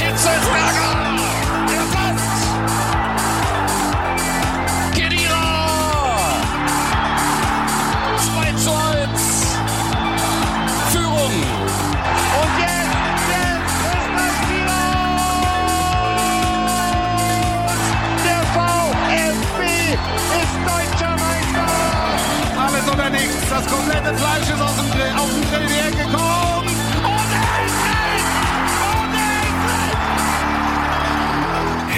Hitzelsberger! Der Pass! Kedira! 2 zu 1! Führung! Und jetzt, jetzt ist das! Der VfB ist deutscher Meister! Alles oder. Das komplette Fleisch ist aus dem Grill, auf den Grill hergekommen. Und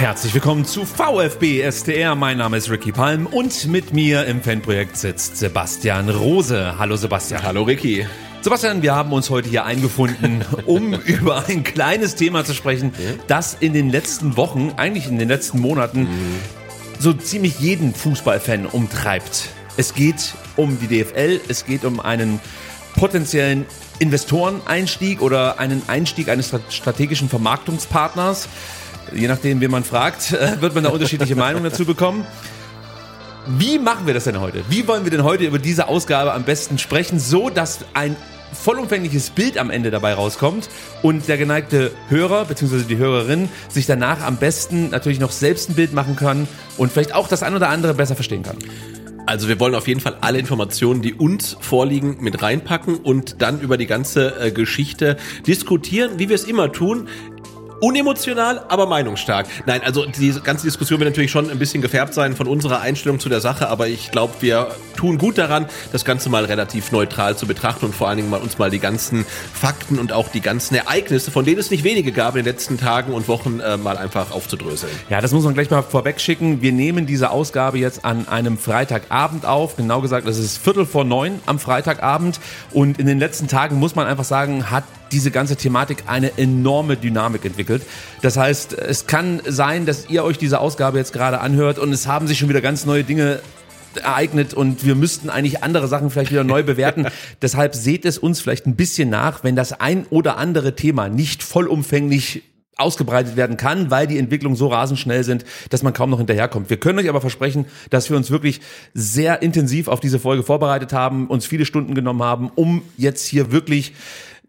Herzlich willkommen zu VfB STR. Mein Name ist Ricky Palm und mit mir im Fanprojekt sitzt Sebastian Rose. Hallo Sebastian. Hallo Ricky. Sebastian, wir haben uns heute hier eingefunden, um über ein kleines Thema zu sprechen, das in den letzten Wochen, eigentlich in den letzten Monaten, so ziemlich jeden Fußballfan umtreibt. Es geht um die DFL, es geht um einen potenziellen Investoreneinstieg oder einen Einstieg eines stra- strategischen Vermarktungspartners. Je nachdem, wen man fragt, äh, wird man da unterschiedliche Meinungen dazu bekommen. Wie machen wir das denn heute? Wie wollen wir denn heute über diese Ausgabe am besten sprechen, so dass ein vollumfängliches Bild am Ende dabei rauskommt und der geneigte Hörer bzw. die Hörerin sich danach am besten natürlich noch selbst ein Bild machen kann und vielleicht auch das ein oder andere besser verstehen kann. Also wir wollen auf jeden Fall alle Informationen, die uns vorliegen, mit reinpacken und dann über die ganze äh, Geschichte diskutieren, wie wir es immer tun. Unemotional, aber meinungsstark. Nein, also die ganze Diskussion wird natürlich schon ein bisschen gefärbt sein von unserer Einstellung zu der Sache, aber ich glaube, wir tun gut daran, das Ganze mal relativ neutral zu betrachten und vor allen Dingen mal uns mal die ganzen Fakten und auch die ganzen Ereignisse, von denen es nicht wenige gab in den letzten Tagen und Wochen, äh, mal einfach aufzudröseln. Ja, das muss man gleich mal vorweg schicken. Wir nehmen diese Ausgabe jetzt an einem Freitagabend auf. Genau gesagt, es ist Viertel vor neun am Freitagabend. Und in den letzten Tagen muss man einfach sagen, hat diese ganze Thematik eine enorme Dynamik entwickelt. Das heißt, es kann sein, dass ihr euch diese Ausgabe jetzt gerade anhört und es haben sich schon wieder ganz neue Dinge ereignet und wir müssten eigentlich andere Sachen vielleicht wieder neu bewerten. Deshalb seht es uns vielleicht ein bisschen nach, wenn das ein oder andere Thema nicht vollumfänglich ausgebreitet werden kann, weil die Entwicklungen so rasend schnell sind, dass man kaum noch hinterherkommt. Wir können euch aber versprechen, dass wir uns wirklich sehr intensiv auf diese Folge vorbereitet haben, uns viele Stunden genommen haben, um jetzt hier wirklich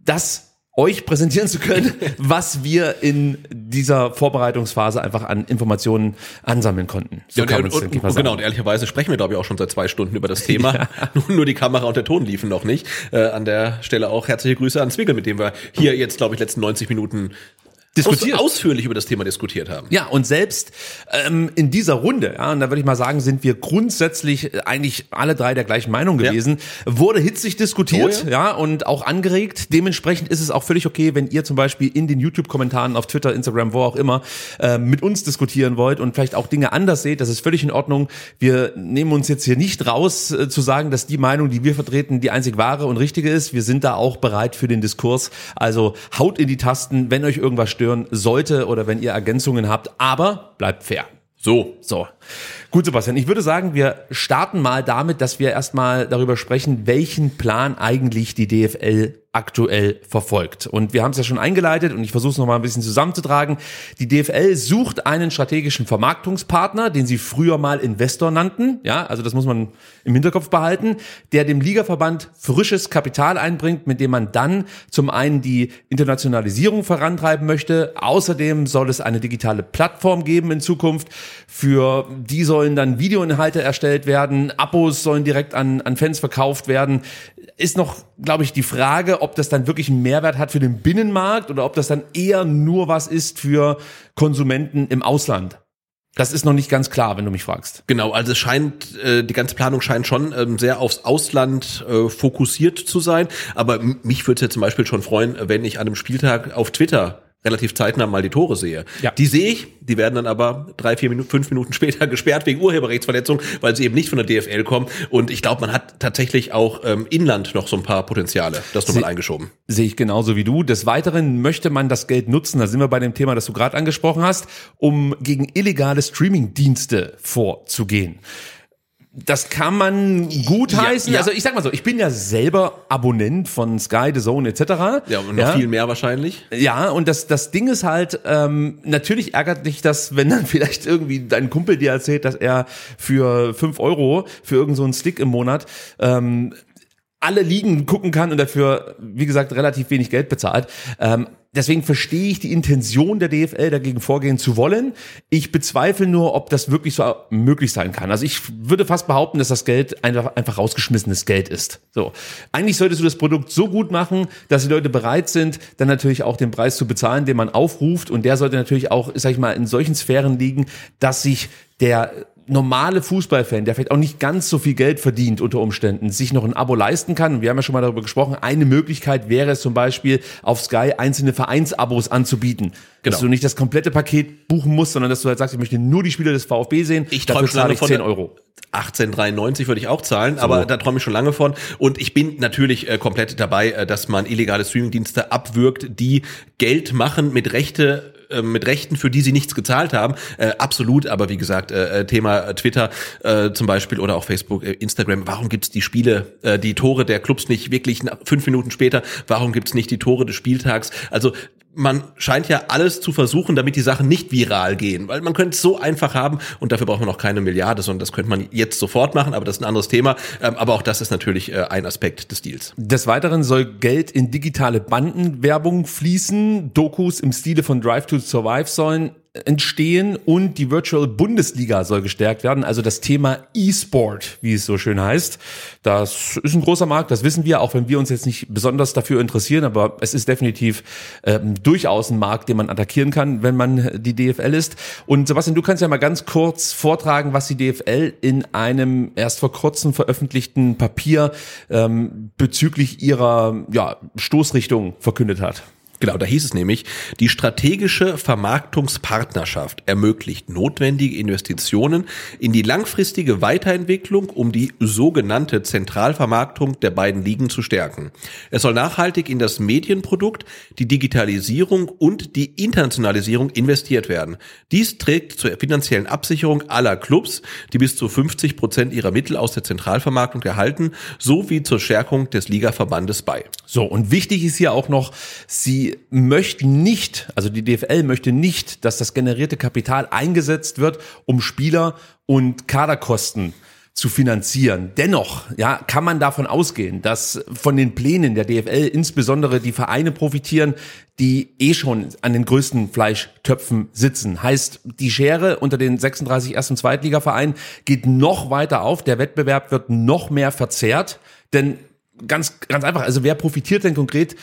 das euch präsentieren zu können, was wir in dieser Vorbereitungsphase einfach an Informationen ansammeln konnten. So Ja, und, und, und, sagen. genau, und ehrlicherweise sprechen wir, glaube ich, auch schon seit zwei Stunden über das Thema. nur, nur die Kamera und der Ton liefen noch nicht. Äh, an der Stelle auch herzliche Grüße an Zwickel, mit dem wir hier jetzt, glaube ich, letzten 90 Minuten Diskutiert. Aus, ausführlich über das Thema diskutiert haben. Ja, und selbst ähm, in dieser Runde, ja, und da würde ich mal sagen, sind wir grundsätzlich äh, eigentlich alle drei der gleichen Meinung gewesen, wurde hitzig diskutiert, Oh ja. und auch angeregt. Dementsprechend ist es auch völlig okay, wenn ihr zum Beispiel in den YouTube-Kommentaren auf Twitter, Instagram, wo auch immer, äh, mit uns diskutieren wollt und vielleicht auch Dinge anders seht. Das ist völlig in Ordnung. Wir nehmen uns jetzt hier nicht raus, äh, zu sagen, dass die Meinung, die wir vertreten, die einzig wahre und richtige ist. Wir sind da auch bereit für den Diskurs. Also haut in die Tasten, wenn euch irgendwas stören sollte oder wenn ihr Ergänzungen habt, aber bleibt fair. So. So. Gut, Sebastian, ich würde sagen, wir starten mal damit, dass wir erstmal darüber sprechen, welchen Plan eigentlich die DFL aktuell verfolgt. Und wir haben es ja schon eingeleitet und ich versuche es nochmal ein bisschen zusammenzutragen. Die DFL sucht einen strategischen Vermarktungspartner, den sie früher mal Investor nannten. Ja, also das muss man im Hinterkopf behalten, der dem Ligaverband frisches Kapital einbringt, mit dem man dann zum einen die Internationalisierung vorantreiben möchte. Außerdem soll es eine digitale Plattform geben in Zukunft. Für die sollen dann Videoinhalte erstellt werden. Abos sollen direkt an, an Fans verkauft werden. Ist noch, glaube ich, die Frage, ob das dann wirklich einen Mehrwert hat für den Binnenmarkt oder ob das dann eher nur was ist für Konsumenten im Ausland. Das ist noch nicht ganz klar, wenn du mich fragst. Genau, also es scheint, äh, die ganze Planung scheint schon ähm, sehr aufs Ausland äh, fokussiert zu sein. Aber mich würde es ja zum Beispiel schon freuen, wenn ich an einem Spieltag auf Twitter relativ zeitnah mal die Tore sehe. Ja. Die sehe ich, die werden dann aber drei, vier Minuten, fünf Minuten später gesperrt wegen Urheberrechtsverletzung, weil sie eben nicht von der DFL kommen. Und ich glaube, man hat tatsächlich auch ähm, inland noch so ein paar Potenziale. Das nochmal eingeschoben. Sehe ich genauso wie du. Des Weiteren möchte man das Geld nutzen, da sind wir bei dem Thema, das du gerade angesprochen hast, um gegen illegale Streaming-Dienste vorzugehen. Das kann man gut Ja, heißen. ja. Also ich sag mal so, ich bin ja selber Abonnent von Sky, The Zone etc. Ja, und noch viel mehr wahrscheinlich. Ja, und das, das Ding ist halt, ähm, natürlich ärgert dich das, wenn dann vielleicht irgendwie dein Kumpel dir erzählt, dass er für fünf Euro für irgendeinen so einen Stick im Monat ähm, alle Ligen gucken kann und dafür, wie gesagt, relativ wenig Geld bezahlt. Ähm, deswegen verstehe ich die Intention der DFL, dagegen vorgehen zu wollen. Ich bezweifle nur, ob das wirklich so möglich sein kann. Also ich würde fast behaupten, dass das Geld einfach, einfach rausgeschmissenes Geld ist. So. Eigentlich solltest du das Produkt so gut machen, dass die Leute bereit sind, dann natürlich auch den Preis zu bezahlen, den man aufruft. Und der sollte natürlich auch, sag ich mal, in solchen Sphären liegen, dass sich der normale Fußballfan, der vielleicht auch nicht ganz so viel Geld verdient unter Umständen, sich noch ein Abo leisten kann. Wir haben ja schon mal darüber gesprochen. Eine Möglichkeit wäre es zum Beispiel, auf Sky einzelne Vereinsabos anzubieten. Dass Genau. du nicht das komplette Paket buchen musst, sondern dass du halt sagst, ich möchte nur die Spiele des VfB sehen. Ich dafür träume schon zahle lange ich von 10 der- Euro. 1893 würde ich auch zahlen, aber da träume ich schon lange von. Und ich bin natürlich äh, komplett dabei, äh, dass man illegale Streamingdienste abwirkt, die Geld machen mit Rechte äh, mit Rechten, für die sie nichts gezahlt haben. Äh, absolut, aber wie gesagt, äh, äh, Thema Twitter äh, zum Beispiel oder auch Facebook, äh, Instagram, warum gibt's die Spiele, äh, die Tore der Clubs nicht wirklich fünf Minuten später? Warum gibt's nicht die Tore des Spieltags? Also man scheint ja alles zu versuchen, damit die Sachen nicht viral gehen, weil man könnte es so einfach haben und dafür braucht man auch keine Milliarde, sondern das könnte man jetzt sofort machen, aber das ist ein anderes Thema. Ähm, aber auch das ist natürlich äh, ein Aspekt des Deals. Des Weiteren soll Geld in digitale Bandenwerbung fließen. Dokus im Stile von Drive to Survive sollen entstehen und die Virtual Bundesliga soll gestärkt werden. Also das Thema E-Sport, wie es so schön heißt. Das ist ein großer Markt, das wissen wir, auch wenn wir uns jetzt nicht besonders dafür interessieren, aber es ist definitiv ähm, durchaus ein Markt, den man attackieren kann, wenn man die DFL ist. Und Sebastian, du kannst ja mal ganz kurz vortragen, was die DFL in einem erst vor kurzem veröffentlichten Papier ähm, bezüglich ihrer ja, Stoßrichtung verkündet hat. Genau, da hieß es nämlich, die strategische Vermarktungspartnerschaft ermöglicht notwendige Investitionen in die langfristige Weiterentwicklung, um die sogenannte Zentralvermarktung der beiden Ligen zu stärken. Es soll nachhaltig in das Medienprodukt, die Digitalisierung und die Internationalisierung investiert werden. Dies trägt zur finanziellen Absicherung aller Clubs, die bis zu 50 Prozent ihrer Mittel aus der Zentralvermarktung erhalten, sowie zur Stärkung des Ligaverbandes bei. So, und wichtig ist hier auch noch, sie möchten nicht, also die DFL möchte nicht, dass das generierte Kapital eingesetzt wird, um Spieler und Kaderkosten zu finanzieren. Dennoch, ja, kann man davon ausgehen, dass von den Plänen der DFL insbesondere die Vereine profitieren, die eh schon an den größten Fleischtöpfen sitzen. Heißt, die Schere unter den 36 Erst- und Zweitligavereinen geht noch weiter auf, der Wettbewerb wird noch mehr verzerrt, denn ganz, ganz einfach, also wer profitiert denn konkret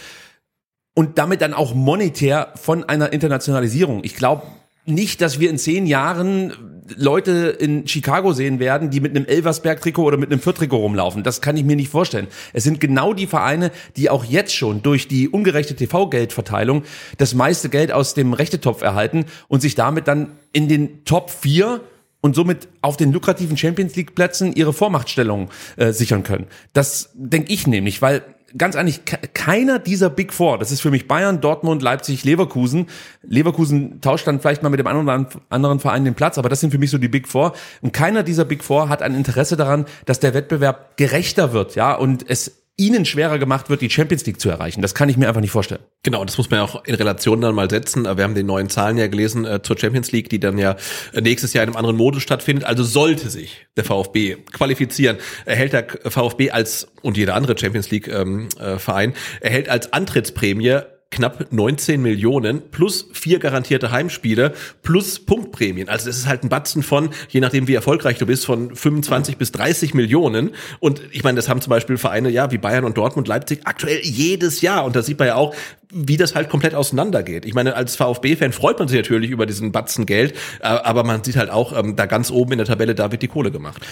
und damit dann auch monetär von einer Internationalisierung. Ich glaube nicht, dass wir in zehn Jahren Leute in Chicago sehen werden, die mit einem Elversberg-Trikot oder mit einem Fürth-Trikot rumlaufen. Das kann ich mir nicht vorstellen. Es sind genau die Vereine, die auch jetzt schon durch die ungerechte TV-Geldverteilung das meiste Geld aus dem Rechtetopf erhalten und sich damit dann in den Top 4 und somit auf den lukrativen Champions League Plätzen ihre Vormachtstellung äh, sichern können. Das denke ich nämlich, weil ganz ehrlich, ke- keiner dieser Big Four, das ist für mich Bayern, Dortmund, Leipzig, Leverkusen. Leverkusen tauscht dann vielleicht mal mit dem einen oder anderen Verein den Platz, aber das sind für mich so die Big Four. Und keiner dieser Big Four hat ein Interesse daran, dass der Wettbewerb gerechter wird, ja, und es ihnen schwerer gemacht wird, die Champions League zu erreichen. Das kann ich mir einfach nicht vorstellen. Genau, das muss man ja auch in Relation dann mal setzen. Wir haben die neuen Zahlen ja gelesen äh, zur Champions League, die dann ja äh, nächstes Jahr in einem anderen Modus stattfindet. Also sollte sich der VfB qualifizieren, erhält der VfB als und jeder andere Champions League ähm, äh, Verein erhält als Antrittsprämie knapp 19 Millionen plus vier garantierte Heimspiele plus Punktprämien. Also das ist halt ein Batzen von, je nachdem wie erfolgreich du bist, von 25 bis 30 Millionen. Und ich meine, das haben zum Beispiel Vereine, ja, wie Bayern und Dortmund, Leipzig aktuell jedes Jahr. Und da sieht man ja auch, wie das halt komplett auseinandergeht. Ich meine, als VfB-Fan freut man sich natürlich über diesen Batzen Geld, aber man sieht halt auch, ähm, da ganz oben in der Tabelle, da wird die Kohle gemacht.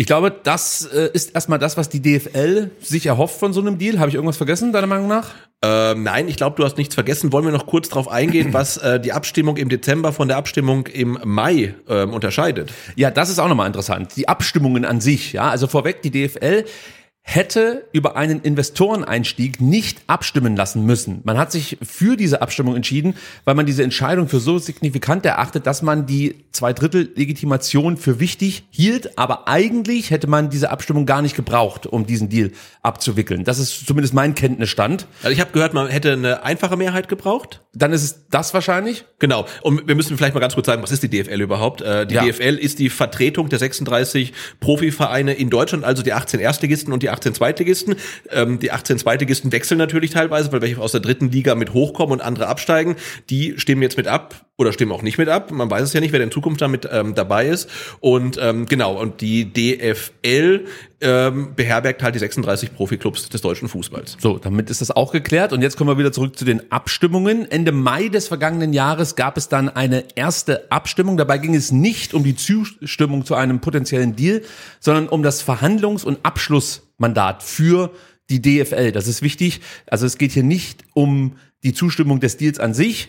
Ich glaube, das äh, ist erstmal das, was die DFL sich erhofft von so einem Deal. Habe ich irgendwas vergessen, deiner Meinung nach? Ähm, nein, ich glaube, du hast nichts vergessen. Wollen wir noch kurz darauf eingehen, was äh, die Abstimmung im Dezember von der Abstimmung im Mai ähm, unterscheidet? Ja, das ist auch nochmal interessant. Die Abstimmungen an sich, ja. Also vorweg, die DFL hätte über einen Investoreneinstieg nicht abstimmen lassen müssen. Man hat sich für diese Abstimmung entschieden, weil man diese Entscheidung für so signifikant erachtet, dass man die Zweidrittel-Legitimation für wichtig hielt. Aber eigentlich hätte man diese Abstimmung gar nicht gebraucht, um diesen Deal abzuwickeln. Das ist zumindest mein Kenntnisstand. Also ich habe gehört, man hätte eine einfache Mehrheit gebraucht. Dann ist es das wahrscheinlich. Genau. Und wir müssen vielleicht mal ganz kurz sagen, was ist die DFL überhaupt? Äh, die Ja. DFL ist die Vertretung der 36 Profivereine in Deutschland, also die 18 Erstligisten und die 18 Zweitligisten. Ähm, die 18 Zweitligisten wechseln natürlich teilweise, weil welche aus der dritten Liga mit hochkommen und andere absteigen. Die stimmen jetzt mit ab oder stimmen auch nicht mit ab. Man weiß es ja nicht, wer in Zukunft damit ähm, dabei ist. Und ähm, genau, und die DFL ähm, beherbergt halt die 36 Profiklubs des deutschen Fußballs. So, damit ist das auch geklärt. Und jetzt kommen wir wieder zurück zu den Abstimmungen. Ende Mai des vergangenen Jahres gab es dann eine erste Abstimmung. Dabei ging es nicht um die Zustimmung zu einem potenziellen Deal, sondern um das Verhandlungs- und Abschlussmandat für die DFL. Das ist wichtig. Also es geht hier nicht um die Zustimmung des Deals an sich,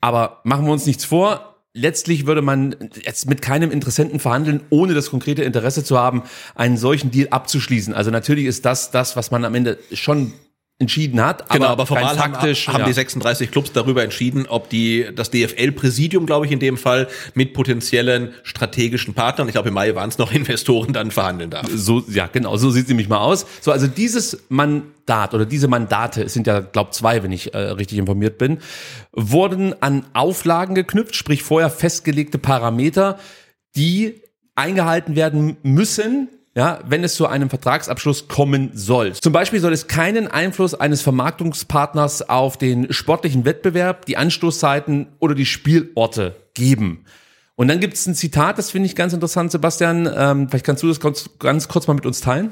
aber machen wir uns nichts vor. Letztlich würde man jetzt mit keinem Interessenten verhandeln, ohne das konkrete Interesse zu haben, einen solchen Deal abzuschließen. Also natürlich ist das das, was man am Ende schon entschieden hat, Genau, aber rein formal haben, haben ja. die 36 Clubs darüber entschieden, ob die das DFL-Präsidium, glaube ich, in dem Fall mit potenziellen strategischen Partnern, ich glaube im Mai waren es noch Investoren, dann verhandeln darf. so ja genau, so sieht sie mich mal aus. So also dieses Mandat oder diese Mandate, es sind ja glaub zwei, wenn ich äh, richtig informiert bin, wurden an Auflagen geknüpft, sprich vorher festgelegte Parameter, die eingehalten werden müssen, ja, wenn es zu einem Vertragsabschluss kommen soll. Zum Beispiel soll es keinen Einfluss eines Vermarktungspartners auf den sportlichen Wettbewerb, die Anstoßzeiten oder die Spielorte geben. Und dann gibt es ein Zitat, das finde ich ganz interessant, Sebastian. Ähm, vielleicht kannst du das ganz, ganz kurz mal mit uns teilen.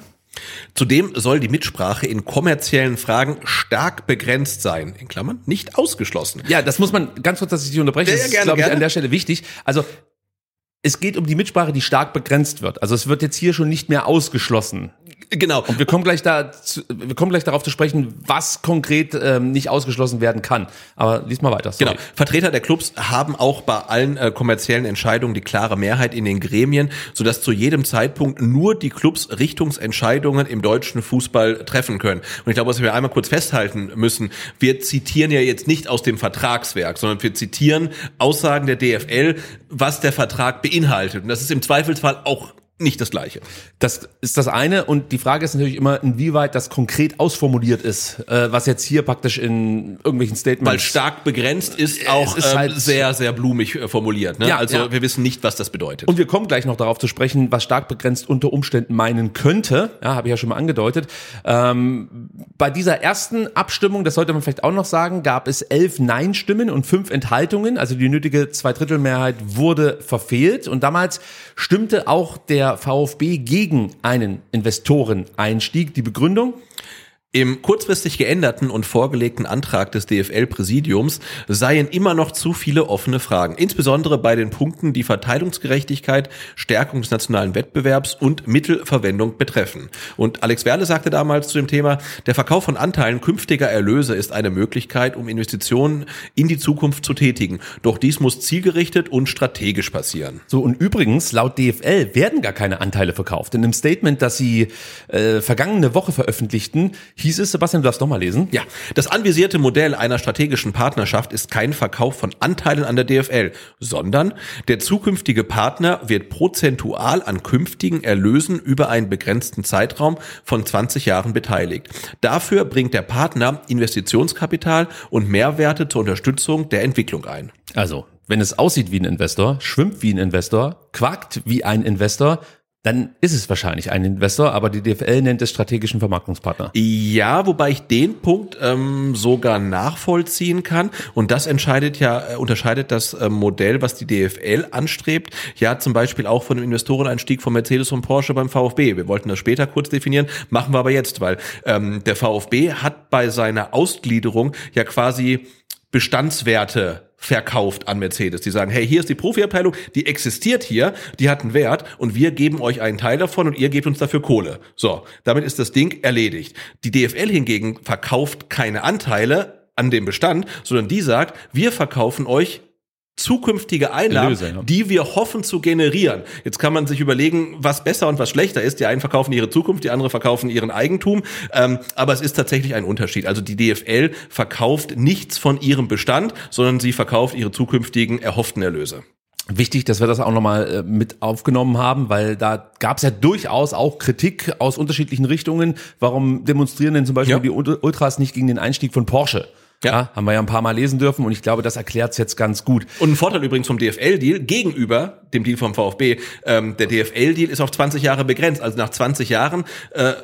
Zudem soll die Mitsprache in kommerziellen Fragen stark begrenzt sein, in Klammern nicht ausgeschlossen. Ja, das muss man ganz kurz, dass ich dich unterbreche. Ja, das ja, ist, gerne, glaube ich, an der Stelle wichtig. Also es geht um die Mitsprache, die stark begrenzt wird. Also es wird jetzt hier schon nicht mehr ausgeschlossen. Genau. Und wir kommen gleich da, wir kommen gleich darauf zu sprechen, was konkret ähm, nicht ausgeschlossen werden kann. Aber lies mal weiter. sorry. Genau. Vertreter der Clubs haben auch bei allen äh, kommerziellen Entscheidungen die klare Mehrheit in den Gremien, sodass zu jedem Zeitpunkt nur die Clubs Richtungsentscheidungen im deutschen Fußball treffen können. Und ich glaube, was wir einmal kurz festhalten müssen, wir zitieren ja jetzt nicht aus dem Vertragswerk, sondern wir zitieren Aussagen der DFL, was der Vertrag beinhaltet. Und das ist im Zweifelsfall auch nicht das Gleiche. Das ist das eine und die Frage ist natürlich immer, inwieweit das konkret ausformuliert ist, äh, was jetzt hier praktisch in irgendwelchen Statements. Weil stark begrenzt ist auch ist ähm, halt- sehr, sehr blumig äh, formuliert. Ne? Ja, also ja. wir wissen nicht, was das bedeutet. Und wir kommen gleich noch darauf zu sprechen, was stark begrenzt unter Umständen meinen könnte. Ja, habe ich ja schon mal angedeutet. Ähm, bei dieser ersten Abstimmung, das sollte man vielleicht auch noch sagen, gab es elf Nein-Stimmen und fünf Enthaltungen. Also die nötige Zweidrittelmehrheit wurde verfehlt. Und damals stimmte auch der VfB gegen einen Investoreneinstieg. Die Begründung? Im kurzfristig geänderten und vorgelegten Antrag des DFL-Präsidiums seien immer noch zu viele offene Fragen, insbesondere bei den Punkten, die Verteilungsgerechtigkeit, Stärkung des nationalen Wettbewerbs und Mittelverwendung betreffen. Und Alex Werle sagte damals zu dem Thema, der Verkauf von Anteilen künftiger Erlöse ist eine Möglichkeit, um Investitionen in die Zukunft zu tätigen. Doch dies muss zielgerichtet und strategisch passieren. So, und übrigens, laut DFL werden gar keine Anteile verkauft. In einem Statement, das sie äh, vergangene Woche veröffentlichten, hieß es, Sebastian, du darfst noch mal lesen. Ja, das anvisierte Modell einer strategischen Partnerschaft ist kein Verkauf von Anteilen an der DFL, sondern der zukünftige Partner wird prozentual an künftigen Erlösen über einen begrenzten Zeitraum von 20 Jahren beteiligt. Dafür bringt der Partner Investitionskapital und Mehrwerte zur Unterstützung der Entwicklung ein. Also, wenn es aussieht wie ein Investor, schwimmt wie ein Investor, quakt wie ein Investor, dann ist es wahrscheinlich ein Investor, aber die DFL nennt es strategischen Vermarktungspartner. Ja, wobei ich den Punkt ähm, sogar nachvollziehen kann. Und das entscheidet ja, äh, unterscheidet das äh, Modell, was die DFL anstrebt, ja zum Beispiel auch von dem Investoreneinstieg von Mercedes und Porsche beim VfB. Wir wollten das später kurz definieren, machen wir aber jetzt, weil ähm, der VfB hat bei seiner Ausgliederung ja quasi Bestandswerte verkauft an Mercedes. Die sagen, hey, hier ist die Profiabteilung, die existiert hier, die hat einen Wert und wir geben euch einen Teil davon und ihr gebt uns dafür Kohle. So, damit ist das Ding erledigt. Die DFL hingegen verkauft keine Anteile an dem Bestand, sondern die sagt, wir verkaufen euch zukünftige Einnahmen, Erlöse, ja. die wir hoffen zu generieren. Jetzt kann man sich überlegen, was besser und was schlechter ist. Die einen verkaufen ihre Zukunft, die andere verkaufen ihren Eigentum. Ähm, aber es ist tatsächlich ein Unterschied. Also die DFL verkauft nichts von ihrem Bestand, sondern sie verkauft ihre zukünftigen erhofften Erlöse. Wichtig, dass wir das auch nochmal äh, mit aufgenommen haben, weil da gab es ja durchaus auch Kritik aus unterschiedlichen Richtungen. Warum demonstrieren denn zum Beispiel Ja. die Ul- Ultras nicht gegen den Einstieg von Porsche? Ja. haben wir ja ein paar Mal lesen dürfen und ich glaube, das erklärt es jetzt ganz gut. Und ein Vorteil übrigens vom DFL-Deal gegenüber dem Deal vom VfB, ähm, der DFL-Deal ist auf 20 Jahre begrenzt. Also nach 20 Jahren äh,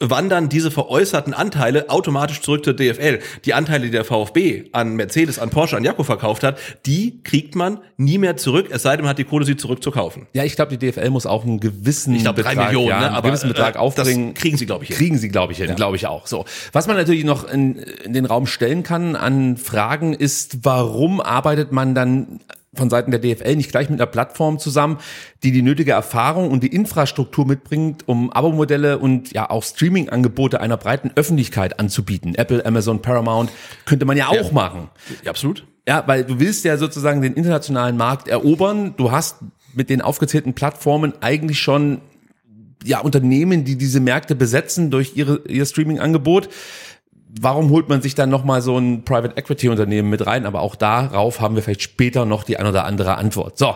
wandern diese veräußerten Anteile automatisch zurück zur DFL. Die Anteile, die der VfB an Mercedes, an Porsche, an Jaco verkauft hat, die kriegt man nie mehr zurück, es sei denn, man hat die Kohle, sie zurückzukaufen. Ja, ich glaube, die DFL muss auch einen gewissen Ich glaube, drei Betrag, Millionen, ja, ne? einen aber gewissen Betrag äh, aufbringen. Das kriegen sie, glaube ich, hin. Kriegen sie, glaube ich, hin, glaube ich auch. So. Was man natürlich noch in, in den Raum stellen kann an Fragen ist, warum arbeitet man dann von Seiten der DFL nicht gleich mit einer Plattform zusammen, die die nötige Erfahrung und die Infrastruktur mitbringt, um Abo-Modelle und ja auch Streaming-Angebote einer breiten Öffentlichkeit anzubieten. Apple, Amazon, Paramount könnte man ja auch machen. Ja, absolut. Ja, weil du willst ja sozusagen den internationalen Markt erobern. Du hast mit den aufgezählten Plattformen eigentlich schon ja Unternehmen, die diese Märkte besetzen durch ihre, ihr Streaming-Angebot. Warum holt man sich dann noch mal so ein Private Equity Unternehmen mit rein? Aber auch darauf haben wir vielleicht später noch die ein oder andere Antwort. So,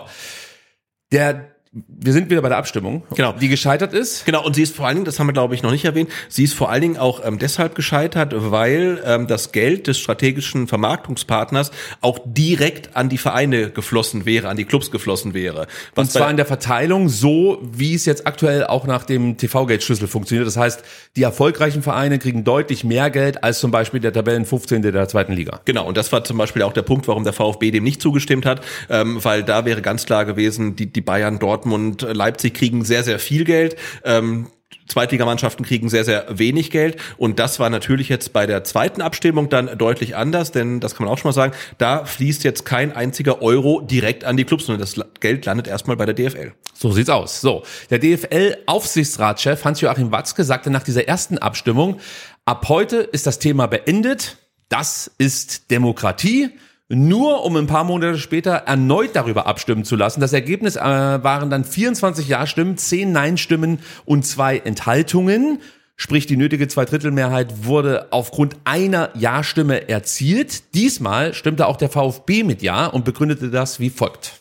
der wir sind wieder bei der Abstimmung, Genau. die gescheitert ist. Genau, und sie ist vor allen Dingen, das haben wir glaube ich noch nicht erwähnt, sie ist vor allen Dingen auch ähm, deshalb gescheitert, weil ähm, das Geld des strategischen Vermarktungspartners auch direkt an die Vereine geflossen wäre, an die Clubs geflossen wäre. Was Und zwar in der Verteilung so, wie es jetzt aktuell auch nach dem TV-Geld-Schlüssel funktioniert. Das heißt, die erfolgreichen Vereine kriegen deutlich mehr Geld als zum Beispiel der Tabellen 15. der zweiten Liga. Genau, und das war zum Beispiel auch der Punkt, warum der VfB dem nicht zugestimmt hat, ähm, weil da wäre ganz klar gewesen, die, die Bayern, Dortmund, äh, Leipzig kriegen sehr, sehr viel Geld. Ähm, Zweitligamannschaften kriegen sehr, sehr wenig Geld. Und das war natürlich jetzt bei der zweiten Abstimmung dann deutlich anders, denn das kann man auch schon mal sagen, da fließt jetzt kein einziger Euro direkt an die Clubs, sondern das Geld landet erstmal bei der DFL. So sieht's aus. So, der DFL-Aufsichtsratschef Hans-Joachim Watzke sagte nach dieser ersten Abstimmung, ab heute ist das Thema beendet. Das ist Demokratie. Nur um ein paar Monate später erneut darüber abstimmen zu lassen. Das Ergebnis äh, waren dann 24 Ja-Stimmen, 10 Nein-Stimmen und zwei Enthaltungen. Sprich, die nötige Zweidrittelmehrheit wurde aufgrund einer Ja-Stimme erzielt. Diesmal stimmte auch der VfB mit Ja und begründete das wie folgt.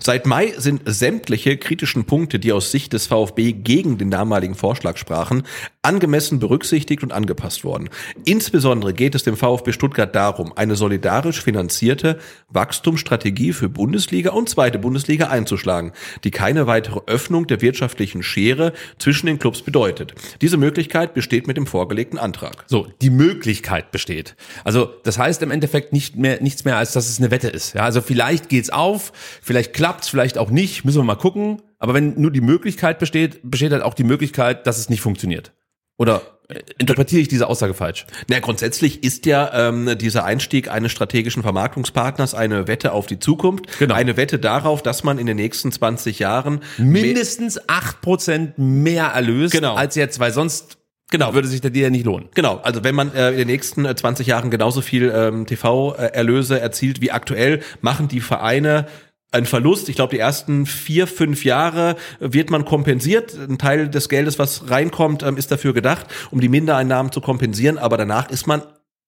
Seit Mai sind sämtliche kritischen Punkte, die aus Sicht des VfB gegen den damaligen Vorschlag sprachen, angemessen berücksichtigt und angepasst worden. Insbesondere geht es dem VfB Stuttgart darum, eine solidarisch finanzierte Wachstumsstrategie für Bundesliga und zweite Bundesliga einzuschlagen, die keine weitere Öffnung der wirtschaftlichen Schere zwischen den Clubs bedeutet. Diese Möglichkeit besteht mit dem vorgelegten Antrag. So, die Möglichkeit besteht. Also, das heißt im Endeffekt nicht mehr, nichts mehr, als dass es eine Wette ist. Ja, also vielleicht geht's auf, vielleicht klappt's, vielleicht auch nicht, müssen wir mal gucken. Aber wenn nur die Möglichkeit besteht, besteht halt auch die Möglichkeit, dass es nicht funktioniert. Oder äh, interpretiere ich diese Aussage falsch? Na, grundsätzlich ist ja ähm, dieser Einstieg eines strategischen Vermarktungspartners eine Wette auf die Zukunft. Genau. Eine Wette darauf, dass man in den nächsten 20 Jahren Mindestens acht Prozent mehr erlöst Genau. als jetzt, weil sonst Genau. würde sich der Deal ja nicht lohnen. Genau, also wenn man äh, in den nächsten äh, 20 Jahren genauso viel ähm, TV-Erlöse erzielt wie aktuell, machen die Vereine einen Verlust. Ich glaube, die ersten vier, fünf Jahre wird man kompensiert. Ein Teil des Geldes, was reinkommt, ähm, ist dafür gedacht, um die Mindereinnahmen zu kompensieren. Aber danach ist man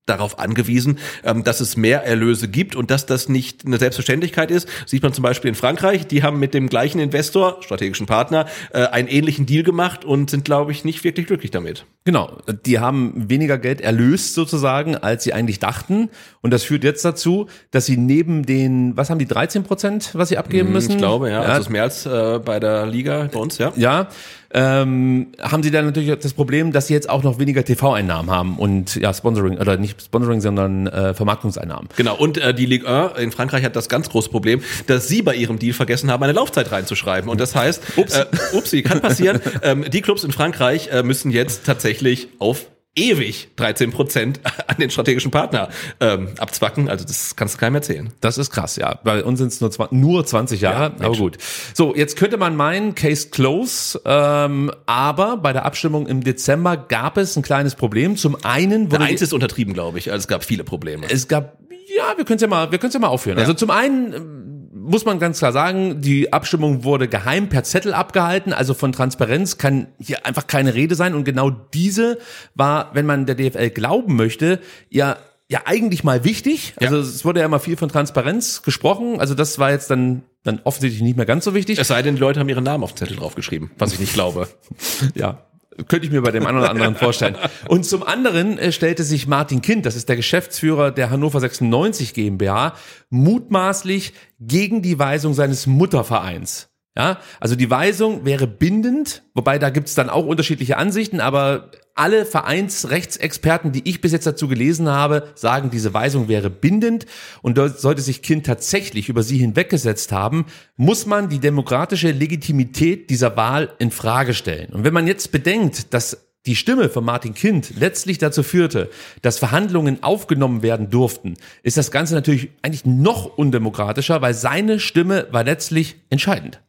darauf angewiesen, ähm, dass es mehr Erlöse gibt und dass das nicht eine Selbstverständlichkeit ist. Sieht man zum Beispiel in Frankreich, die haben mit dem gleichen Investor, strategischen Partner, äh, einen ähnlichen Deal gemacht und sind, glaube ich, nicht wirklich glücklich damit. Genau, die haben weniger Geld erlöst sozusagen, als sie eigentlich dachten. Und das führt jetzt dazu, dass sie neben den, was haben die, 13 Prozent, was sie abgeben müssen? Ich glaube, ja. Also ist mehr als äh, bei der Liga bei uns, ja. ja, ähm, haben sie dann natürlich das Problem, dass sie jetzt auch noch weniger TV-Einnahmen haben und ja, Sponsoring, oder nicht Sponsoring, sondern äh, Vermarktungseinnahmen. Genau, und äh, die Ligue 1 in Frankreich hat das ganz große Problem, dass sie bei ihrem Deal vergessen haben, eine Laufzeit reinzuschreiben. Und das heißt, Ups. Äh, upsi, kann passieren, ähm, die Clubs in Frankreich äh, müssen jetzt tatsächlich auf ewig 13 Prozent an den strategischen Partner ähm, abzwacken. Also das kannst du keinem erzählen. Das ist krass, ja. Bei uns sind es nur, nur 20 Jahre, Ja, aber gut. So, jetzt könnte man meinen, Case close, ähm, aber bei der Abstimmung im Dezember gab es ein kleines Problem. Zum einen wurde Eins ist untertrieben, glaube ich. Also es gab viele Probleme. es gab, ja, wir können es ja mal, wir können es ja mal aufführen. Also zum einen muss man ganz klar sagen, die Abstimmung wurde geheim per Zettel abgehalten, also von Transparenz kann hier einfach keine Rede sein und genau diese war, wenn man der DFL glauben möchte, ja ja eigentlich mal wichtig. Also es wurde ja immer viel von Transparenz gesprochen, also das war jetzt dann dann offensichtlich nicht mehr ganz so wichtig. Es sei denn, die Leute haben ihren Namen auf den Zettel draufgeschrieben, was ich nicht glaube. Ja. Könnte ich mir bei dem einen oder anderen vorstellen. Und zum anderen äh, stellte sich Martin Kind, das ist der Geschäftsführer der Hannover 96 GmbH, mutmaßlich gegen die Weisung seines Muttervereins. Ja, also die Weisung wäre bindend, wobei da gibt's dann auch unterschiedliche Ansichten, aber alle Vereinsrechtsexperten, die ich bis jetzt dazu gelesen habe, sagen, diese Weisung wäre bindend und sollte sich Kind tatsächlich über sie hinweggesetzt haben, muss man die demokratische Legitimität dieser Wahl in Frage stellen. Und wenn man jetzt bedenkt, dass die Stimme von Martin Kind letztlich dazu führte, dass Verhandlungen aufgenommen werden durften, ist das Ganze natürlich eigentlich noch undemokratischer, weil seine Stimme war letztlich entscheidend.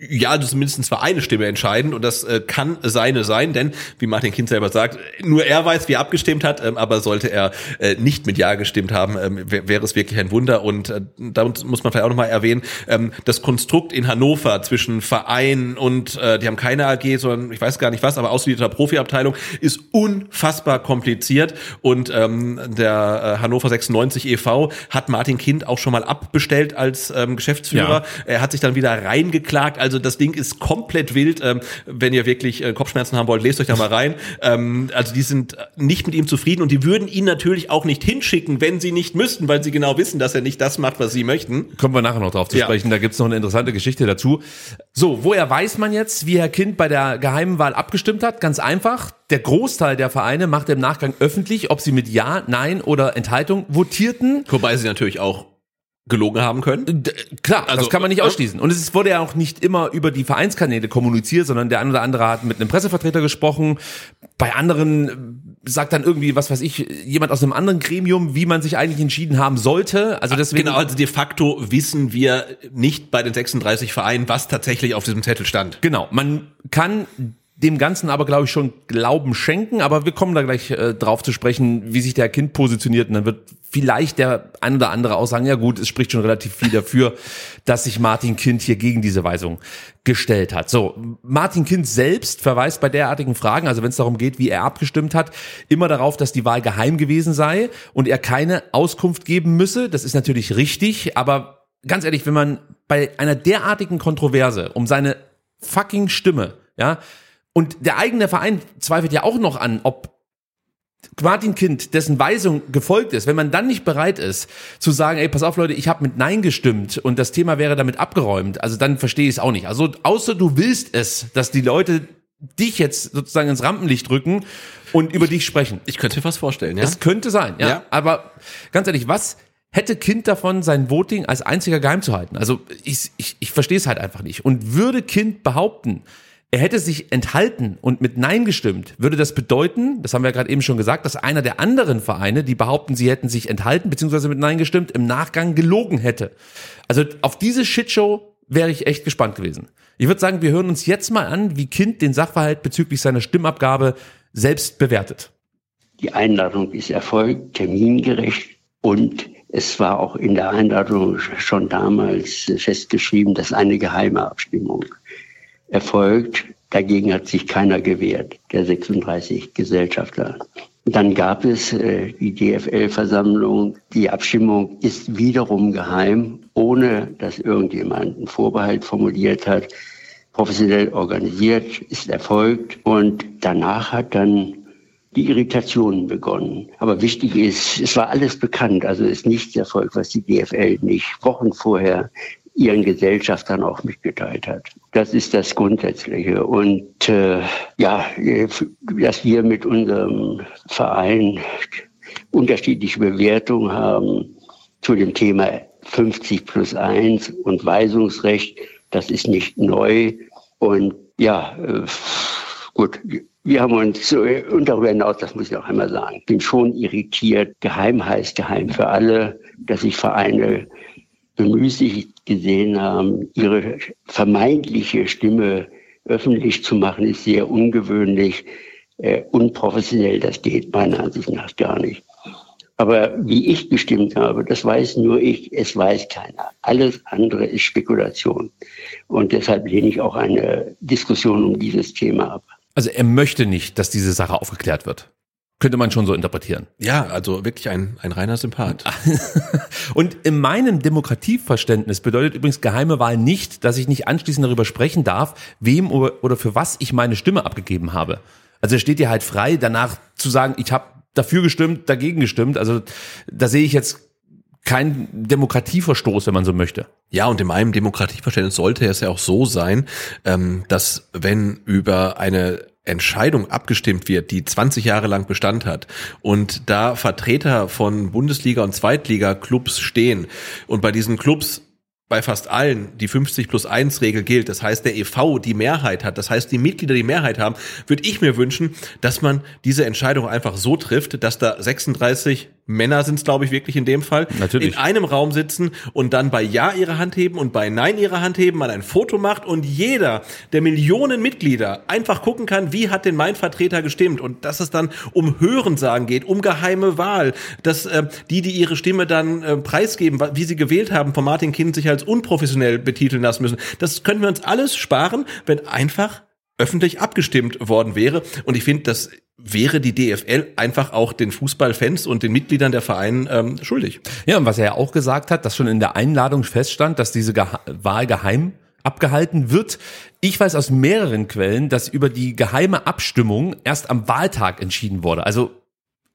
Ja, also zumindest war eine Stimme entscheidend und das äh, kann seine sein, denn wie Martin Kind selber sagt, nur er weiß, wie er abgestimmt hat, ähm, aber sollte er äh, nicht mit Ja gestimmt haben, ähm, wär, wäre es wirklich ein Wunder und äh, da muss man vielleicht auch nochmal erwähnen, ähm, das Konstrukt in Hannover zwischen Verein und äh, die haben keine AG, sondern ich weiß gar nicht was, aber ausgelieferter Profiabteilung ist unfassbar kompliziert und ähm, der äh, Hannover 96 e.V. hat Martin Kind auch schon mal abbestellt als ähm, Geschäftsführer. Ja. Er hat sich dann wieder reingeklagt. Also das Ding ist komplett wild. Ähm, wenn ihr wirklich äh, Kopfschmerzen haben wollt, lest euch da mal rein. Ähm, also die sind nicht mit ihm zufrieden und die würden ihn natürlich auch nicht hinschicken, wenn sie nicht müssten, weil sie genau wissen, dass er nicht das macht, was sie möchten. Kommen wir nachher noch drauf zu Ja. sprechen. Da gibt's noch eine interessante Geschichte dazu. So, woher weiß man jetzt, wie Herr Kind bei der geheimen Wahl abgestimmt hat? Ganz einfach. Der Großteil der Vereine macht im Nachgang öffentlich, ob sie mit Ja, Nein oder Enthaltung votierten. Wobei sie natürlich auch gelogen haben können. D klar, Also, das kann man nicht äh, ausschließen. Und es wurde ja auch nicht immer über die Vereinskanäle kommuniziert, sondern der eine oder andere hat mit einem Pressevertreter gesprochen. Bei anderen äh, sagt dann irgendwie, was weiß ich, jemand aus einem anderen Gremium, wie man sich eigentlich entschieden haben sollte. Also deswegen. Genau, also de facto wissen wir nicht bei den 36 Vereinen, was tatsächlich auf diesem Zettel stand. Genau, man kann dem Ganzen aber, glaube ich, schon Glauben schenken, aber wir kommen da gleich äh, drauf zu sprechen, wie sich der Kind positioniert und dann wird vielleicht der ein oder andere auch sagen, ja gut, es spricht schon relativ viel dafür, dass sich Martin Kind hier gegen diese Weisung gestellt hat. So, Martin Kind selbst verweist bei derartigen Fragen, also wenn es darum geht, wie er abgestimmt hat, immer darauf, dass die Wahl geheim gewesen sei und er keine Auskunft geben müsse. Das ist natürlich richtig, aber ganz ehrlich, wenn man bei einer derartigen Kontroverse um seine fucking Stimme, ja, und der eigene Verein zweifelt ja auch noch an, ob Martin Kind, dessen Weisung gefolgt ist, wenn man dann nicht bereit ist zu sagen, ey, pass auf Leute, ich habe mit Nein gestimmt und das Thema wäre damit abgeräumt, also dann verstehe ich es auch nicht. Also außer du willst es, dass die Leute dich jetzt sozusagen ins Rampenlicht drücken und über dich sprechen. Ich könnte mir fast vorstellen, ja. Es könnte sein, ja. Ja. Aber ganz ehrlich, was hätte Kind davon, sein Voting als einziger geheim zu halten? Also ich, ich, ich verstehe es halt einfach nicht. Und würde Kind behaupten, er hätte sich enthalten und mit Nein gestimmt, würde das bedeuten, das haben wir ja gerade eben schon gesagt, dass einer der anderen Vereine, die behaupten, sie hätten sich enthalten bzw. mit Nein gestimmt, im Nachgang gelogen hätte. Also auf diese Shitshow wäre ich echt gespannt gewesen. Ich würde sagen, wir hören uns jetzt mal an, wie Kind den Sachverhalt bezüglich seiner Stimmabgabe selbst bewertet. Die Einladung ist erfolgt, termingerecht und es war auch in der Einladung schon damals festgeschrieben, dass eine geheime Abstimmung erfolgt. Dagegen hat sich keiner gewehrt, der 36 Gesellschafter. Dann gab es äh, die DFL-Versammlung. Die Abstimmung ist wiederum geheim, ohne dass irgendjemand einen Vorbehalt formuliert hat. Professionell organisiert, ist erfolgt und danach hat dann die Irritationen begonnen. Aber wichtig ist, es war alles bekannt, also ist nichts erfolgt, was die DFL nicht Wochen vorher ihren Gesellschaftern auch mitgeteilt hat. Das ist das Grundsätzliche. Und äh, ja, dass wir mit unserem Verein unterschiedliche Bewertungen haben zu dem Thema 50 plus 1 und Weisungsrecht, das ist nicht neu. Und ja, äh, gut, Wir haben uns, und darüber hinaus, das muss ich auch einmal sagen, bin schon irritiert. Geheim heißt geheim für alle, dass sich Vereine bemüßigt gesehen haben, ihre vermeintliche Stimme öffentlich zu machen, ist sehr ungewöhnlich, äh, unprofessionell. Das geht meiner Ansicht nach gar nicht. Aber wie ich gestimmt habe, das weiß nur ich, es weiß keiner. Alles andere ist Spekulation. Und deshalb lehne ich auch eine Diskussion um dieses Thema ab. Also er möchte nicht, dass diese Sache aufgeklärt wird. Könnte man schon so interpretieren. Ja, also wirklich ein, ein reiner Sympath. Und in meinem Demokratieverständnis bedeutet übrigens geheime Wahl nicht, dass ich nicht anschließend darüber sprechen darf, wem oder für was ich meine Stimme abgegeben habe. Also es steht dir halt frei, danach zu sagen, ich habe dafür gestimmt, dagegen gestimmt. Also da sehe ich jetzt kein Demokratieverstoß, wenn man so möchte. Ja, und in meinem Demokratieverständnis sollte es ja auch so sein, ähm, dass wenn über eine Entscheidung abgestimmt wird, die 20 Jahre lang Bestand hat und da Vertreter von Bundesliga und Zweitliga-Clubs stehen und bei diesen Clubs bei fast allen die 50 plus 1 Regel gilt, das heißt der EV die Mehrheit hat, das heißt die Mitglieder die Mehrheit haben, würde ich mir wünschen, dass man diese Entscheidung einfach so trifft, dass da 36 Männer sind es, glaube ich, wirklich in dem Fall, Natürlich. in einem Raum sitzen und dann bei Ja ihre Hand heben und bei Nein ihre Hand heben, man ein Foto macht und jeder der Millionen Mitglieder einfach gucken kann, wie hat denn mein Vertreter gestimmt und dass es dann um Hörensagen geht, um geheime Wahl, dass äh, die, die ihre Stimme dann äh, preisgeben, wie sie gewählt haben, von Martin Kind sich als unprofessionell betiteln lassen müssen. Das können wir uns alles sparen, wenn einfach öffentlich abgestimmt worden wäre. Und ich finde, das wäre die DFL einfach auch den Fußballfans und den Mitgliedern der Vereine ähm, schuldig. Ja, und was er ja auch gesagt hat, dass schon in der Einladung feststand, dass diese Geha Wahl geheim abgehalten wird. Ich weiß aus mehreren Quellen, dass über die geheime Abstimmung erst am Wahltag entschieden wurde. Also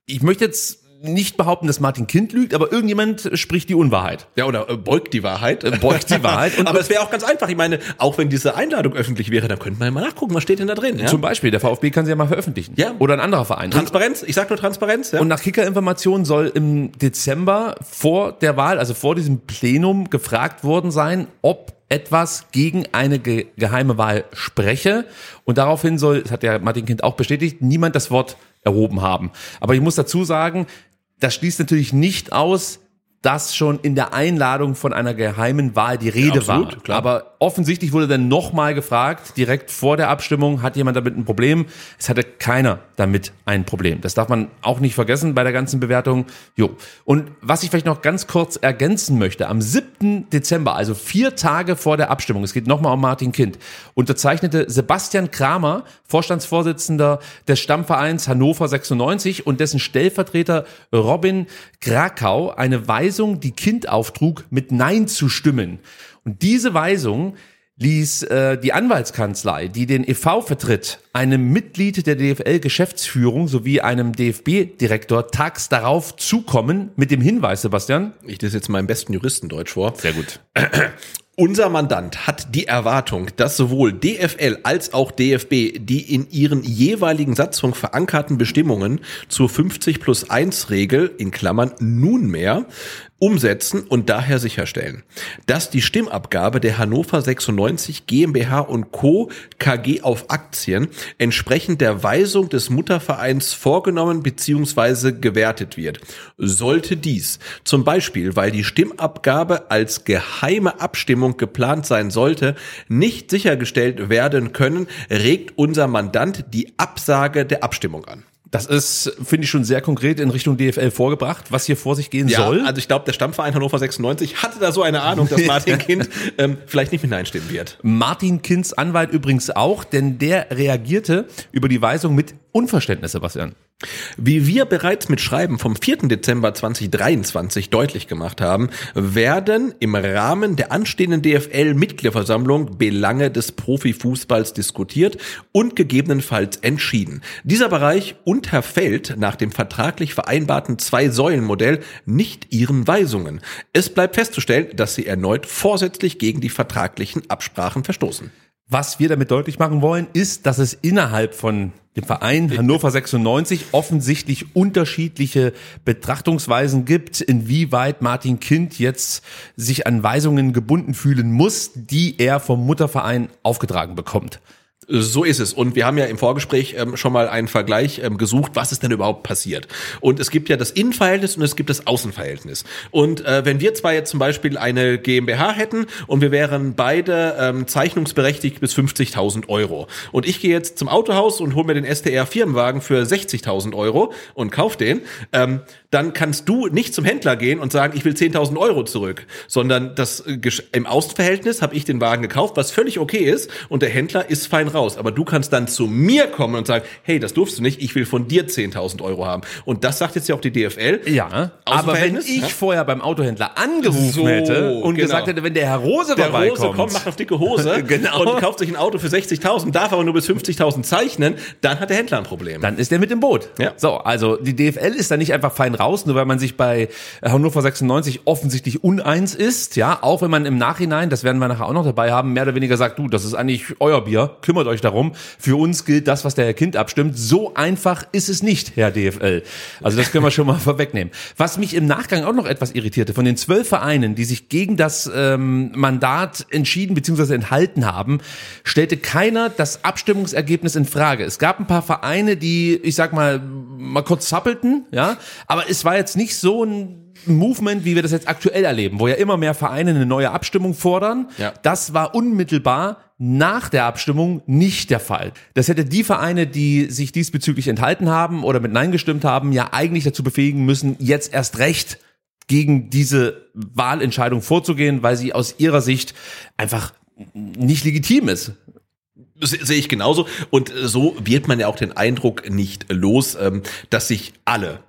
ich möchte jetzt nicht behaupten, dass Martin Kind lügt, aber irgendjemand spricht die Unwahrheit. Ja, oder äh, beugt die Wahrheit. Äh, beugt die Wahrheit. Aber es wäre auch ganz einfach. Ich meine, auch wenn diese Einladung öffentlich wäre, dann könnte man ja mal nachgucken, was steht denn da drin. Ja? Zum Beispiel, der VfB kann sie ja mal veröffentlichen. Ja. Oder ein anderer Verein. Transparenz, ich sag nur Transparenz. Ja? Und nach Kicker-Informationen soll im Dezember vor der Wahl, also vor diesem Plenum, gefragt worden sein, ob etwas gegen eine ge geheime Wahl spreche. Und daraufhin soll, das hat der Martin Kind auch bestätigt, niemand das Wort erhoben haben. Aber ich muss dazu sagen, das schließt natürlich nicht aus, dass schon in der Einladung von einer geheimen Wahl die Rede ja, absolut, war. Klar. Aber offensichtlich wurde dann nochmal gefragt, direkt vor der Abstimmung, hat jemand damit ein Problem? Es hatte keiner damit ein Problem. Das darf man auch nicht vergessen bei der ganzen Bewertung. Jo. Und was ich vielleicht noch ganz kurz ergänzen möchte, am 7. Dezember, also vier Tage vor der Abstimmung, es geht nochmal um Martin Kind, unterzeichnete Sebastian Kramer, Vorstandsvorsitzender des Stammvereins Hannover 96 und dessen Stellvertreter Robin Krakau eine Weise Weisung, die Kind auftrug, mit Nein zu stimmen. Und diese Weisung ließ äh, die Anwaltskanzlei, die den e.V. vertritt, einem Mitglied der DFL-Geschäftsführung sowie einem DFB-Direktor tags darauf zukommen mit dem Hinweis, Sebastian. Ich lese jetzt meinem besten Juristendeutsch vor. Sehr gut. Unser Mandant hat die Erwartung, dass sowohl DFL als auch DFB die in ihren jeweiligen Satzungen verankerten Bestimmungen zur 50 plus 1 Regel in Klammern nunmehr umsetzen und daher sicherstellen, dass die Stimmabgabe der Hannover 96 GmbH und Co. KG auf Aktien entsprechend der Weisung des Muttervereins vorgenommen bzw. gewertet wird. Sollte dies zum Beispiel, weil die Stimmabgabe als geheime Abstimmung geplant sein sollte, nicht sichergestellt werden können, regt unser Mandant die Absage der Abstimmung an. Das ist, finde ich, schon sehr konkret in Richtung DFL vorgebracht, was hier vor sich gehen ja, soll. Also ich glaube, der Stammverein Hannover 96 hatte da so eine Ahnung, dass Martin Kind ähm, vielleicht nicht mit Nein stimmen wird. Martin Kinds Anwalt übrigens auch, denn der reagierte über die Weisung mit Unverständnis, Sebastian. Wie wir bereits mit Schreiben vom 4. Dezember 2023 deutlich gemacht haben, werden im Rahmen der anstehenden DFL-Mitgliederversammlung Belange des Profifußballs diskutiert und gegebenenfalls entschieden. Dieser Bereich unterfällt nach dem vertraglich vereinbarten Zwei-Säulen-Modell nicht ihren Weisungen. Es bleibt festzustellen, dass sie erneut vorsätzlich gegen die vertraglichen Absprachen verstoßen. Was wir damit deutlich machen wollen, ist, dass es innerhalb von dem Verein Hannover 96 offensichtlich unterschiedliche Betrachtungsweisen gibt, inwieweit Martin Kind jetzt sich an Weisungen gebunden fühlen muss, die er vom Mutterverein aufgetragen bekommt. So ist es. Und wir haben ja im Vorgespräch ähm, schon mal einen Vergleich ähm, gesucht, was ist denn überhaupt passiert. Und es gibt ja das Innenverhältnis und es gibt das Außenverhältnis. Und äh, wenn wir zwar jetzt zum Beispiel eine GmbH hätten und wir wären beide ähm, zeichnungsberechtigt bis 50.000 Euro. Und ich gehe jetzt zum Autohaus und hole mir den STR Firmenwagen für 60.000 Euro und kauf den, ähm, dann kannst du nicht zum Händler gehen und sagen, ich will 10.000 Euro zurück, sondern das äh, im Außenverhältnis habe ich den Wagen gekauft, was völlig okay ist und der Händler ist fein raus. Aber du kannst dann zu mir kommen und sagen, hey, das durfst du nicht, ich will von dir 10.000 Euro haben. Und das sagt jetzt ja auch die DFL. Ja, aber wenn ich ja? vorher beim Autohändler angerufen So, hätte und genau. gesagt hätte, wenn der Herr Rose Der vorbeikommt, Rose kommt, macht auf dicke Hose Genau. und kauft sich ein Auto für 60.000, darf aber nur bis 50.000 zeichnen, dann hat der Händler ein Problem. dann ist der mit im Boot. Ja. So, also die DFL ist da nicht einfach fein raus, nur weil man sich bei Hannover 96 offensichtlich uneins ist, ja, auch wenn man im Nachhinein, das werden wir nachher auch noch dabei haben, mehr oder weniger sagt, du, das ist eigentlich euer Bier, kümmert euch darum, für uns gilt das, was der Herr Kind abstimmt. So einfach ist es nicht, Herr DFL. Also das können wir schon mal vorwegnehmen. Was mich im Nachgang auch noch etwas irritierte, von den zwölf Vereinen, die sich gegen das ähm, Mandat entschieden bzw. enthalten haben, stellte keiner das Abstimmungsergebnis in Frage. Es gab ein paar Vereine, die, ich sag mal, mal kurz zappelten, ja, aber es war jetzt nicht so ein Movement, wie wir das jetzt aktuell erleben, wo ja immer mehr Vereine eine neue Abstimmung fordern. Ja. Das war unmittelbar nach der Abstimmung nicht der Fall. Das hätte die Vereine, die sich diesbezüglich enthalten haben oder mit Nein gestimmt haben, ja eigentlich dazu befähigen müssen, jetzt erst recht gegen diese Wahlentscheidung vorzugehen, weil sie aus ihrer Sicht einfach nicht legitim ist. Sehe ich genauso. Und so wird man ja auch den Eindruck nicht los, ähm, dass sich alle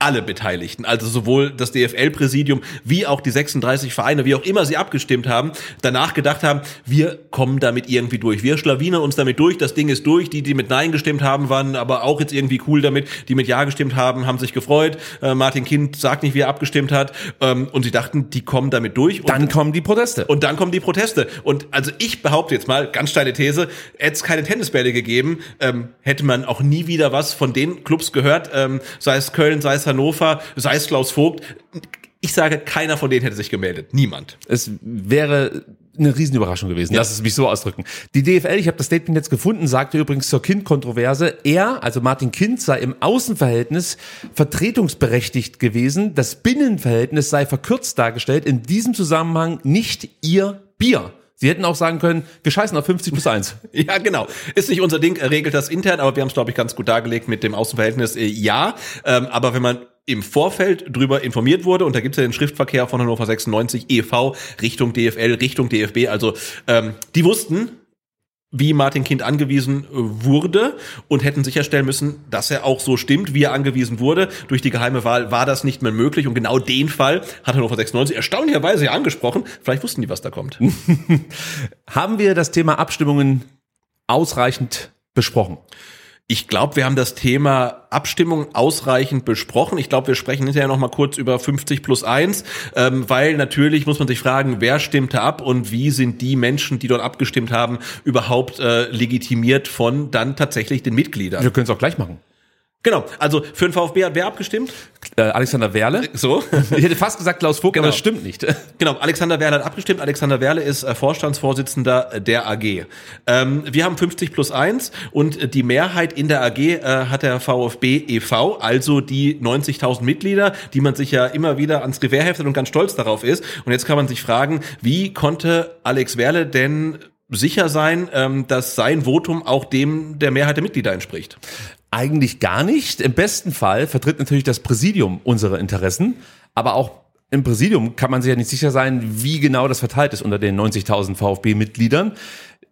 alle Beteiligten, also sowohl das DFL-Präsidium wie auch die 36 Vereine, wie auch immer sie abgestimmt haben, danach gedacht haben, wir kommen damit irgendwie durch. Wir schlawinern uns damit durch, das Ding ist durch. Die, die mit Nein gestimmt haben, waren aber auch jetzt irgendwie cool damit. Die mit Ja gestimmt haben, haben sich gefreut. Äh, Martin Kind sagt nicht, wie er abgestimmt hat. Ähm, und sie dachten, die kommen damit durch. Und Dann kommen die Proteste. und dann kommen die Proteste. Und also ich behaupte jetzt mal, ganz steile These, hätte es keine Tennisbälle gegeben, ähm, hätte man auch nie wieder was von den Clubs gehört, ähm, sei es Köln, sei es Hannover, sei es Klaus Vogt. Ich sage, keiner von denen hätte sich gemeldet. Niemand. Es wäre eine Riesenüberraschung gewesen. Lass es mich so ausdrücken. Die DFL, ich habe das Statement jetzt gefunden, sagte übrigens zur Kind-Kontroverse, er, also Martin Kind, sei im Außenverhältnis vertretungsberechtigt gewesen. Das Binnenverhältnis sei verkürzt dargestellt. In diesem Zusammenhang nicht ihr Bier. Sie hätten auch sagen können, wir scheißen auf 50 plus 1. Ja, genau. Ist nicht unser Ding, regelt das intern, aber wir haben es, glaube ich, ganz gut dargelegt mit dem Außenverhältnis. Äh, ja, ähm, aber wenn man im Vorfeld drüber informiert wurde, und da gibt es ja den Schriftverkehr von Hannover 96 e.V. Richtung DFL, Richtung DFB, also ähm, die wussten, wie Martin Kind angewiesen äh, wurde und hätten sicherstellen müssen, dass er auch so stimmt, wie er angewiesen wurde. Durch die geheime Wahl war das nicht mehr möglich und genau den Fall hat Hannover 96 erstaunlicherweise ja angesprochen. Vielleicht wussten die, was da kommt. Haben wir das Thema Abstimmungen ausreichend besprochen? Ich glaube, wir haben das Thema Abstimmung ausreichend besprochen. Ich glaube, wir sprechen hinterher noch mal kurz über 50 plus 1, ähm, weil natürlich muss man sich fragen, wer stimmte ab und wie sind die Menschen, die dort abgestimmt haben, überhaupt äh, legitimiert von dann tatsächlich den Mitgliedern. Wir können es auch gleich machen. Genau, also für den VfB hat wer abgestimmt? Äh, Alexander Werle. So. Ich hätte fast gesagt Klaus Vogt, Genau. aber das stimmt nicht. Genau, Alexander Werle hat abgestimmt. Alexander Werle ist äh, Vorstandsvorsitzender der AG. Ähm, wir haben 50 plus 1 und die Mehrheit in der AG äh, hat der VfB e.V., also die 90.000 Mitglieder, die man sich ja immer wieder ans Revers heftet und ganz stolz darauf ist. Und jetzt kann man sich fragen, wie konnte Alex Werle denn sicher sein, ähm, dass sein Votum auch dem der Mehrheit der Mitglieder entspricht? Eigentlich gar nicht. Im besten Fall vertritt natürlich das Präsidium unsere Interessen, aber auch im Präsidium kann man sich ja nicht sicher sein, wie genau das verteilt ist unter den 90.000 VfB-Mitgliedern.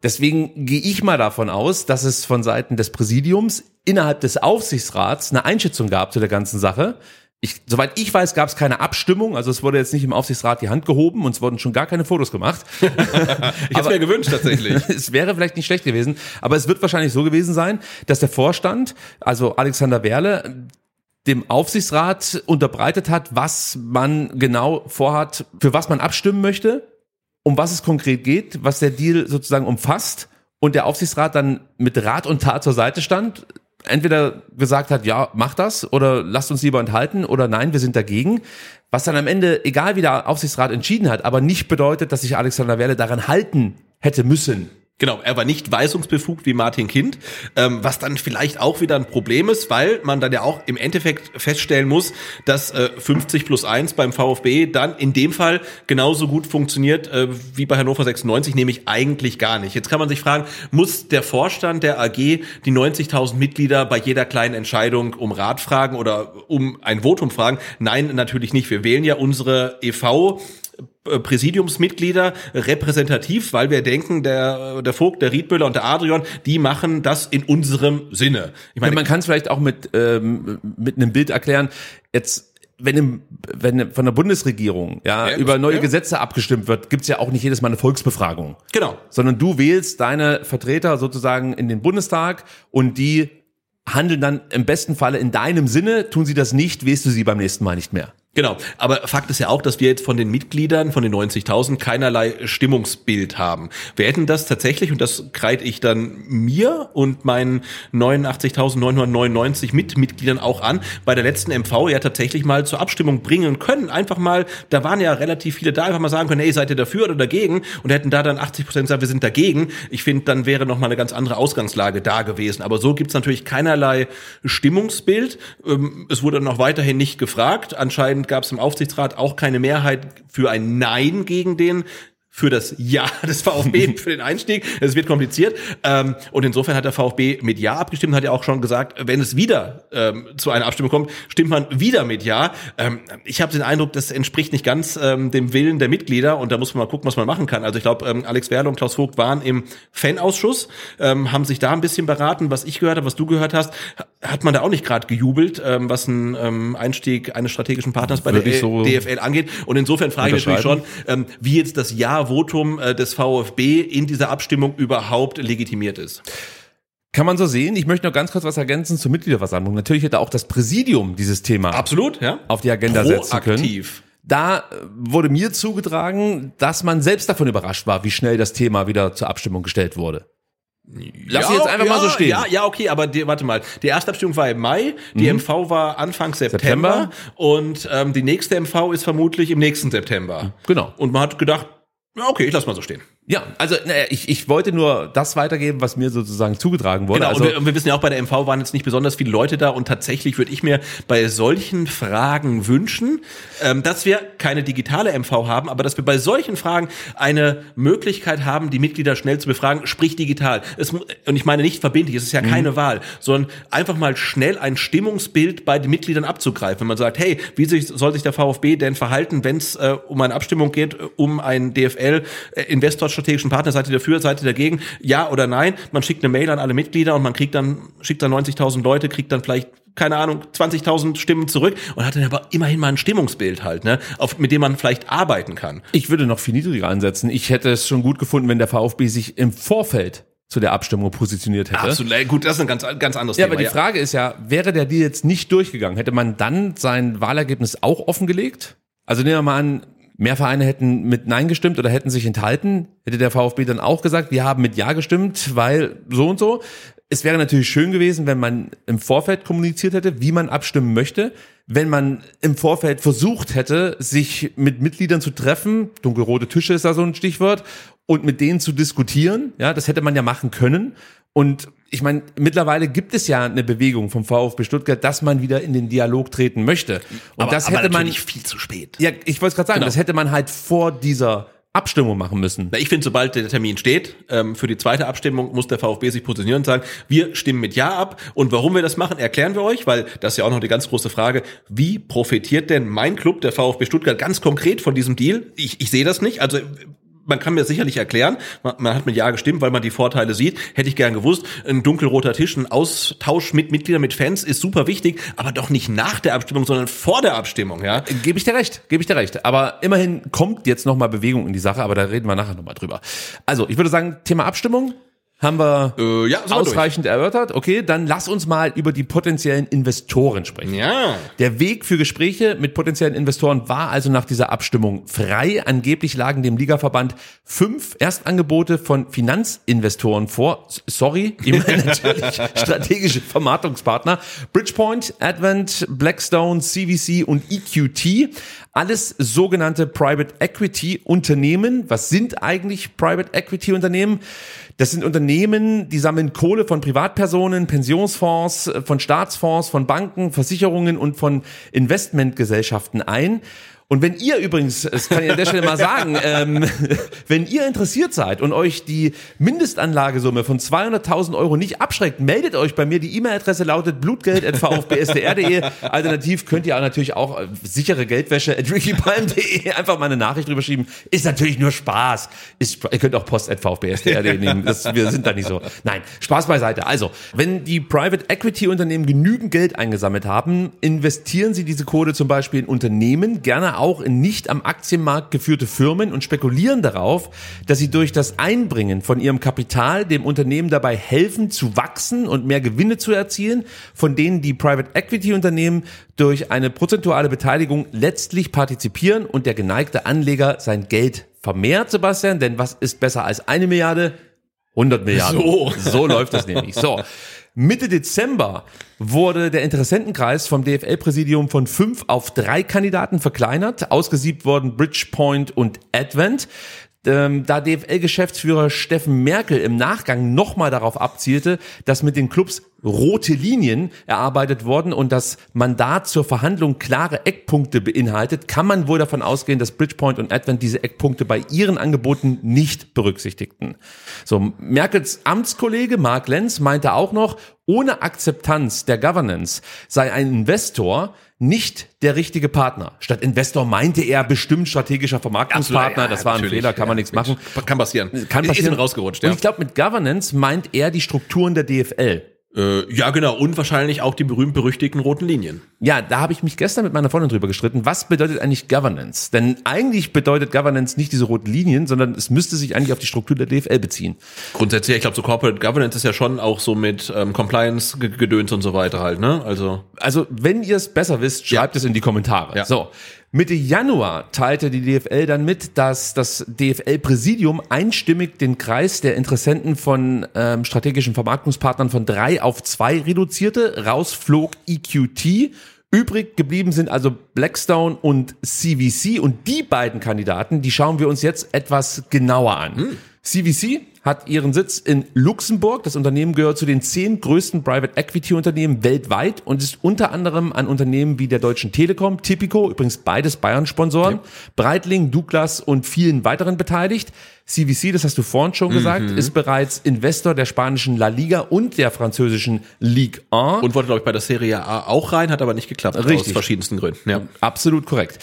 Deswegen gehe ich mal davon aus, dass es von Seiten des Präsidiums innerhalb des Aufsichtsrats eine Einschätzung gab zu der ganzen Sache. Ich, soweit ich weiß, gab es keine Abstimmung, also es wurde jetzt nicht im Aufsichtsrat die Hand gehoben und es wurden schon gar keine Fotos gemacht. Ich hätte mir gewünscht tatsächlich. es wäre vielleicht nicht schlecht gewesen, aber es wird wahrscheinlich so gewesen sein, dass der Vorstand, also Alexander Werle, dem Aufsichtsrat unterbreitet hat, was man genau vorhat, für was man abstimmen möchte, um was es konkret geht, was der Deal sozusagen umfasst und der Aufsichtsrat dann mit Rat und Tat zur Seite stand, entweder gesagt hat, ja, mach das oder lasst uns lieber enthalten oder nein, wir sind dagegen. Was dann am Ende, egal wie der Aufsichtsrat entschieden hat, aber nicht bedeutet, dass sich Alexander Werle daran halten hätte müssen. Genau, er war nicht weisungsbefugt wie Martin Kind, ähm, was dann vielleicht auch wieder ein Problem ist, weil man dann ja auch im Endeffekt feststellen muss, dass äh, 50 plus 1 beim VfB dann in dem Fall genauso gut funktioniert äh, wie bei Hannover 96, nämlich eigentlich gar nicht. Jetzt kann man sich fragen, muss der Vorstand der AG die 90.000 Mitglieder bei jeder kleinen Entscheidung um Rat fragen oder um ein Votum fragen? Nein, natürlich nicht. Wir wählen ja unsere EV Präsidiumsmitglieder repräsentativ, weil wir denken, der, der Vogt, der Riedbüller und der Adrian, die machen das in unserem Sinne. Ich meine, man kann es vielleicht auch mit, ähm, mit einem Bild erklären. Jetzt wenn, im, wenn von der Bundesregierung ja, ja über neue ja. Gesetze abgestimmt wird, gibt's ja auch nicht jedes Mal eine Volksbefragung. Genau. Sondern du wählst deine Vertreter sozusagen in den Bundestag und die handeln dann im besten Falle in deinem Sinne. Tun sie das nicht, wählst du sie beim nächsten Mal nicht mehr. Genau, aber Fakt ist ja auch, dass wir jetzt von den Mitgliedern, von den 90.000, keinerlei Stimmungsbild haben. Wir hätten das tatsächlich, und das kreide ich dann mir und meinen 89.999 Mitmitgliedern auch an, bei der letzten MV ja tatsächlich mal zur Abstimmung bringen können. Einfach mal, da waren ja relativ viele da, einfach mal sagen können, hey, seid ihr dafür oder dagegen? Und hätten da dann 80 Prozent gesagt, wir sind dagegen. Ich finde, dann wäre noch mal eine ganz andere Ausgangslage da gewesen. Aber so gibt's natürlich keinerlei Stimmungsbild. Ähm, es wurde noch weiterhin nicht gefragt. Anscheinend gab es im Aufsichtsrat auch keine Mehrheit für ein Nein gegen den für das Ja des VfB für den Einstieg. Es wird kompliziert. Ähm, und insofern hat der VfB mit Ja abgestimmt, hat ja auch schon gesagt, wenn es wieder ähm, zu einer Abstimmung kommt, stimmt man wieder mit Ja. Ähm, ich habe den Eindruck, das entspricht nicht ganz ähm, dem Willen der Mitglieder und da muss man mal gucken, was man machen kann. Also ich glaube, ähm, Alex Werle und Klaus Vogt waren im Fanausschuss, ähm, haben sich da ein bisschen beraten. Was ich gehört habe, was du gehört hast, hat man da auch nicht gerade gejubelt, ähm, was ein ähm, Einstieg eines strategischen Partners bei Würde der so DFL angeht. Und insofern frage ich natürlich schon, ähm, wie jetzt das Ja Votum äh, des VfB in dieser Abstimmung überhaupt legitimiert ist. Kann man so sehen. Ich möchte noch ganz kurz was ergänzen zur Mitgliederversammlung. Natürlich hätte auch das Präsidium dieses Thema absolut ja. auf die Agenda Proaktiv. setzen können. Da wurde mir zugetragen, dass man selbst davon überrascht war, wie schnell das Thema wieder zur Abstimmung gestellt wurde. Lass ja, jetzt einfach ja, mal so stehen. Ja, ja, okay, aber die, warte mal. Die erste Abstimmung war im Mai, die mhm. MV war Anfang September, September. und ähm, die nächste MV ist vermutlich im nächsten September. Genau. Und man hat gedacht, okay, ich lass mal so stehen. Ja, also naja, ich, ich wollte nur das weitergeben, was mir sozusagen zugetragen wurde. Genau, also, und wir, und wir wissen ja auch, bei der MV waren jetzt nicht besonders viele Leute da und tatsächlich würde ich mir bei solchen Fragen wünschen, ähm, dass wir keine digitale MV haben, aber dass wir bei solchen Fragen eine Möglichkeit haben, die Mitglieder schnell zu befragen, sprich digital. Es, und ich meine nicht verbindlich, es ist ja keine mhm. Wahl, sondern einfach mal schnell ein Stimmungsbild bei den Mitgliedern abzugreifen. Wenn man sagt, hey, wie sich, soll sich der VfB denn verhalten, wenn es äh, um eine Abstimmung geht, um ein DFL-Investor äh, strategischen Partner, seid ihr dafür, seid ihr dagegen, ja oder nein. Man schickt eine Mail an alle Mitglieder und man kriegt dann, schickt dann 90.000 Leute, kriegt dann vielleicht keine Ahnung, 20.000 Stimmen zurück und hat dann aber immerhin mal ein Stimmungsbild halt, ne, auf, mit dem man vielleicht arbeiten kann. Ich würde noch viel niedriger ansetzen. Ich hätte es schon gut gefunden, wenn der VfB sich im Vorfeld zu der Abstimmung positioniert hätte. Absolut, gut, das ist ein ganz, ganz anderes ja, Thema. Aber die ja. Frage ist ja, wäre der Deal jetzt nicht durchgegangen, hätte man dann sein Wahlergebnis auch offengelegt? Also nehmen wir mal an, mehr Vereine hätten mit Nein gestimmt oder hätten sich enthalten, hätte der VfB dann auch gesagt, wir haben mit Ja gestimmt, weil so und so. Es wäre natürlich schön gewesen, wenn man im Vorfeld kommuniziert hätte, wie man abstimmen möchte. Wenn man im Vorfeld versucht hätte, sich mit Mitgliedern zu treffen, dunkelrote Tische ist da so ein Stichwort, und mit denen zu diskutieren, ja, das hätte man ja machen können. Und ich meine, mittlerweile gibt es ja eine Bewegung vom VfB Stuttgart, dass man wieder in den Dialog treten möchte. Und aber, das hätte aber man nicht viel zu spät. Ja, ich wollte es gerade sagen, genau. das hätte man halt vor dieser Abstimmung machen müssen. Na, ich finde, sobald der Termin steht, ähm, für die zweite Abstimmung muss der VfB sich positionieren und sagen, wir stimmen mit Ja ab. Und warum wir das machen, erklären wir euch, weil das ist ja auch noch die ganz große Frage, wie profitiert denn mein Club, der VfB Stuttgart, ganz konkret von diesem Deal? Ich, ich sehe das nicht. Also man kann mir sicherlich erklären, man, man, hat mit Ja gestimmt, weil man die Vorteile sieht. Hätte ich gern gewusst. Ein dunkelroter Tisch, ein Austausch mit Mitgliedern, mit Fans ist super wichtig, aber doch nicht nach der Abstimmung, sondern vor der Abstimmung, ja. Gebe ich dir recht, gebe ich dir recht. Aber immerhin kommt jetzt nochmal Bewegung in die Sache, aber da reden wir nachher nochmal drüber. Also, ich würde sagen, Thema Abstimmung haben wir äh, ja, ausreichend durch. erörtert. Okay, dann lass uns mal über die potenziellen Investoren sprechen. Ja. Der Weg für Gespräche mit potenziellen Investoren war also nach dieser Abstimmung frei. Angeblich lagen dem Ligaverband fünf Erstangebote von Finanzinvestoren vor. Sorry, ich meine natürlich strategische Vermarktungspartner. Bridgepoint, Advent, Blackstone, CVC und EQT. Alles sogenannte Private Equity Unternehmen. Was sind eigentlich Private Equity Unternehmen? Das sind Unternehmen, die sammeln Kohle von Privatpersonen, Pensionsfonds, von Staatsfonds, von Banken, Versicherungen und von Investmentgesellschaften ein und wenn ihr übrigens, das kann ich an der Stelle mal sagen, ähm, wenn ihr interessiert seid und euch die Mindestanlagesumme von 200.000 Euro nicht abschreckt, meldet euch bei mir. Die E-Mail-Adresse lautet blutgeld.vfbsdr.de. Alternativ könnt ihr auch natürlich auch äh, sichere Geldwäsche at rickypalm.de einfach mal eine Nachricht drüber schieben. Ist natürlich nur Spaß. Ist, ihr könnt auch post at vfbsdr.de nehmen. Das, wir sind da nicht so. Nein, Spaß beiseite. Also, wenn die Private Equity Unternehmen genügend Geld eingesammelt haben, investieren sie diese Kohle zum Beispiel in Unternehmen, gerne auch in nicht am Aktienmarkt geführte Firmen und spekulieren darauf, dass sie durch das Einbringen von ihrem Kapital dem Unternehmen dabei helfen zu wachsen und mehr Gewinne zu erzielen, von denen die Private Equity Unternehmen durch eine prozentuale Beteiligung letztlich partizipieren und der geneigte Anleger sein Geld vermehrt, Sebastian, denn was ist besser als eine Milliarde? 100 Milliarden. So, so läuft das nämlich. So. Mitte Dezember wurde der Interessentenkreis vom DFL-Präsidium von fünf auf drei Kandidaten verkleinert. Ausgesiebt wurden Bridgepoint und Advent ähm, da DFL-Geschäftsführer Steffen Merkel im Nachgang nochmal darauf abzielte, dass mit den Clubs rote Linien erarbeitet worden und das Mandat zur Verhandlung klare Eckpunkte beinhaltet, kann man wohl davon ausgehen, dass Bridgepoint und Advent diese Eckpunkte bei ihren Angeboten nicht berücksichtigten. So, Merkels Amtskollege Mark Lenz meinte auch noch, ohne Akzeptanz der Governance sei ein Investor nicht der richtige Partner. Statt Investor meinte er bestimmt strategischer Vermarktungspartner. Ja, das war ein Fehler, kann man nichts machen. Kann passieren. Kann passieren. Ist rausgerutscht, ja. Und ich glaube, mit Governance meint er die Strukturen der DFL. Äh, ja, genau. Und wahrscheinlich auch die berühmt-berüchtigten roten Linien. Ja, da habe ich mich gestern mit meiner Freundin drüber gestritten. Was bedeutet eigentlich Governance? Denn eigentlich bedeutet Governance nicht diese roten Linien, sondern es müsste sich eigentlich auf die Struktur der DFL beziehen. Grundsätzlich, ich glaube, so Corporate Governance ist ja schon auch so mit ähm, Compliance-Gedöns und so weiter halt, ne? Also, also wenn ihr es besser wisst, schreibt ja. es in die Kommentare. Ja. So, Mitte Januar teilte die DFL dann mit, dass das DFL-Präsidium einstimmig den Kreis der Interessenten von ähm, strategischen Vermarktungspartnern von drei auf zwei reduzierte. Raus flog EQT. Übrig geblieben sind also Blackstone und CVC und die beiden Kandidaten, die schauen wir uns jetzt etwas genauer an. Hm. CVC hat ihren Sitz in Luxemburg. Das Unternehmen gehört zu den zehn größten Private Equity Unternehmen weltweit und ist unter anderem an Unternehmen wie der Deutschen Telekom, Tipico, übrigens beides Bayern-Sponsoren, ja. Breitling, Douglas und vielen weiteren beteiligt. CVC, das hast du vorhin schon gesagt, mhm. ist bereits Investor der spanischen La Liga und der französischen Ligue 1. Und wollte, glaube ich, bei der Serie A auch rein, hat aber nicht geklappt. Richtig. Aus verschiedensten Gründen. Ja. Absolut korrekt.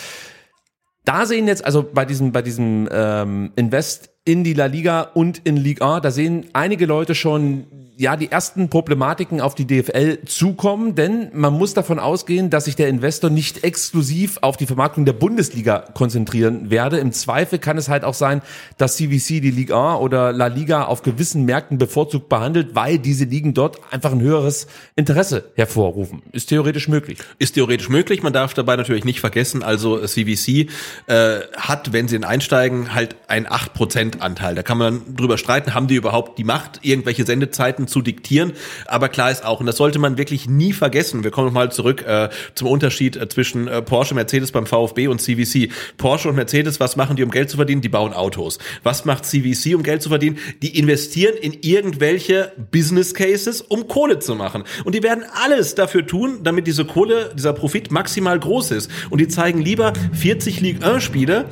Da sehen jetzt, also bei diesem, bei diesem ähm, Invest in die La Liga und in Liga da sehen einige Leute schon ja die ersten Problematiken auf die DFL zukommen, denn man muss davon ausgehen, dass sich der Investor nicht exklusiv auf die Vermarktung der Bundesliga konzentrieren werde. Im Zweifel kann es halt auch sein, dass CVC die Liga oder La Liga auf gewissen Märkten bevorzugt behandelt, weil diese Ligen dort einfach ein höheres Interesse hervorrufen. Ist theoretisch möglich. Ist theoretisch möglich. Man darf dabei natürlich nicht vergessen, also CVC äh, hat, wenn sie einsteigen, halt ein 8% Anteil. Da kann man drüber streiten, haben die überhaupt die Macht, irgendwelche Sendezeiten Daten zu diktieren. Aber klar ist auch, und das sollte man wirklich nie vergessen, wir kommen nochmal zurück äh, zum Unterschied äh, zwischen äh, Porsche, Mercedes beim VfB und CVC. Porsche und Mercedes, was machen die, um Geld zu verdienen? Die bauen Autos. Was macht CVC, um Geld zu verdienen? Die investieren in irgendwelche Business Cases, um Kohle zu machen. Und die werden alles dafür tun, damit diese Kohle, dieser Profit maximal groß ist. Und die zeigen lieber 40 Ligue 1 Spiele,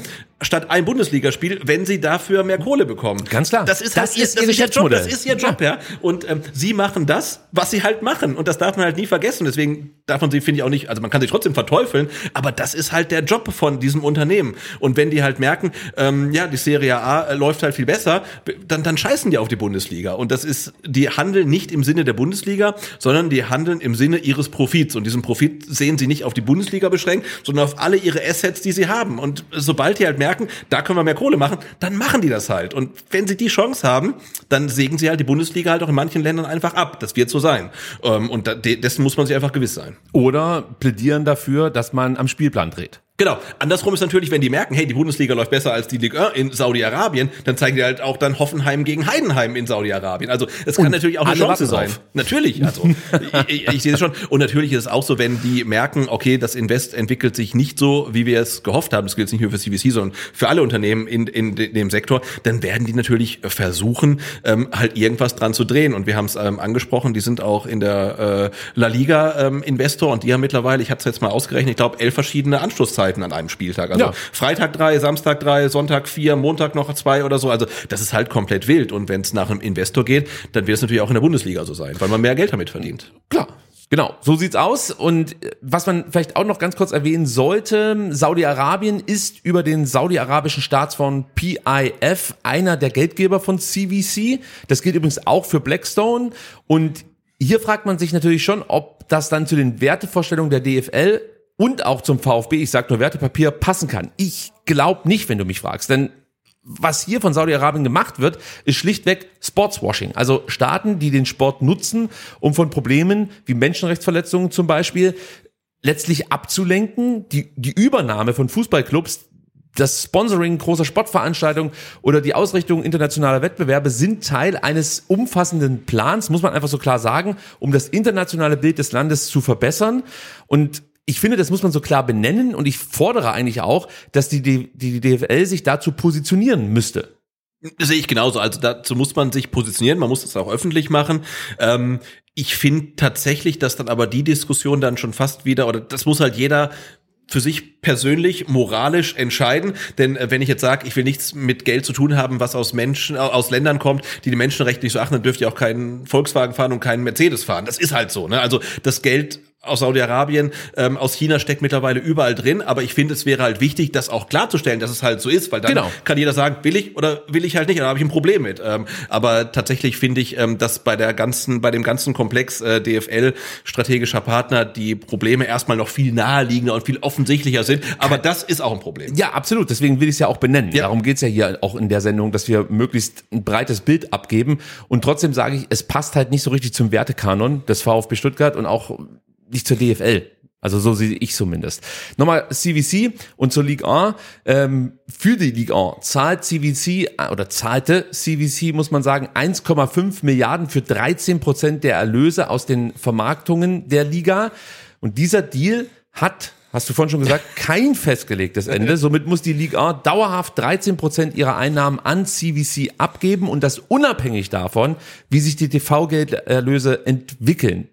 statt ein Bundesligaspiel, wenn sie dafür mehr Kohle bekommen. Ganz klar. Das ist, das halt ist, ihr, das ist Job, das ist ihr Job, ja. Und ähm, sie machen das, was sie halt machen. Und das darf man halt nie vergessen. Deswegen darf man sie, finde ich, auch nicht, also man kann sie trotzdem verteufeln, aber das ist halt der Job von diesem Unternehmen. Und wenn die halt merken, ähm, ja, die Serie A äh, läuft halt viel besser, dann, dann scheißen die auf die Bundesliga. Und das ist, die handeln nicht im Sinne der Bundesliga, sondern die handeln im Sinne ihres Profits. Und diesen Profit sehen sie nicht auf die Bundesliga beschränkt, sondern auf alle ihre Assets, die sie haben. Und sobald die halt merken, merken, da können wir mehr Kohle machen, dann machen die das halt. Und wenn sie die Chance haben, dann sägen sie halt die Bundesliga halt auch in manchen Ländern einfach ab. Das wird so sein. Ähm, und dessen muss man sich einfach gewiss sein. Oder plädieren dafür, dass man am Spielplan dreht. Genau. Andersrum ist natürlich, wenn die merken, hey, die Bundesliga läuft besser als die Liga in Saudi-Arabien, dann zeigen die halt auch dann Hoffenheim gegen Heidenheim in Saudi-Arabien. Also es kann Und natürlich auch eine Chance sein. drauf. Natürlich, also ich, ich, sehe es schon. Und natürlich ist es auch so, wenn die merken, okay, das Invest entwickelt sich nicht so, wie wir es gehofft haben, das gilt nicht nur für CVC, sondern für alle Unternehmen in, in, de- dem Sektor, dann werden die natürlich versuchen, ähm, halt irgendwas dran zu drehen. Und wir haben es ähm, angesprochen, die sind auch in der äh, La Liga ähm, Investor und die haben mittlerweile, ich hatte es jetzt mal ausgerechnet, ich glaube, elf verschiedene Anstoßzeiten an einem Spieltag. Also Ja. Freitag drei, Samstag drei, Sonntag vier, Montag noch zwei oder so. Also das ist halt komplett wild. Und wenn es nach einem Investor geht, dann wird es natürlich auch in der Bundesliga so sein, weil man mehr Geld damit verdient. Klar. Genau, so sieht's aus. Und äh, was man vielleicht auch noch ganz kurz erwähnen sollte, Saudi-Arabien ist über den saudi-arabischen Staatsfonds PIF einer der Geldgeber von CVC. Das gilt übrigens auch für Blackstone. Und hier fragt man sich natürlich schon, ob das dann zu den Wertevorstellungen der DFL und auch zum VfB, ich sag nur Wertepapier, passen kann. Ich glaube nicht, wenn du mich fragst, denn was hier von Saudi-Arabien gemacht wird, ist schlichtweg Sportswashing. Also Staaten, die den Sport nutzen, um von Problemen wie Menschenrechtsverletzungen zum Beispiel letztlich abzulenken, die, die Übernahme von Fußballclubs, das Sponsoring großer Sportveranstaltungen oder die Ausrichtung internationaler Wettbewerbe sind Teil eines umfassenden Plans, muss man einfach so klar sagen, um das internationale Bild des Landes zu verbessern. Und ich finde, das muss man so klar benennen und ich fordere eigentlich auch, dass die, die, die DFL sich dazu positionieren müsste. Das sehe ich genauso. Also dazu muss man sich positionieren, man muss das auch öffentlich machen. Ähm, ich finde tatsächlich, dass dann aber die Diskussion dann schon fast wieder, oder das muss halt jeder für sich persönlich moralisch entscheiden, denn äh, wenn ich jetzt sage, ich will nichts mit Geld zu tun haben, was aus Menschen aus Ländern kommt, die die Menschenrechte nicht so achten, dann dürft ihr auch keinen Volkswagen fahren und keinen Mercedes fahren. Das ist halt so, ne? Also das Geld aus Saudi-Arabien, ähm, aus China steckt mittlerweile überall drin, aber ich finde, es wäre halt wichtig, das auch klarzustellen, dass es halt so ist, weil dann Genau. kann jeder sagen, will ich oder will ich halt nicht, da habe ich ein Problem mit. Ähm, aber tatsächlich finde ich, ähm, dass bei der ganzen, bei dem ganzen Komplex äh, DFL strategischer Partner die Probleme erstmal noch viel naheliegender und viel offensichtlicher sind. Aber das ist auch ein Problem. Ja, absolut. Deswegen will ich es ja auch benennen. Ja. Darum geht's ja hier auch in der Sendung, dass wir möglichst ein breites Bild abgeben. Und trotzdem sage ich, es passt halt nicht so richtig zum Wertekanon des VfB Stuttgart und auch nicht zur DFL. Also so sehe ich zumindest. Nochmal CVC und zur Ligue 1. Ähm, für die Ligue 1 zahlt CVC äh, oder zahlte CVC, muss man sagen, 1,5 Milliarden für 13 Prozent der Erlöse aus den Vermarktungen der Liga. Und dieser Deal hat Hast du vorhin schon gesagt, kein festgelegtes Ende. Somit muss die Ligue 1 dauerhaft 13 Prozent ihrer Einnahmen an CVC abgeben und das unabhängig davon, wie sich die TV-Gelderlöse entwickeln.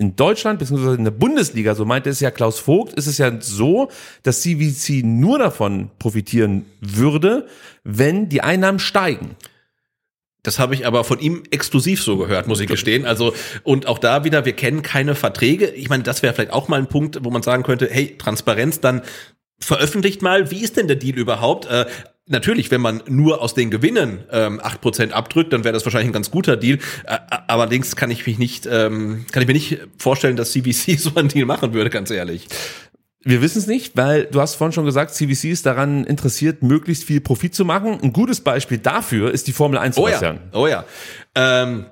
In Deutschland beziehungsweise in der Bundesliga, so meinte es ja Klaus Vogt, ist es ja so, dass CVC nur davon profitieren würde, wenn die Einnahmen steigen. Das habe ich aber von ihm exklusiv so gehört, muss ich gestehen. Also und auch da wieder, wir kennen keine Verträge. Ich meine, das wäre vielleicht auch mal ein Punkt, wo man sagen könnte, hey, Transparenz, dann veröffentlicht mal, wie ist denn der Deal überhaupt? Äh, Natürlich, wenn man nur aus den Gewinnen ähm, 8% abdrückt, dann wäre das wahrscheinlich ein ganz guter Deal. Äh, allerdings kann ich mich nicht, ähm, kann ich mir nicht vorstellen, dass CVC so einen Deal machen würde, ganz ehrlich. Wir wissen es nicht, weil du hast vorhin schon gesagt, CVC ist daran interessiert, möglichst viel Profit zu machen. Ein gutes Beispiel dafür ist die Formel 1, Oh ja, oh ja. Ähm,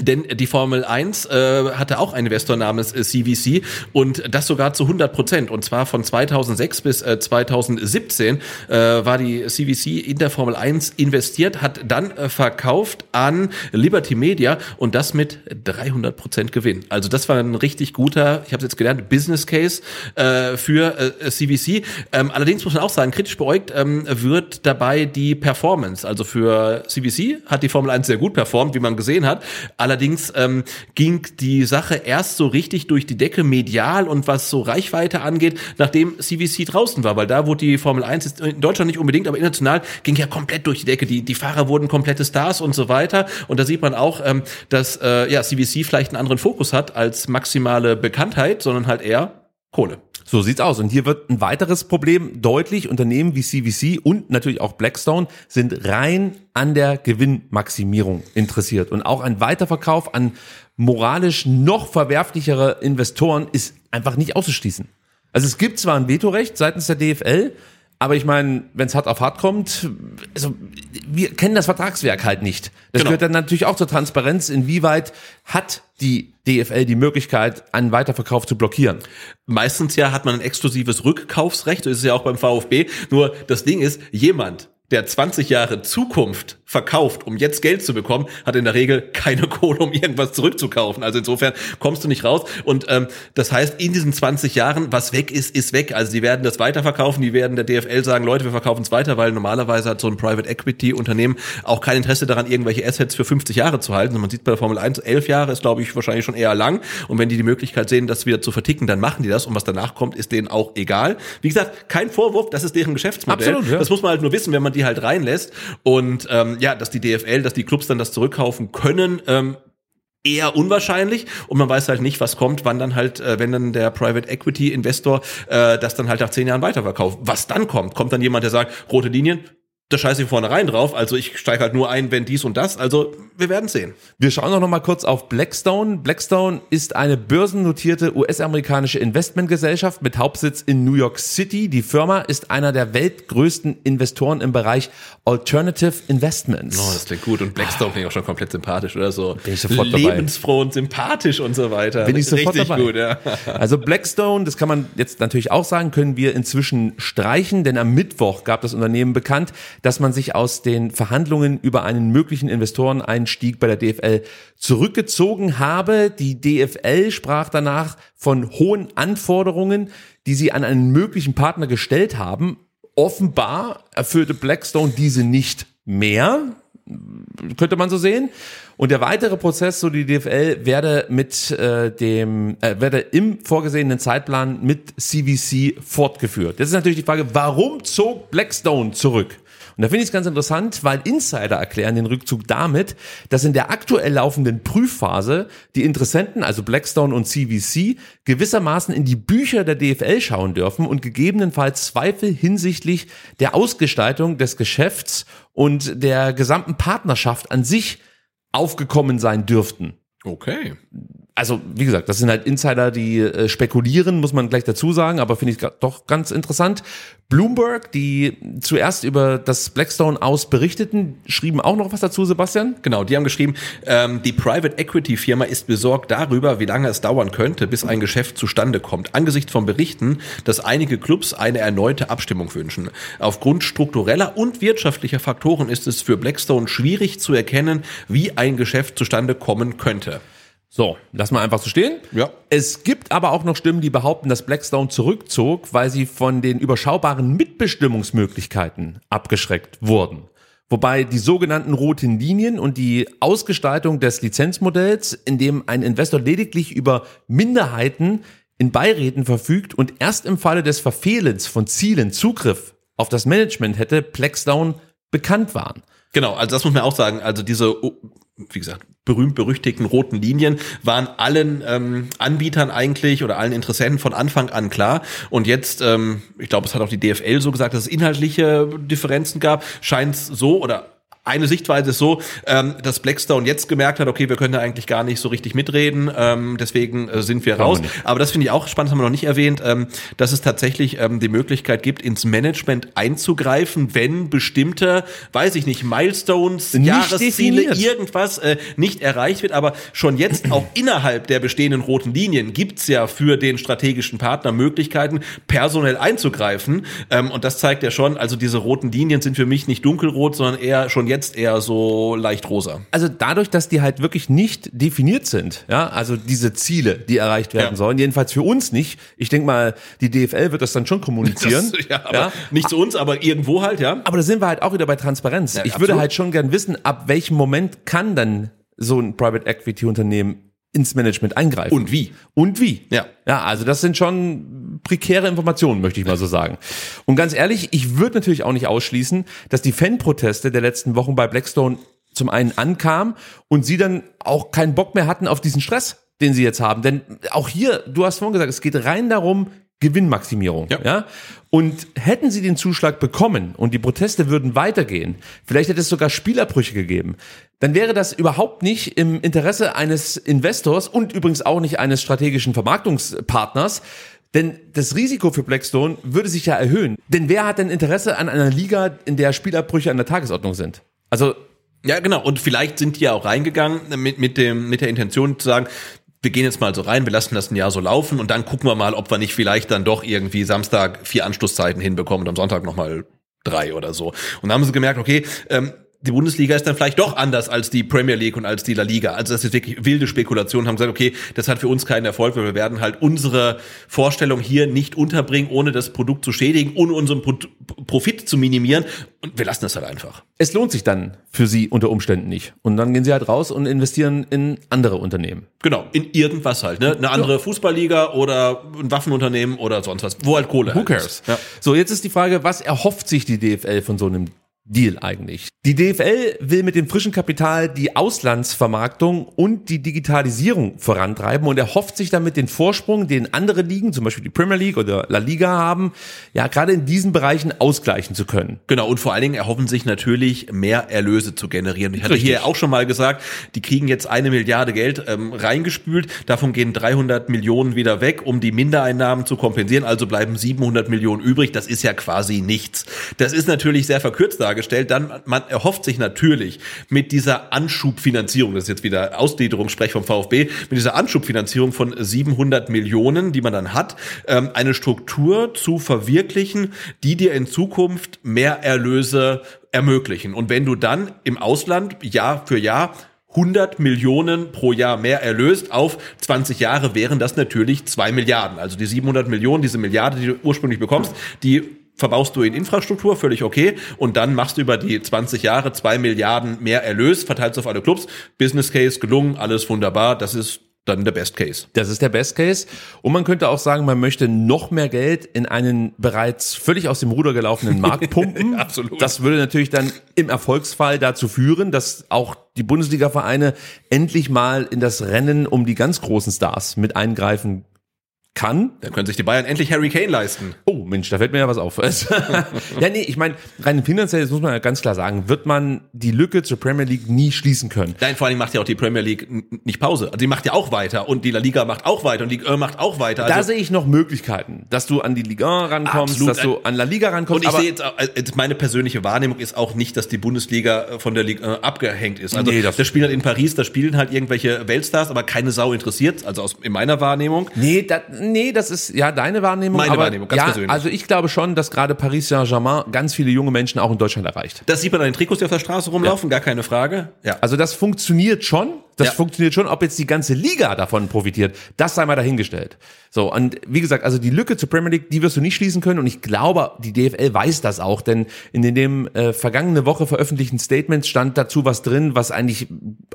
denn die Formel 1 äh, hatte auch einen Investor namens äh, CVC und das sogar zu 100 Prozent. Und zwar von 2006 bis äh, 2017 äh, war die CVC in der Formel 1 investiert, hat dann äh, verkauft an Liberty Media und das mit 300 Prozent Gewinn. Also das war ein richtig guter, ich habe jetzt gelernt, Business Case äh, für äh, CVC. Ähm, allerdings muss man auch sagen, kritisch beäugt ähm, wird dabei die Performance. Also für CVC hat die Formel 1 sehr gut performt, wie man gesehen hat. Allerdings ähm, ging die Sache erst so richtig durch die Decke medial und was so Reichweite angeht, nachdem CVC draußen war, weil da wurde die Formel 1 jetzt in Deutschland nicht unbedingt, aber international ging ja komplett durch die Decke. Die, die Fahrer wurden komplette Stars und so weiter. Und da sieht man auch, ähm, dass äh, ja, CVC vielleicht einen anderen Fokus hat als maximale Bekanntheit, sondern halt eher Kohle. So sieht's aus. Und hier wird ein weiteres Problem deutlich. Unternehmen wie CVC und natürlich auch Blackstone sind rein an der Gewinnmaximierung interessiert. Und auch ein Weiterverkauf an moralisch noch verwerflichere Investoren ist einfach nicht auszuschließen. Also es gibt zwar ein Vetorecht seitens der DFL, aber ich meine, wenn es hart auf hart kommt, also wir kennen das Vertragswerk halt nicht. Das Genau. gehört dann natürlich auch zur Transparenz. Inwieweit hat die DFL die Möglichkeit, einen Weiterverkauf zu blockieren? Meistens ja hat man ein exklusives Rückkaufsrecht, so ist ja auch beim VfB. Nur das Ding ist, jemand, der 20 Jahre Zukunft verkauft, um jetzt Geld zu bekommen, hat in der Regel keine Kohle, um irgendwas zurückzukaufen. Also insofern kommst du nicht raus. Und ähm, das heißt, in diesen 20 Jahren, was weg ist, ist weg. Also die werden das weiterverkaufen, die werden der DFL sagen, Leute, wir verkaufen es weiter, weil normalerweise hat so ein Private Equity Unternehmen auch kein Interesse daran, irgendwelche Assets für 50 Jahre zu halten. Und man sieht bei der Formel 1, 11 Jahre ist, glaube ich, wahrscheinlich schon eher lang. Und wenn die die Möglichkeit sehen, das wieder zu verticken, dann machen die das. Und was danach kommt, ist denen auch egal. Wie gesagt, kein Vorwurf, das ist deren Geschäftsmodell. Absolut, ja. Das muss man halt nur wissen, wenn man die halt reinlässt. Und ähm, ja, dass die DFL, dass die Clubs dann das zurückkaufen können, ähm, eher unwahrscheinlich und man weiß halt nicht, was kommt, wann dann halt, äh, wenn dann der Private Equity Investor äh, das dann halt nach zehn Jahren weiterverkauft. Was dann kommt? Kommt dann jemand, der sagt, rote Linien, da scheiße ich vornherein drauf, also ich steige halt nur ein, wenn dies und das. Also wir werden sehen. Wir schauen auch noch mal kurz auf Blackstone. Blackstone ist eine börsennotierte US-amerikanische Investmentgesellschaft mit Hauptsitz in New York City. Die Firma ist einer der weltgrößten Investoren im Bereich Alternative Investments. Oh, das klingt gut und Blackstone finde ich auch schon komplett sympathisch oder so. Bin ich sofort dabei. Lebensfroh und sympathisch und so weiter. Bin ich sofort Richtig dabei. gut, ja. Also Blackstone, das kann man jetzt natürlich auch sagen, können wir inzwischen streichen, denn am Mittwoch gab das Unternehmen bekannt, dass man sich aus den Verhandlungen über einen möglichen Investoreneinstieg bei der DFL zurückgezogen habe. Die DFL sprach danach von hohen Anforderungen, die sie an einen möglichen Partner gestellt haben. Offenbar erfüllte Blackstone diese nicht mehr könnte man so sehen. Und der weitere Prozess, so die DFL, werde mit äh, dem, äh, werde im vorgesehenen Zeitplan mit CVC fortgeführt. Jetzt ist natürlich die Frage, warum zog Blackstone zurück? Und da finde ich es ganz interessant, weil Insider erklären den Rückzug damit, dass in der aktuell laufenden Prüfphase die Interessenten, also Blackstone und CVC, gewissermaßen in die Bücher der DFL schauen dürfen und gegebenenfalls Zweifel hinsichtlich der Ausgestaltung des Geschäfts und der gesamten Partnerschaft an sich aufgekommen sein dürften. Okay. Also, wie gesagt, das sind halt Insider, die äh, spekulieren, muss man gleich dazu sagen, aber finde ich doch ganz interessant. Bloomberg, die zuerst über das Blackstone aus berichteten, schrieben auch noch was dazu, Sebastian? Genau, die haben geschrieben, ähm, die Private Equity Firma ist besorgt darüber, wie lange es dauern könnte, bis ein Geschäft zustande kommt. Angesichts von Berichten, dass einige Clubs eine erneute Abstimmung wünschen. Aufgrund struktureller und wirtschaftlicher Faktoren ist es für Blackstone schwierig zu erkennen, wie ein Geschäft zustande kommen könnte. So, lass mal einfach so stehen. Ja. Es gibt aber auch noch Stimmen, die behaupten, dass Blackstone zurückzog, weil sie von den überschaubaren Mitbestimmungsmöglichkeiten abgeschreckt wurden. Wobei die sogenannten roten Linien und die Ausgestaltung des Lizenzmodells, in dem ein Investor lediglich über Minderheiten in Beiräten verfügt und erst im Falle des Verfehlens von Zielen Zugriff auf das Management hätte, Blackstone bekannt waren. Genau, also das muss man auch sagen. Also diese, wie gesagt, berühmt-berüchtigten roten Linien waren allen ähm, Anbietern eigentlich oder allen Interessenten von Anfang an klar. Und jetzt, ähm, ich glaube, es hat auch die DFL so gesagt, dass es inhaltliche Differenzen gab, scheint es so oder eine Sichtweise ist so, ähm, dass Blackstone jetzt gemerkt hat, okay, wir können da eigentlich gar nicht so richtig mitreden, ähm, deswegen äh, sind wir Kann raus. nicht. Aber das finde ich auch spannend, das haben wir noch nicht erwähnt, ähm, dass es tatsächlich ähm, die Möglichkeit gibt, ins Management einzugreifen, wenn bestimmte, weiß ich nicht, Milestones, Nicht Jahresziele, definiert. irgendwas äh, nicht erreicht wird. Aber schon jetzt auch innerhalb der bestehenden roten Linien gibt's ja für den strategischen Partner Möglichkeiten, personell einzugreifen. Ähm, und das zeigt ja schon, also diese roten Linien sind für mich nicht dunkelrot, sondern eher schon jetzt eher so leicht rosa. also dadurch, dass die halt wirklich nicht definiert sind, ja, also diese Ziele, die erreicht werden Ja. sollen, jedenfalls für uns nicht. Ich denke mal, die DFL wird das dann schon kommunizieren. Das, ja, aber nicht zu uns, aber irgendwo halt, ja. Aber da sind wir halt auch wieder bei Transparenz. Ja, ich absolut. würde halt schon gern wissen, ab welchem Moment kann dann so ein Private Equity Unternehmen ins Management eingreifen. Und wie? Und wie? Ja. Ja, also das sind schon prekäre Informationen, möchte ich mal so sagen. Und ganz ehrlich, ich würde natürlich auch nicht ausschließen, dass die Fanproteste der letzten Wochen bei Blackstone zum einen ankamen und sie dann auch keinen Bock mehr hatten auf diesen Stress, den sie jetzt haben. Denn auch hier, du hast vorhin gesagt, es geht rein darum, Gewinnmaximierung. Ja. ja? Und hätten sie den Zuschlag bekommen und die Proteste würden weitergehen, vielleicht hätte es sogar Spielerbrüche gegeben, dann wäre das überhaupt nicht im Interesse eines Investors und übrigens auch nicht eines strategischen Vermarktungspartners, Denn das Risiko für Blackstone würde sich ja erhöhen. Denn wer hat denn Interesse an einer Liga, in der Spielabbrüche an der Tagesordnung sind? Also Ja, genau. Und vielleicht sind die ja auch reingegangen mit, mit, dem, mit der Intention zu sagen, wir gehen jetzt mal so rein, wir lassen das ein Jahr so laufen und dann gucken wir mal, ob wir nicht vielleicht dann doch irgendwie Samstag vier Anschlusszeiten hinbekommen und am Sonntag nochmal drei oder so. Und dann haben sie gemerkt, okay, ähm, die Bundesliga ist dann vielleicht doch anders als die Premier League und als die La Liga. Also das ist wirklich wilde Spekulation. Haben gesagt, okay, das hat für uns keinen Erfolg, weil wir werden halt unsere Vorstellung hier nicht unterbringen, ohne das Produkt zu schädigen, ohne unseren Pro Profit zu minimieren. Und wir lassen das halt einfach. es lohnt sich dann für sie unter Umständen nicht. Und dann gehen sie halt raus und investieren in andere Unternehmen. Genau, in irgendwas halt, ne? Eine andere Fußballliga oder ein Waffenunternehmen oder sonst was, wo halt Kohle Who halt cares? Ja. So, jetzt ist die Frage, was erhofft sich die DFL von so einem Deal eigentlich? Die DFL will mit dem frischen Kapital die Auslandsvermarktung und die Digitalisierung vorantreiben und erhofft sich damit den Vorsprung, den andere Ligen, zum Beispiel die Premier League oder La Liga haben, ja, gerade in diesen Bereichen ausgleichen zu können. Genau, und vor allen Dingen erhoffen sich natürlich mehr Erlöse zu generieren. Ich hatte Richtig. hier auch schon mal gesagt, die kriegen jetzt eine Milliarde Geld ähm, reingespült, davon gehen 300 Millionen wieder weg, um die Mindereinnahmen zu kompensieren, also bleiben 700 Millionen übrig, das ist ja quasi nichts. Das ist natürlich sehr verkürzt dargestellt, dann man erhofft sich natürlich mit dieser Anschubfinanzierung, das ist jetzt wieder Ausgliederungssprech vom VfB, mit dieser Anschubfinanzierung von 700 Millionen, die man dann hat, ähm, eine Struktur zu verwirklichen, die dir in Zukunft mehr Erlöse ermöglichen. Und wenn du dann im Ausland Jahr für Jahr 100 Millionen pro Jahr mehr erlöst auf 20 Jahre wären das natürlich 2 Milliarden. Also die 700 Millionen, diese Milliarde, die du ursprünglich bekommst, die verbaust du in Infrastruktur, völlig okay. Und dann machst du über die 20 Jahre 2 Milliarden mehr Erlös, verteilst auf alle Clubs. Business Case gelungen, alles wunderbar. Das ist dann der Best Case. Das ist der Best Case. Und man könnte auch sagen, man möchte noch mehr Geld in einen bereits völlig aus dem Ruder gelaufenen Markt pumpen. Absolut. Das würde natürlich dann im Erfolgsfall dazu führen, dass auch die Bundesliga-Vereine endlich mal in das Rennen um die ganz großen Stars mit eingreifen kann. Dann können sich die Bayern endlich Harry Kane leisten. Oh Mensch, da fällt mir ja was auf. ja, nee, ich meine, rein finanziell, das muss man ja ganz klar sagen, wird man die Lücke zur Premier League nie schließen können. Nein, vor allem macht ja auch die Premier League nicht Pause. Also die macht ja auch weiter und die La Liga macht auch weiter und die Ligue 1 macht auch weiter. da Also, sehe ich noch Möglichkeiten, dass du an die Liga 1 rankommst, Absolut. dass du an La Liga rankommst. und ich sehe jetzt, also jetzt meine persönliche Wahrnehmung ist auch nicht, dass die Bundesliga äh, von der Ligue 1 abgehängt ist. Also Nee, das- das Spiel halt in Paris, da spielen halt irgendwelche Weltstars, aber keine Sau interessiert, also aus, in meiner Wahrnehmung. Nee, da, nee, das ist ja deine Wahrnehmung. Meine aber Wahrnehmung, ganz ja, persönlich. Also ich glaube schon, dass gerade Paris Saint-Germain ganz viele junge Menschen auch in Deutschland erreicht. Das sieht man an den Trikots, die auf der Straße rumlaufen, gar keine Frage. Ja. Also das funktioniert schon. Das Ja. funktioniert schon. Ob jetzt die ganze Liga davon profitiert, das sei mal dahingestellt. So, und wie gesagt, also die Lücke zur Premier League, die wirst du nicht schließen können. Und ich glaube, die DFL weiß das auch, denn in den dem äh, vergangene Woche veröffentlichten Statements stand dazu was drin, was eigentlich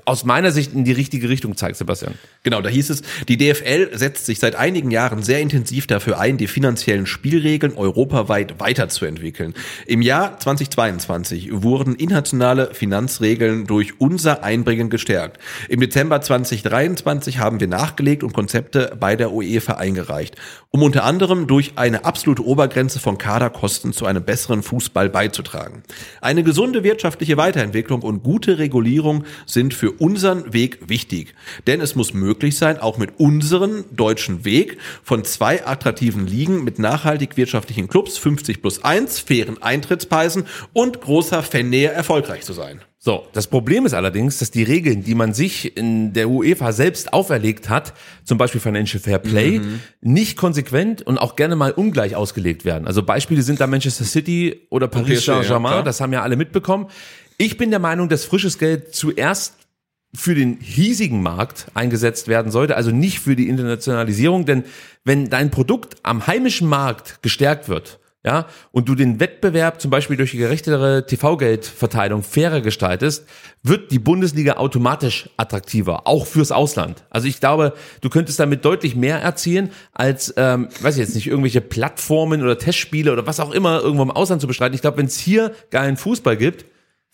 aus meiner Sicht in die richtige Richtung zeigt, Sebastian. Genau, da hieß es, die DFL setzt sich seit einigen Jahren sehr intensiv dafür ein, die finanziellen Spielregeln europaweit weiterzuentwickeln. Im Jahr 2022 wurden internationale Finanzregeln durch unser Einbringen gestärkt. Im Dezember 2023 haben wir nachgelegt und Konzepte bei der UEFA eingereicht, um unter anderem durch eine absolute Obergrenze von Kaderkosten zu einem besseren Fußball beizutragen. Eine gesunde wirtschaftliche Weiterentwicklung und gute Regulierung sind für unseren Weg wichtig. Denn es muss möglich sein, auch mit unserem deutschen Weg von zwei attraktiven Ligen mit nachhaltig wirtschaftlichen Clubs, 50 plus 1, fairen Eintrittspreisen und großer Fannähe erfolgreich zu sein. So, das Problem ist allerdings, dass die Regeln, die man sich in der UEFA selbst auferlegt hat, zum Beispiel Financial Fair Play, nicht konsequent und auch gerne mal ungleich ausgelegt werden. Also Beispiele sind da Manchester City oder Paris ja, Saint-Germain, das haben ja alle mitbekommen. Ich bin der Meinung, dass frisches Geld zuerst für den hiesigen Markt eingesetzt werden sollte, also nicht für die Internationalisierung, denn wenn dein Produkt am heimischen Markt gestärkt wird, ja, und du den Wettbewerb zum Beispiel durch die gerechtere TV-Geldverteilung fairer gestaltest, wird die Bundesliga automatisch attraktiver, auch fürs Ausland. Also ich glaube, du könntest damit deutlich mehr erzielen, als, ähm, weiß ich jetzt nicht, irgendwelche Plattformen oder Testspiele oder was auch immer irgendwo im Ausland zu bestreiten. Ich glaube, wenn es hier geilen Fußball gibt,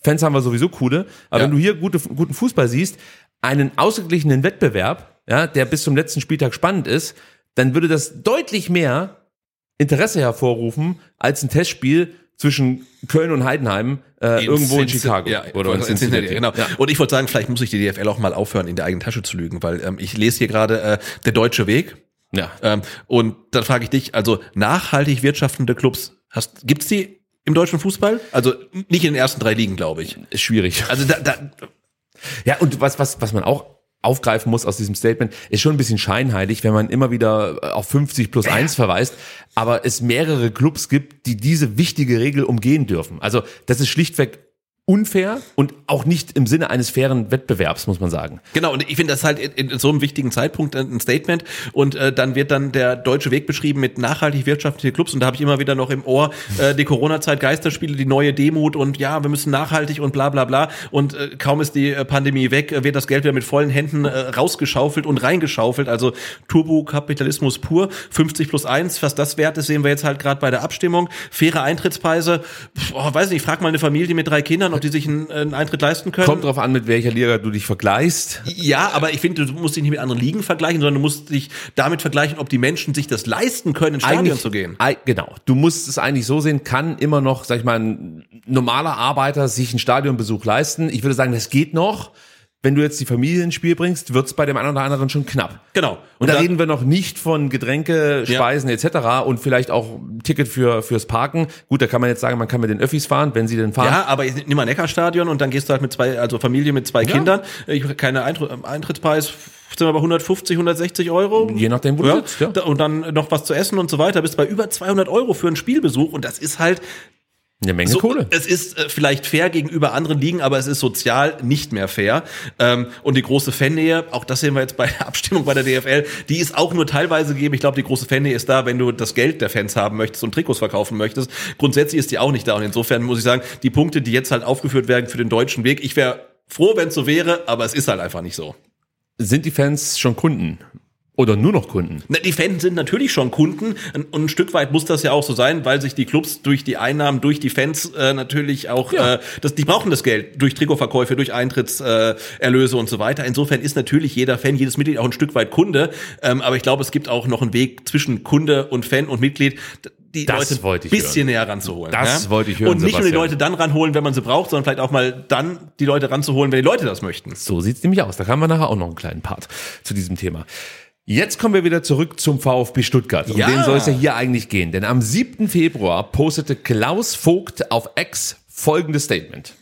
Fans haben wir sowieso coole, aber Ja. wenn du hier gute, guten Fußball siehst, einen ausgeglichenen Wettbewerb, ja, der bis zum letzten Spieltag spannend ist, dann würde das deutlich mehr Interesse hervorrufen als ein Testspiel zwischen Köln und Heidenheim äh, irgendwo in Cincinnati- Chicago Ja, oder in Cincinnati. Genau. Ja. Und ich wollte sagen, vielleicht muss sich die DFL auch mal aufhören, in der eigenen Tasche zu lügen, weil ähm, ich lese hier gerade äh, der deutsche Weg. Ja. Ähm, und dann frage ich dich, also nachhaltig wirtschaftende Clubs, hast, gibt's die im deutschen Fußball? Also nicht in den ersten drei Ligen, glaube ich. Ist schwierig. Also da, da, Ja, und was, was, was man auch aufgreifen muss aus diesem Statement, ist schon ein bisschen scheinheilig, wenn man immer wieder auf 50 plus 1 verweist, aber es mehrere Clubs gibt, die diese wichtige Regel umgehen dürfen. Also das ist schlichtweg unfair und auch nicht im Sinne eines fairen Wettbewerbs, muss man sagen. Genau, und ich finde das halt in, in so einem wichtigen Zeitpunkt ein Statement. Und äh, dann wird dann der deutsche Weg beschrieben mit nachhaltig wirtschaftliche Clubs. Und da habe ich immer wieder noch im Ohr äh, die Corona-Zeit, Geisterspiele, die neue Demut und ja, wir müssen nachhaltig und bla bla bla. Und äh, kaum ist die äh, Pandemie weg, äh, wird das Geld wieder mit vollen Händen äh, rausgeschaufelt und reingeschaufelt, also Turbokapitalismus pur, 50 plus 1, was das wert ist, sehen wir jetzt halt gerade bei der Abstimmung, faire Eintrittspreise, oh, weiß nicht, frag mal eine Familie mit drei Kindern, die sich einen, einen Eintritt leisten können. Kommt drauf an, mit welcher Liga du dich vergleichst. Ja, aber ich finde, du musst dich nicht mit anderen Ligen vergleichen, sondern du musst dich damit vergleichen, ob die Menschen sich das leisten können, ins Stadion zu gehen. Genau. Du musst es eigentlich so sehen, kann immer noch, sag ich mal, ein normaler Arbeiter sich einen Stadionbesuch leisten. Ich würde sagen, das geht noch. Wenn du jetzt die Familie ins Spiel bringst, wird's bei dem einen oder anderen schon knapp. Genau. Und, Und da dann- reden wir noch nicht von Getränke, Ja. Speisen etc. und vielleicht auch ein Ticket für fürs Parken. Gut, da kann man jetzt sagen, man kann mit den Öffis fahren, wenn sie denn fahren. Ja, aber ich nimm mal Neckarstadion und dann gehst du halt mit zwei, also Familie mit zwei Kindern. Ich, keine Eintr Eintrittspreis sind wir bei 160, 160 Euro. Je nachdem, wo du sitzt, ja. Da- Und dann noch was zu essen und so weiter. Bist bei über 200 Euro für einen Spielbesuch und das ist halt Eine Menge so, Kohle. Es ist äh, vielleicht fair gegenüber anderen Ligen, aber es ist sozial nicht mehr fair. Ähm, und die große Fannähe, auch das sehen wir jetzt bei der Abstimmung bei der DFL, die ist auch nur teilweise gegeben. Ich glaube, die große Fannähe ist da, wenn du das Geld der Fans haben möchtest und Trikots verkaufen möchtest. Grundsätzlich ist die auch nicht da. Und insofern muss ich sagen, die Punkte, die jetzt halt aufgeführt werden für den deutschen Weg, ich wäre froh, wenn es so wäre, aber es ist halt einfach nicht so. Sind die Fans schon Kunden? Oder nur noch Kunden? Na, Die Fans sind natürlich schon Kunden und ein Stück weit muss das ja auch so sein, weil sich die Clubs durch die Einnahmen, durch die Fans äh, natürlich auch, Ja. äh, das, die brauchen das Geld durch Trikotverkäufe, durch Eintrittserlöse äh, und so weiter. Insofern ist natürlich jeder Fan, jedes Mitglied auch ein Stück weit Kunde. Ähm, aber ich glaube, es gibt auch noch einen Weg zwischen Kunde und Fan und Mitglied, die Das Leute ein bisschen hören. näher ranzuholen. Das ja? wollte ich hören, Und nicht nur die Sebastian. Leute dann ranholen, wenn man sie braucht, sondern vielleicht auch mal dann die Leute ranzuholen, wenn die Leute das möchten. So sieht's nämlich aus. Da haben wir nachher auch noch einen kleinen Part zu diesem Thema. Jetzt kommen wir wieder zurück zum VfB Stuttgart. Um Ja. den soll es ja hier eigentlich gehen. Denn am 7. Februar postete Klaus Vogt auf X folgendes Statement.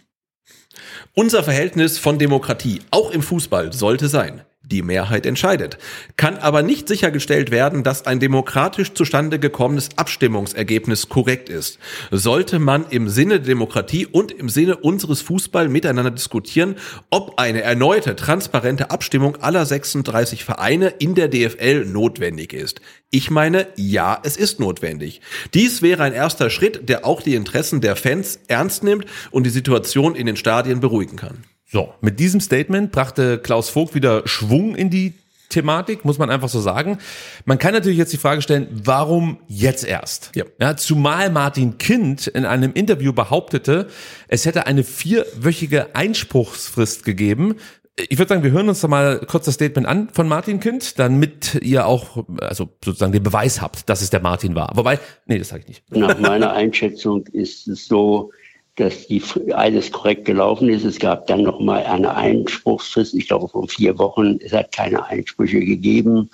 Unser Verhältnis von Demokratie, auch im Fußball, sollte sein. Die Mehrheit entscheidet. Kann aber nicht sichergestellt werden, dass ein demokratisch zustande gekommenes Abstimmungsergebnis korrekt ist. Sollte man im Sinne der Demokratie und im Sinne unseres Fußball miteinander diskutieren, ob eine erneute transparente Abstimmung aller 36 Vereine in der DFL notwendig ist. Ich meine, ja, es ist notwendig. Dies wäre ein erster Schritt, der auch die Interessen der Fans ernst nimmt und die Situation in den Stadien beruhigen kann. So, mit diesem Statement brachte Klaus Vogt wieder Schwung in die Thematik, muss man einfach so sagen. Man kann natürlich jetzt die Frage stellen, warum jetzt erst? Ja. zumal Martin Kind in einem Interview behauptete, es hätte eine vierwöchige Einspruchsfrist gegeben. Ich würde sagen, wir hören uns da mal kurz das Statement an von Martin Kind, damit ihr auch, also sozusagen den Beweis habt, dass es der Martin war. Wobei, nee, das sage ich nicht. Nach meiner Einschätzung ist es so, dass die alles korrekt gelaufen ist. Es gab dann noch mal eine Einspruchsfrist, ich glaube von vier Wochen. Es hat keine Einsprüche gegeben,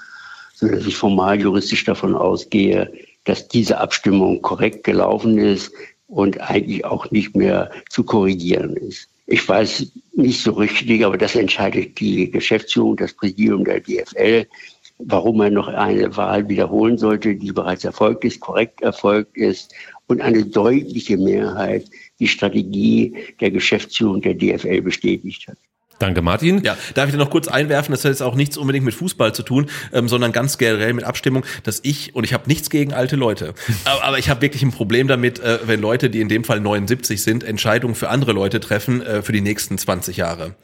so dass ich formal juristisch davon ausgehe, dass diese Abstimmung korrekt gelaufen ist und eigentlich auch nicht mehr zu korrigieren ist. Ich weiß nicht so richtig, aber das entscheidet die Geschäftsführung, das Präsidium der DFL, warum man noch eine Wahl wiederholen sollte, die bereits erfolgt ist, korrekt erfolgt ist und eine deutliche Mehrheit die Strategie der Geschäftsführung der DFL bestätigt hat. Danke, Martin. Ja, darf ich da noch kurz einwerfen, das hat jetzt auch nichts unbedingt mit Fußball zu tun, ähm, sondern ganz generell mit Abstimmung, dass ich, und ich habe nichts gegen alte Leute, aber, aber ich habe wirklich ein Problem damit, äh, wenn Leute, die in dem Fall 79 sind, Entscheidungen für andere Leute treffen äh, für die nächsten 20 Jahre.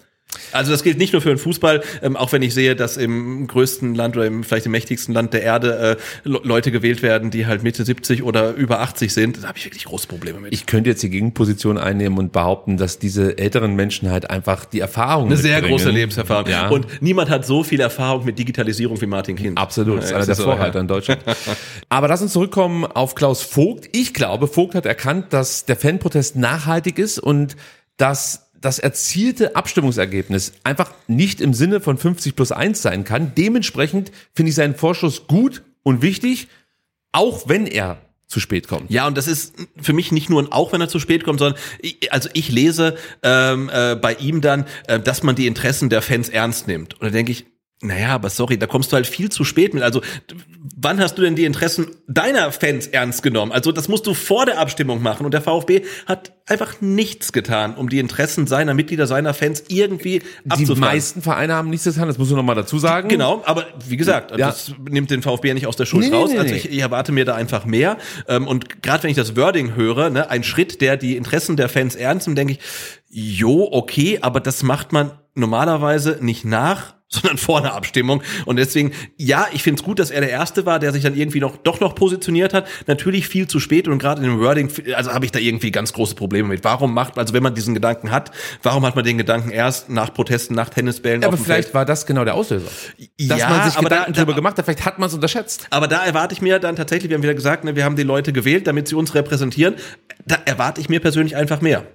Also das gilt nicht nur für den Fußball, ähm, auch wenn ich sehe, dass im größten Land oder im vielleicht im mächtigsten Land der Erde äh, Le- Leute gewählt werden, die halt Mitte 70 oder über 80 sind, da habe ich wirklich große Probleme mit. Ich könnte jetzt die Gegenposition einnehmen und behaupten, dass diese älteren Menschen halt einfach die Erfahrung eine sehr mitbringen. große Lebenserfahrung. Ja. Und niemand hat so viel Erfahrung mit Digitalisierung wie Martin Kind. Absolut, das ist einer der Vorreiter in Deutschland. Aber lass uns zurückkommen auf Klaus Vogt. Ich glaube, Vogt hat erkannt, dass der Fanprotest nachhaltig ist und dass das erzielte Abstimmungsergebnis einfach nicht im Sinne von 50 plus 1 sein kann. Dementsprechend finde ich seinen Vorschuss gut und wichtig, auch wenn er zu spät kommt. Ja, und das ist für mich nicht nur ein auch, wenn er zu spät kommt, sondern ich, also ich lese ähm, äh, bei ihm dann, äh, dass man die Interessen der Fans ernst nimmt. Und da denke ich, naja, aber sorry, da kommst du halt viel zu spät mit. Also, wann hast du denn die Interessen deiner Fans ernst genommen? Also, das musst du vor der Abstimmung machen. Und der VfB hat einfach nichts getan, um die Interessen seiner Mitglieder, seiner Fans irgendwie abzufragen. Die meisten Vereine haben nichts getan, das muss du nochmal dazu sagen. Genau, aber wie gesagt, ja. das nimmt den VfB ja nicht aus der Schuld nee, raus. Nee, nee, also, ich, ich, erwarte mir da einfach mehr. Ähm, und gerade wenn ich das Wording höre, ne, ein Schritt, der die Interessen der Fans ernst nimmt, denke ich, jo, okay, aber das macht man normalerweise nicht nach sondern vor einer Abstimmung. Und deswegen, ja, ich finde es gut, dass er der Erste war, der sich dann irgendwie noch doch noch positioniert hat. Natürlich viel zu spät und gerade in dem Wording, also habe ich da irgendwie ganz große Probleme mit. Warum macht, also wenn man diesen Gedanken hat, warum hat man den Gedanken erst nach Protesten, nach Tennisbällen? Ja, aber vielleicht Feld? war das genau der Auslöser. Dass ja, man sich aber Gedanken da, darüber gemacht hat, vielleicht hat man es unterschätzt. Aber da erwarte ich mir dann tatsächlich, wir haben wieder gesagt, ne, wir haben die Leute gewählt, damit sie uns repräsentieren. Da erwarte ich mir persönlich einfach mehr.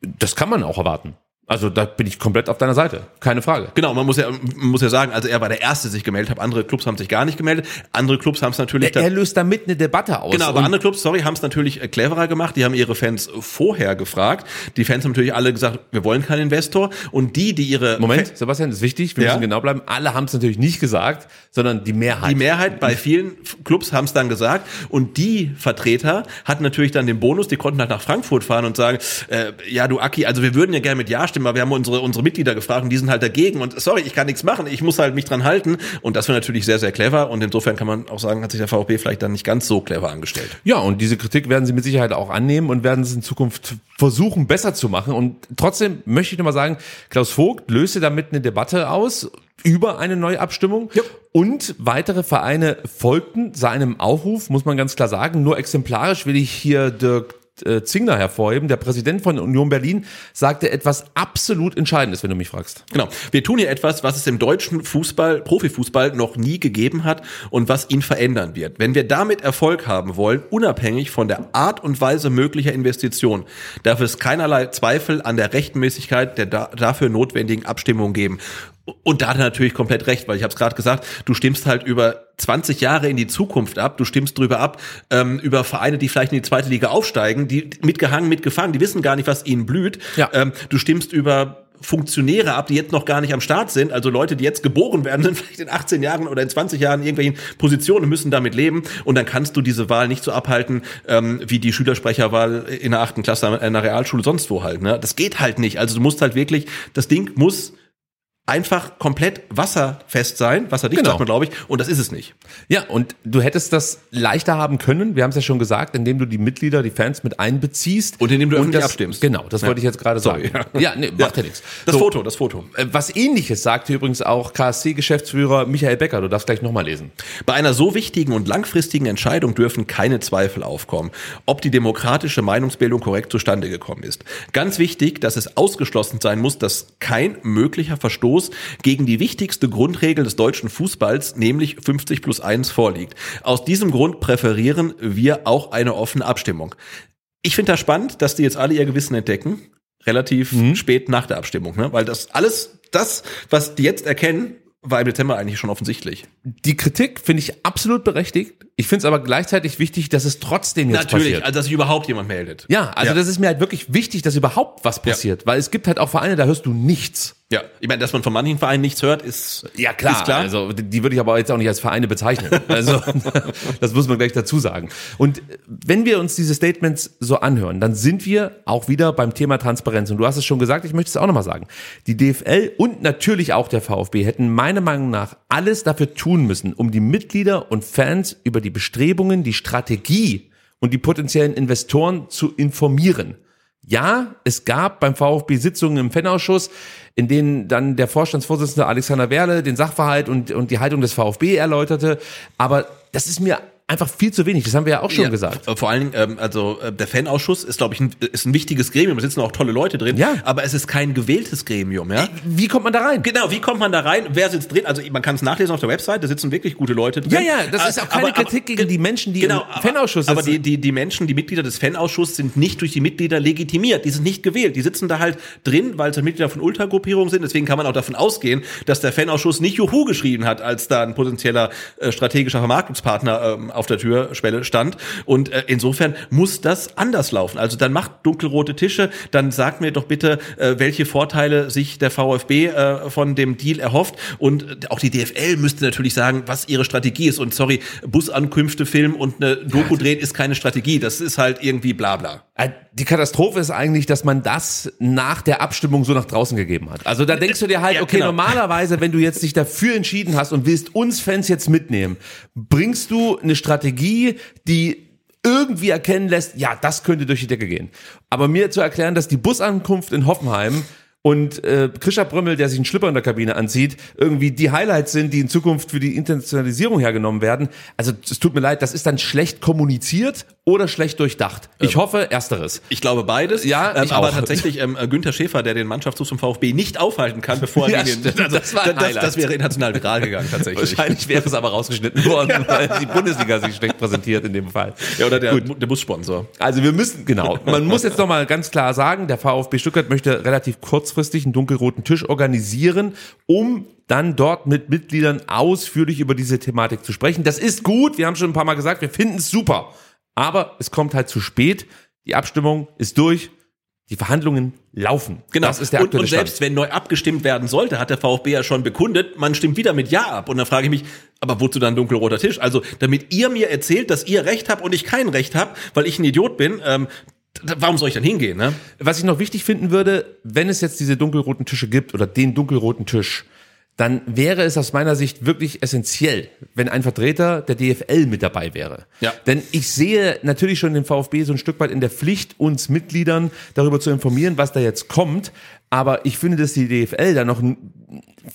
Das kann man auch erwarten. Also da bin ich komplett auf deiner Seite, keine Frage. Genau, man muss ja, man muss ja sagen, also er war der Erste, der sich gemeldet hat. Andere Clubs haben sich gar nicht gemeldet. Andere Clubs haben es natürlich. Er, er löst damit eine Debatte aus. Genau, aber andere Clubs, sorry, haben es natürlich äh, cleverer gemacht. Die haben ihre Fans vorher gefragt. Die Fans haben natürlich alle gesagt, wir wollen keinen Investor. Und die, die ihre Moment, Fan Sebastian, das ist wichtig. Wir ja? müssen genau bleiben. Alle haben es natürlich nicht gesagt, sondern die Mehrheit. Die Mehrheit bei vielen Clubs haben es dann gesagt. Und die Vertreter hatten natürlich dann den Bonus. Die konnten halt nach Frankfurt fahren und sagen, äh, ja, du Aki, also wir würden ja gerne mit Ja stimmen, aber wir haben unsere unsere Mitglieder gefragt und die sind halt dagegen und sorry, ich kann nichts machen, ich muss halt mich dran halten und das wäre natürlich sehr, sehr clever und insofern kann man auch sagen, hat sich der VfB vielleicht dann nicht ganz so clever angestellt. Ja, und diese Kritik werden sie mit Sicherheit auch annehmen und werden es in Zukunft versuchen, besser zu machen und trotzdem möchte ich nochmal sagen, Klaus Vogt löste damit eine Debatte aus über eine neue Abstimmung. Ja. Und weitere Vereine folgten seinem Aufruf, muss man ganz klar sagen. Nur exemplarisch will ich hier Dirk äh, Zingler hervorheben. Der Präsident von Union Berlin sagte etwas absolut Entscheidendes, wenn du mich fragst. Genau. Wir tun hier etwas, was es im deutschen Fußball, Profifußball noch nie gegeben hat und was ihn verändern wird. Wenn wir damit Erfolg haben wollen, unabhängig von der Art und Weise möglicher Investition, darf es keinerlei Zweifel an der Rechtmäßigkeit der da, dafür notwendigen Abstimmung geben. Und da hat er natürlich komplett recht, weil ich habe es gerade gesagt, du stimmst halt über 20 Jahre in die Zukunft ab, du stimmst drüber ab, ähm, über Vereine, die vielleicht in die zweite Liga aufsteigen, die mitgehangen, mitgefangen, die wissen gar nicht, was ihnen blüht. Ja. Ähm, du stimmst über Funktionäre ab, die jetzt noch gar nicht am Start sind, also Leute, die jetzt geboren werden, sind vielleicht in 18 Jahren oder in 20 Jahren in irgendwelchen Positionen müssen damit leben und dann kannst du diese Wahl nicht so abhalten, ähm, wie die Schülersprecherwahl in der achten Klasse in der Realschule sonst wo halt. Ne? Das geht halt nicht. Also du musst halt wirklich, das Ding muss einfach komplett wasserfest sein, wasserdicht genau. sagt man, glaube ich, und das ist es nicht. Ja, und du hättest das leichter haben können, wir haben es ja schon gesagt, indem du die Mitglieder, die Fans mit einbeziehst. Und indem du öffentlich das, abstimmst. Genau, das ja. wollte ich jetzt gerade sagen. Ja, ja nee, macht ja, nichts. Das so, Foto, das Foto. Äh, was ähnliches sagte übrigens auch KSC-Geschäftsführer Michael Becker, du darfst gleich nochmal lesen. Bei einer so wichtigen und langfristigen Entscheidung dürfen keine Zweifel aufkommen, ob die demokratische Meinungsbildung korrekt zustande gekommen ist. Ganz wichtig, dass es ausgeschlossen sein muss, dass kein möglicher Verstoß Verstoß gegen die wichtigste Grundregel des deutschen Fußballs, nämlich 50 plus 1 vorliegt. Aus diesem Grund präferieren wir auch eine offene Abstimmung. Ich finde das spannend, dass die jetzt alle ihr Gewissen entdecken, relativ mhm. spät nach der Abstimmung, ne? weil das alles, das, was die jetzt erkennen, war im Dezember eigentlich schon offensichtlich. Die Kritik finde ich absolut berechtigt. Ich finde es aber gleichzeitig wichtig, dass es trotzdem jetzt Natürlich, passiert. also dass sich überhaupt jemand meldet. Ja, also ja. das ist mir halt wirklich wichtig, dass überhaupt was passiert, ja. weil es gibt halt auch Vereine, da hörst du nichts. Ja, ich meine, dass man von manchen Vereinen nichts hört, ist ja klar. Ist klar. Also die würde ich aber jetzt auch nicht als Vereine bezeichnen. Also das muss man gleich dazu sagen. Und wenn wir uns diese Statements so anhören, dann sind wir auch wieder beim Thema Transparenz. Und du hast es schon gesagt, ich möchte es auch nochmal sagen. Die DFL und natürlich auch der VfB hätten meiner Meinung nach alles dafür tun müssen, um die Mitglieder und Fans über die Bestrebungen, die Strategie und die potenziellen Investoren zu informieren. Ja, es gab beim VfB Sitzungen im Fanausschuss, in denen dann der Vorstandsvorsitzende Alexander Werle den Sachverhalt und, und die Haltung des VfB erläuterte. Aber das ist mir einfach viel zu wenig. Das haben wir ja auch schon Ja, gesagt. Vor allen Dingen, ähm, also äh, der Fanausschuss ist, glaube ich, ein, ist ein wichtiges Gremium. Da sitzen auch tolle Leute drin. Ja. Aber es ist kein gewähltes Gremium, ja. Wie kommt man da rein? Genau, wie kommt man da rein? Wer sitzt drin? Also man kann es nachlesen auf der Website, da sitzen wirklich gute Leute drin. Ja, ja, das ist auch keine Aber- aber- Kritik gegen die Menschen, die Genau, im Fanausschuss aber, aber sitzen. die, die, die Menschen, die Mitglieder des Fanausschusses sind nicht durch die Mitglieder legitimiert. Die sind nicht gewählt. Die sitzen da halt drin, weil sie Mitglieder von Ultragruppierungen sind. Deswegen kann man auch davon ausgehen, dass der Fanausschuss nicht Juhu geschrieben hat, als da ein potenzieller äh, strategischer Vermarktungspartner ähm, auf der Türschwelle stand. Und äh, insofern muss das anders laufen. Also dann macht dunkelrote Tische, dann sagt mir doch bitte, äh, welche Vorteile sich der VfB äh, von dem Deal erhofft. Und äh, auch die DFL müsste natürlich sagen, was ihre Strategie ist. Und sorry, Busankünfte filmen und eine Doku drehen ist keine Strategie. Das ist halt irgendwie bla bla. Äh, Die Katastrophe ist eigentlich, dass man das nach der Abstimmung so nach draußen gegeben hat. Also da denkst du dir halt, Ja, okay, genau. normalerweise, wenn du jetzt dich dafür entschieden hast und willst uns Fans jetzt mitnehmen, bringst du eine Strategie, die irgendwie erkennen lässt, ja, das könnte durch die Decke gehen. Aber mir zu erklären, dass die Busankunft in Hoffenheim und äh, Krischer Brömmel, der sich einen Schlipper in der Kabine anzieht, irgendwie die Highlights sind, die in Zukunft für die Internationalisierung hergenommen werden. Also es tut mir leid, das ist dann schlecht kommuniziert oder schlecht durchdacht. Ich hoffe, ersteres. Ich glaube beides. Ja, ähm, aber auch. tatsächlich ähm, äh, Günther Schäfer, der den Mannschaftszug zum VfB nicht aufhalten kann, bevor Ja, er gegen den, stimmt, das war das, das wäre international viral gegangen tatsächlich. Wahrscheinlich wäre es aber rausgeschnitten worden, weil die Bundesliga sich schlecht präsentiert in dem Fall. Ja, oder der, der Bussponsor. Also wir müssen, genau, man muss jetzt nochmal ganz klar sagen, der VfB Stuttgart möchte relativ kurzfristig einen dunkelroten Tisch organisieren, um dann dort mit Mitgliedern ausführlich über diese Thematik zu sprechen. Das ist gut, wir haben schon ein paar Mal gesagt, wir finden es super. Aber es kommt halt zu spät, die Abstimmung ist durch, die Verhandlungen laufen. Genau. Das ist der und, aktuelle und selbst wenn neu abgestimmt werden sollte, hat der VfB ja schon bekundet, man stimmt wieder mit Ja ab. Und dann frage ich mich, aber wozu dann dunkelroter Tisch? Also, damit ihr mir erzählt, dass ihr Recht habt und ich kein Recht habe, weil ich ein Idiot bin, ähm, warum soll ich dann hingehen? Ne? Was ich noch wichtig finden würde, wenn es jetzt diese dunkelroten Tische gibt oder den dunkelroten Tisch, dann wäre es aus meiner Sicht wirklich essentiell, wenn ein Vertreter der DFL mit dabei wäre. Ja. Denn ich sehe natürlich schon den VfB so ein Stück weit in der Pflicht, uns Mitgliedern darüber zu informieren, was da jetzt kommt. Aber ich finde, dass die DFL da noch ein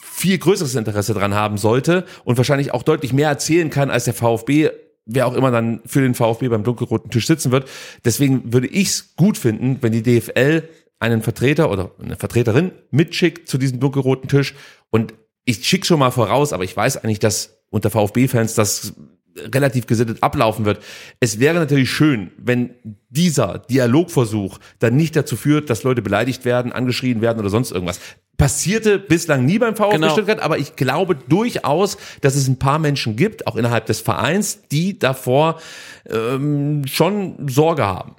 viel größeres Interesse dran haben sollte und wahrscheinlich auch deutlich mehr erzählen kann als der VfB wer auch immer dann für den VfB beim dunkelroten Tisch sitzen wird. Deswegen würde ich es gut finden, wenn die DFL einen Vertreter oder eine Vertreterin mitschickt zu diesem dunkelroten Tisch. Und ich schicke schon mal voraus, aber ich weiß eigentlich, dass unter VfB-Fans das relativ gesittet ablaufen wird. Es wäre natürlich schön, wenn dieser Dialogversuch dann nicht dazu führt, dass Leute beleidigt werden, angeschrien werden oder sonst irgendwas. Passierte bislang nie beim VfB Genau. Stuttgart, aber ich glaube durchaus, dass es ein paar Menschen gibt, auch innerhalb des Vereins, die davor ähm, schon Sorge haben.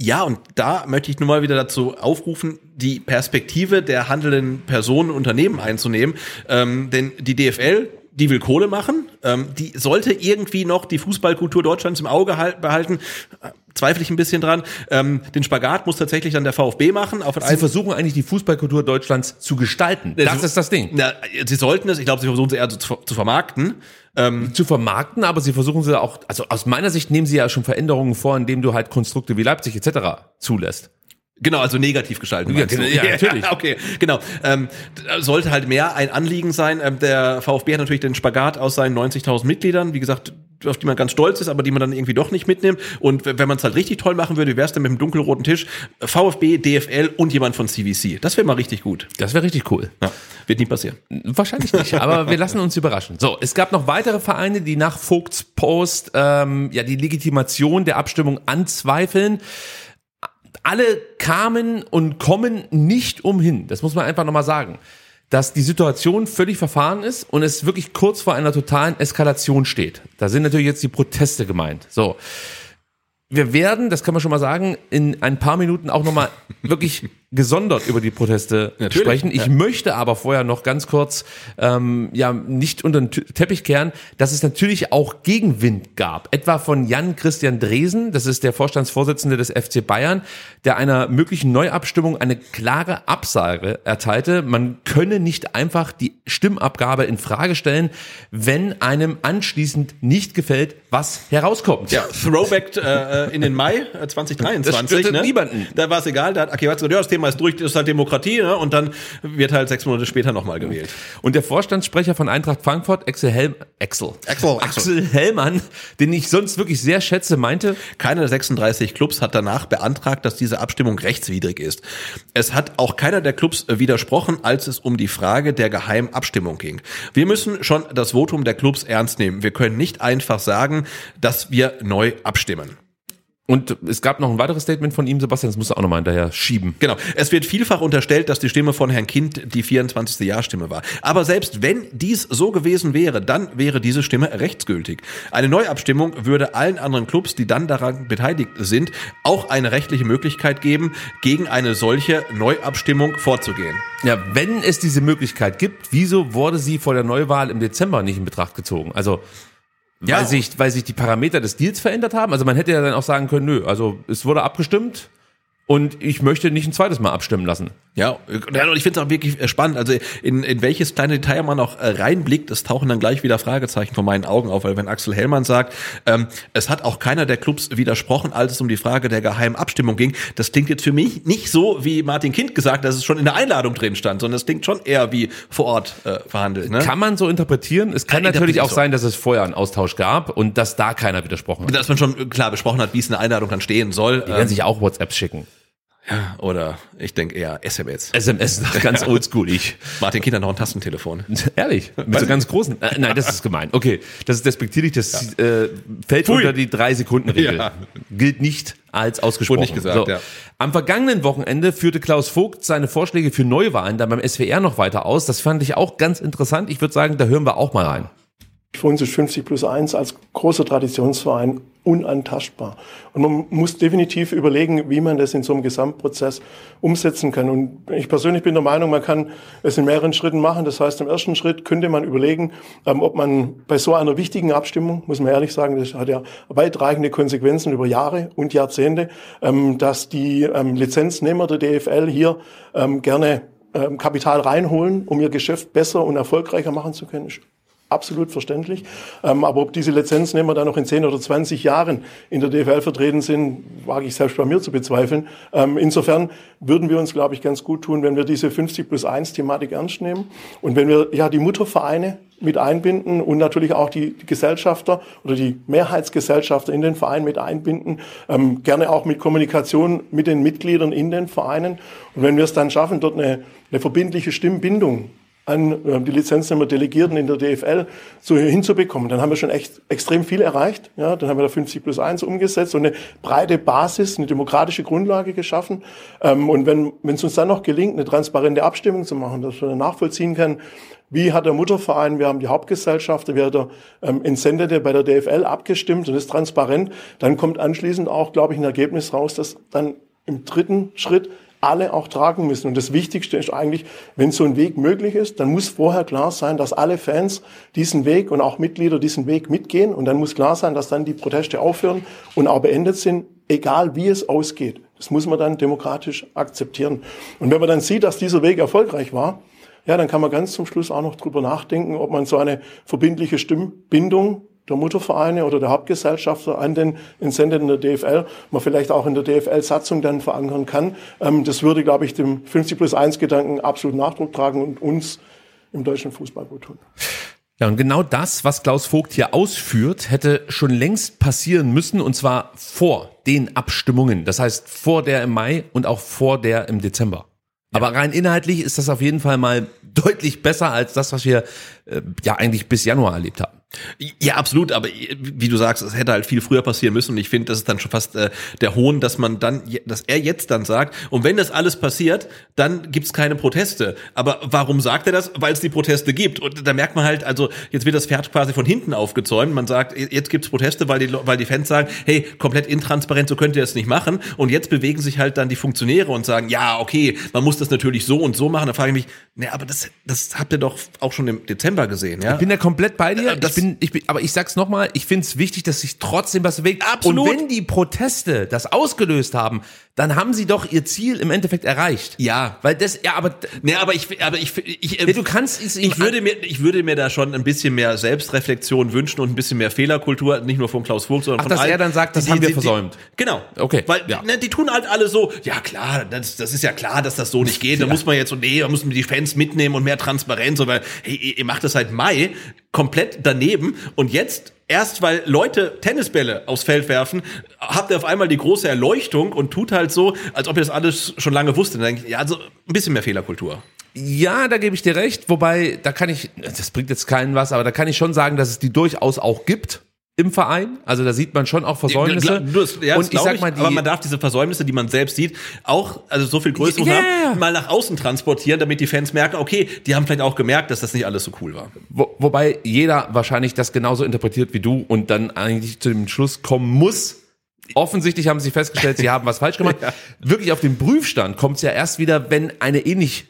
Ja, und da möchte ich nun mal wieder dazu aufrufen, die Perspektive der handelnden Personen und Unternehmen einzunehmen. Ähm, denn die DFL, die will Kohle machen, ähm, die sollte irgendwie noch die Fußballkultur Deutschlands im Auge halt, behalten. Äh, Zweifle ich ein bisschen dran. Ähm, den Spagat muss tatsächlich dann der VfB machen. Auf Sie versuchen eigentlich die Fußballkultur Deutschlands zu gestalten. Das ist das Ding. Na, sie sollten es, ich glaube, sie versuchen es eher zu, zu vermarkten. Ähm, zu vermarkten, aber sie versuchen sie auch, also aus meiner Sicht nehmen sie ja schon Veränderungen vor, indem du halt Konstrukte wie Leipzig etc. zulässt. Genau, also negativ gestalten. Ja, genau, ja, natürlich. okay, genau. Ähm, sollte halt mehr ein Anliegen sein. Ähm, der VfB hat natürlich den Spagat aus seinen 90.000 Mitgliedern, wie gesagt, auf die man ganz stolz ist, aber die man dann irgendwie doch nicht mitnimmt. Und wenn man es halt richtig toll machen würde, wie wär's denn mit dem dunkelroten Tisch? VfB, DFL und jemand von CVC. Das wäre mal richtig gut. Das wäre richtig cool. Ja, wird nie passieren. Wahrscheinlich nicht, aber wir lassen uns überraschen. So, es gab noch weitere Vereine, die nach Vogts Post ähm, ja die Legitimation der Abstimmung anzweifeln. Alle kamen und kommen nicht umhin, das muss man einfach nochmal sagen, dass die Situation völlig verfahren ist und es wirklich kurz vor einer totalen Eskalation steht. Da sind natürlich jetzt die Proteste gemeint. So. Wir werden, das kann man schon mal sagen, in ein paar Minuten auch nochmal wirklich gesondert über die Proteste Natürlich, sprechen. Ich ja. möchte aber vorher noch ganz kurz ähm, ja nicht unter den Teppich kehren, dass es natürlich auch Gegenwind gab. Etwa von Jan Christian Dresen, das ist der Vorstandsvorsitzende des FC Bayern, der einer möglichen Neuabstimmung eine klare Absage erteilte. Man könne nicht einfach die Stimmabgabe in Frage stellen, wenn einem anschließend nicht gefällt, was herauskommt. Ja, Throwback äh, in den Mai äh, 2023. Das störte ne? niemanden. Da war es egal, da hat Aki Watz gesagt, ja, das Thema ist durch, das ist halt Demokratie, ne? und dann wird halt sechs Monate später nochmal gewählt. Und der Vorstandssprecher von Eintracht Frankfurt, Axel Helm, Axel, Axel, Axel Hellmann, den ich sonst wirklich sehr schätze, meinte, Keiner der 36 Clubs hat danach beantragt, dass diese Abstimmung rechtswidrig ist. Es hat auch keiner der Clubs widersprochen, als es um die Frage der geheimen Abstimmung ging. Wir müssen schon das Votum der Clubs ernst nehmen. Wir können nicht einfach sagen, dass wir neu abstimmen. Und es gab noch ein weiteres Statement von ihm, Sebastian, das musst du auch nochmal hinterher schieben. Genau. Es wird vielfach unterstellt, dass die Stimme von Herrn Kind die 24. Ja-Stimme war. Aber selbst wenn dies so gewesen wäre, dann wäre diese Stimme rechtsgültig. Eine Neuabstimmung würde allen anderen Clubs, die dann daran beteiligt sind, auch eine rechtliche Möglichkeit geben, gegen eine solche Neuabstimmung vorzugehen. Ja, wenn es diese Möglichkeit gibt, wieso wurde sie vor der Neuwahl im Dezember nicht in Betracht gezogen? Also, Ja. weil, sich, weil sich die Parameter des Deals verändert haben? Also man hätte ja dann auch sagen können, nö, also es wurde abgestimmt und ich möchte nicht ein zweites Mal abstimmen lassen. Ja, und ich finde es auch wirklich äh, spannend. Also in, in welches kleine Detail man auch äh, reinblickt, es tauchen dann gleich wieder Fragezeichen vor meinen Augen auf, weil wenn Axel Hellmann sagt, ähm, es hat auch keiner der Clubs widersprochen, als es um die Frage der geheimen Abstimmung ging, das klingt jetzt für mich nicht so, wie Martin Kind gesagt, dass es schon in der Einladung drin stand, sondern es klingt schon eher wie vor Ort äh, verhandelt. Ne? Kann man so interpretieren. Es kann Ja, natürlich auch so. sein, dass es vorher einen Austausch gab und dass da keiner widersprochen hat. Dass man schon äh, klar besprochen hat, wie es in der Einladung dann stehen soll. Die werden sich auch WhatsApps schicken. Ähm, oder ich denke eher SMS. SMS, ganz oldschoolig. Martin Kind hat noch ein Tastentelefon. Ehrlich? Mit so ganz großen? Äh, nein, das ist gemein. Okay, das ist despektierlich, das äh, fällt Pfui. unter die Drei-Sekunden-Regel. Ja. Gilt nicht als ausgesprochen. Wurde nicht gesagt, ja. Am vergangenen Wochenende führte Klaus Vogt seine Vorschläge für Neuwahlen dann beim SWR noch weiter aus. Das fand ich auch ganz interessant. Ich würde sagen, da hören wir auch mal rein. Für uns ist 50 plus 1 als großer Traditionsverein unantastbar. Und man muss definitiv überlegen, wie man das in so einem Gesamtprozess umsetzen kann. Und ich persönlich bin der Meinung, man kann es in mehreren Schritten machen. Das heißt, im ersten Schritt könnte man überlegen, ähm, ob man bei so einer wichtigen Abstimmung, muss man ehrlich sagen, das hat ja weitreichende Konsequenzen über Jahre und Jahrzehnte, ähm, dass die ähm, Lizenznehmer der DFL hier gerne Kapital reinholen, um ihr Geschäft besser und erfolgreicher machen zu können. Absolut verständlich. Ähm, aber ob diese Lizenznehmer dann noch in 10 oder 20 Jahren in der DFL vertreten sind, wage ich selbst bei mir zu bezweifeln. Ähm, insofern würden wir uns, glaube ich, ganz gut tun, wenn wir diese 50 plus 1 Thematik ernst nehmen und wenn wir ja die Muttervereine mit einbinden und natürlich auch die, die Gesellschafter oder die Mehrheitsgesellschafter in den Verein mit einbinden, ähm, gerne auch mit Kommunikation mit den Mitgliedern in den Vereinen. Und wenn wir es dann schaffen, dort eine, eine verbindliche Stimmbindung an die Lizenznehmer Delegierten in der DFL so hinzubekommen, dann haben wir schon echt extrem viel erreicht. Ja, dann haben wir da 50 plus 1 umgesetzt und eine breite Basis, eine demokratische Grundlage geschaffen. Ähm, und wenn wenn es uns dann noch gelingt, eine transparente Abstimmung zu machen, dass man nachvollziehen kann, wie hat der Mutterverein, wir haben die Hauptgesellschaft, wie hat der ähm, Entsendete bei der DFL abgestimmt und ist transparent, dann kommt anschließend auch, glaube ich, ein Ergebnis raus, das dann im dritten Schritt alle auch tragen müssen. Und das Wichtigste ist eigentlich, wenn so ein Weg möglich ist, dann muss vorher klar sein, dass alle Fans diesen Weg und auch Mitglieder diesen Weg mitgehen. Und dann muss klar sein, dass dann die Proteste aufhören und auch beendet sind, egal wie es ausgeht. Das muss man dann demokratisch akzeptieren. Und wenn man dann sieht, dass dieser Weg erfolgreich war, ja, dann kann man ganz zum Schluss auch noch drüber nachdenken, ob man so eine verbindliche Stimmbindung der Muttervereine oder der Hauptgesellschafter an den Entsendeten der DFL, man vielleicht auch in der DFL-Satzung dann verankern kann. Ähm, das würde, glaube ich, dem 50 plus 1 Gedanken absolut Nachdruck tragen und uns im deutschen Fußball gut tun. Ja, und genau das, was Klaus Vogt hier ausführt, hätte schon längst passieren müssen, und zwar vor den Abstimmungen. Das heißt, vor der im Mai und auch vor der im Dezember. Aber rein inhaltlich ist das auf jeden Fall mal deutlich besser als das, was wir äh, ja eigentlich bis Januar erlebt haben. Ja, absolut, aber wie du sagst, es hätte halt viel früher passieren müssen und ich finde, das ist dann schon fast äh, der Hohn, dass man dann, dass er jetzt dann sagt, und wenn das alles passiert, dann gibt's keine Proteste. Aber warum sagt er das? Weil es die Proteste gibt. Und da merkt man halt, also jetzt wird das Pferd quasi von hinten aufgezäumt. Man sagt, jetzt gibt's Proteste, weil die, weil die Fans sagen, hey, komplett intransparent, so könnt ihr das nicht machen. Und jetzt bewegen sich halt dann die Funktionäre und sagen, ja, okay, man muss das natürlich so und so machen. Da frage ich mich, ne, aber das, das habt ihr doch auch schon im Dezember gesehen, ja? Ich bin ja komplett bei dir. Das bin, ich bin, aber ich sag's nochmal, ich finde es wichtig, dass sich trotzdem was bewegt. Absolut. Und wenn die Proteste das ausgelöst haben, dann haben sie doch ihr Ziel im Endeffekt erreicht. Ja. Weil das, ja, aber, Nee, aber ich, aber ich, ich, ja, du kannst es ich würde mir, ich würde mir da schon ein bisschen mehr Selbstreflexion wünschen und ein bisschen mehr Fehlerkultur, nicht nur von Klaus Vogt, sondern Ach, von dass allen. er dann sagt, das Die- haben wir die- die- versäumt. Genau. Okay, Weil, ja. ne, die tun halt alle so, ja klar, das, das ist ja klar, dass das so nicht geht. Da muss man jetzt so, nee, da müssen wir die Fans mitnehmen und mehr Transparenz, weil, hey, ihr macht das seit Mai komplett daneben und jetzt Erst weil Leute Tennisbälle aufs Feld werfen, habt ihr auf einmal die große Erleuchtung und tut halt so, als ob ihr das alles schon lange wusstet. Dann ja, also ein bisschen mehr Fehlerkultur. Ja, da gebe ich dir recht. Wobei, da kann ich, das bringt jetzt keinen was, aber da kann ich schon sagen, dass es die durchaus auch gibt im Verein. Also da sieht man schon auch Versäumnisse. Ja, das, ja, und das ich glaub sag mal, die, aber man darf diese Versäumnisse, die man selbst sieht, auch, also so viel Größe Ja, ja, ja. haben, mal nach außen transportieren, damit die Fans merken, okay, die haben vielleicht auch gemerkt, dass das nicht alles so cool war. wo, wobei jeder wahrscheinlich das genauso interpretiert wie du und dann eigentlich zu dem Schluss kommen muss. Offensichtlich haben sie festgestellt, sie haben was falsch gemacht. Wirklich auf den Prüfstand kommt es ja erst wieder, wenn eine ähnlich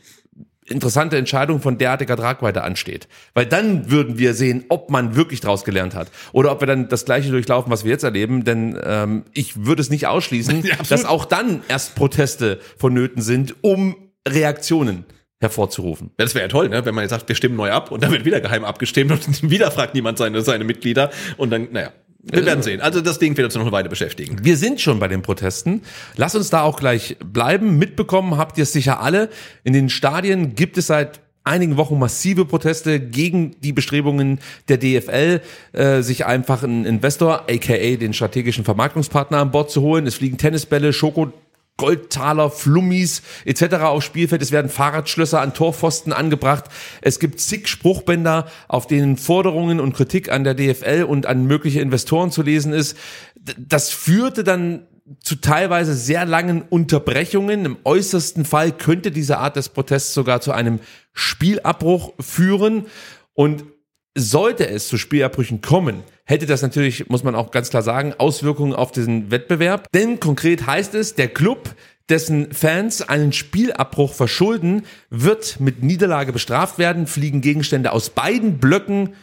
interessante Entscheidung von derartiger Tragweite ansteht. Weil dann würden wir sehen, ob man wirklich daraus gelernt hat. Oder ob wir dann das gleiche durchlaufen, was wir jetzt erleben. Denn ähm, ich würde es nicht ausschließen, Ja, dass auch dann erst Proteste vonnöten sind, um Reaktionen hervorzurufen. Ja, das wäre ja toll, ne? wenn man jetzt sagt, wir stimmen neu ab und dann wird wieder geheim abgestimmt und wieder fragt niemand seine, seine Mitglieder und dann, naja, wir werden sehen. Also das Ding wird uns noch eine Weile beschäftigen. Wir sind schon bei den Protesten. Lass uns da auch gleich bleiben. Mitbekommen habt ihr es sicher alle. In den Stadien gibt es seit einigen Wochen massive Proteste gegen die Bestrebungen der DFL, äh, sich einfach einen Investor, aka den strategischen Vermarktungspartner an Bord zu holen. Es fliegen Tennisbälle, Schoko Goldtaler, Flummis etc. aufs Spielfeld. Es werden Fahrradschlösser an Torpfosten angebracht. Es gibt zig Spruchbänder, auf denen Forderungen und Kritik an der DFL und an mögliche Investoren zu lesen ist. Das führte dann zu teilweise sehr langen Unterbrechungen. Im äußersten Fall könnte diese Art des Protests sogar zu einem Spielabbruch führen. Und sollte es zu Spielabbrüchen kommen, hätte das natürlich, muss man auch ganz klar sagen, Auswirkungen auf diesen Wettbewerb. Denn konkret heißt es, der Club, dessen Fans einen Spielabbruch verschulden, wird mit Niederlage bestraft werden, fliegen Gegenstände aus beiden Blöcken,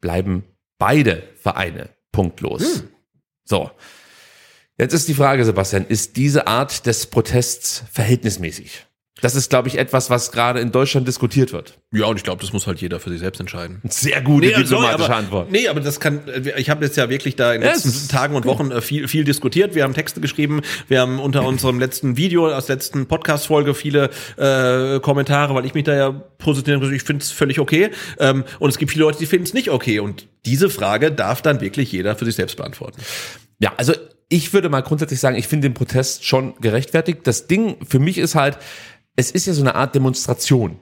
bleiben beide Vereine punktlos. So. Jetzt ist die Frage, Sebastian, ist diese Art des Protests verhältnismäßig? Das ist, glaube ich, etwas, was gerade in Deutschland diskutiert wird. Ja, und ich glaube, das muss halt jeder für sich selbst entscheiden. Sehr gute Nee, sorry, diplomatische aber, Antwort. Nee, aber das kann, ich habe jetzt ja wirklich da in den letzten es- Tagen und Wochen äh, viel, viel diskutiert. Wir haben Texte geschrieben, wir haben unter unserem letzten Video, aus letzten Podcast-Folge viele äh, Kommentare, weil ich mich da ja habe, ich finde es völlig okay. Ähm, und es gibt viele Leute, die finden es nicht okay. Und diese Frage darf dann wirklich jeder für sich selbst beantworten. Ja, also ich würde mal grundsätzlich sagen, ich finde den Protest schon gerechtfertigt. Das Ding für mich ist halt, es ist ja so eine Art Demonstration.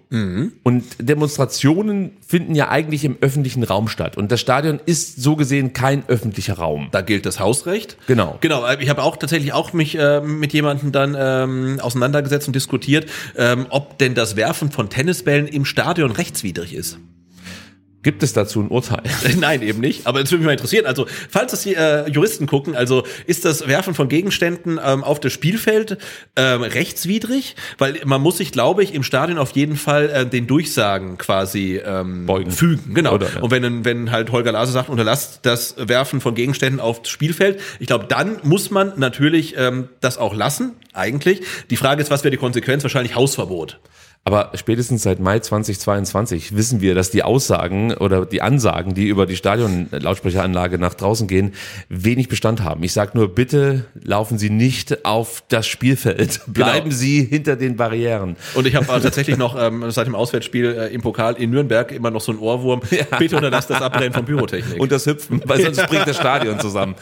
Und Demonstrationen finden ja eigentlich im öffentlichen Raum statt. Und das Stadion ist so gesehen kein öffentlicher Raum. Da gilt das Hausrecht. Genau. Genau. äh, Ich habe auch tatsächlich auch mich äh, mit jemandem dann ähm, auseinandergesetzt und diskutiert, ähm, ob denn das Werfen von Tennisbällen im Stadion rechtswidrig ist. Gibt es dazu ein Urteil? Nein, eben nicht. Aber es würde mich mal interessieren. Also, falls das die äh, Juristen gucken, also ist das Werfen von Gegenständen ähm, auf das Spielfeld ähm, rechtswidrig? Weil man muss sich, glaube ich, im Stadion auf jeden Fall äh, den Durchsagen quasi ähm, Beugen. fügen. Genau. Oder, ja. Und wenn, wenn halt Holger Lase sagt, unterlasst das Werfen von Gegenständen aufs Spielfeld, ich glaube, dann muss man natürlich ähm, das auch lassen, eigentlich. Die Frage ist, was wäre die Konsequenz? Wahrscheinlich Hausverbot. Aber spätestens seit Mai 2022 wissen wir, dass die Aussagen oder die Ansagen, die über die Stadion-Lautsprecheranlage nach draußen gehen, wenig Bestand haben. Ich sage nur, bitte laufen Sie nicht auf das Spielfeld. Bleiben Genau. Sie hinter den Barrieren. Und ich habe tatsächlich noch ähm, seit dem Auswärtsspiel äh, im Pokal in Nürnberg immer noch so einen Ohrwurm. Bitte unterlasst das Abbrennen von Pyrotechnik. Und das Hüpfen, weil sonst bringt das Stadion zusammen.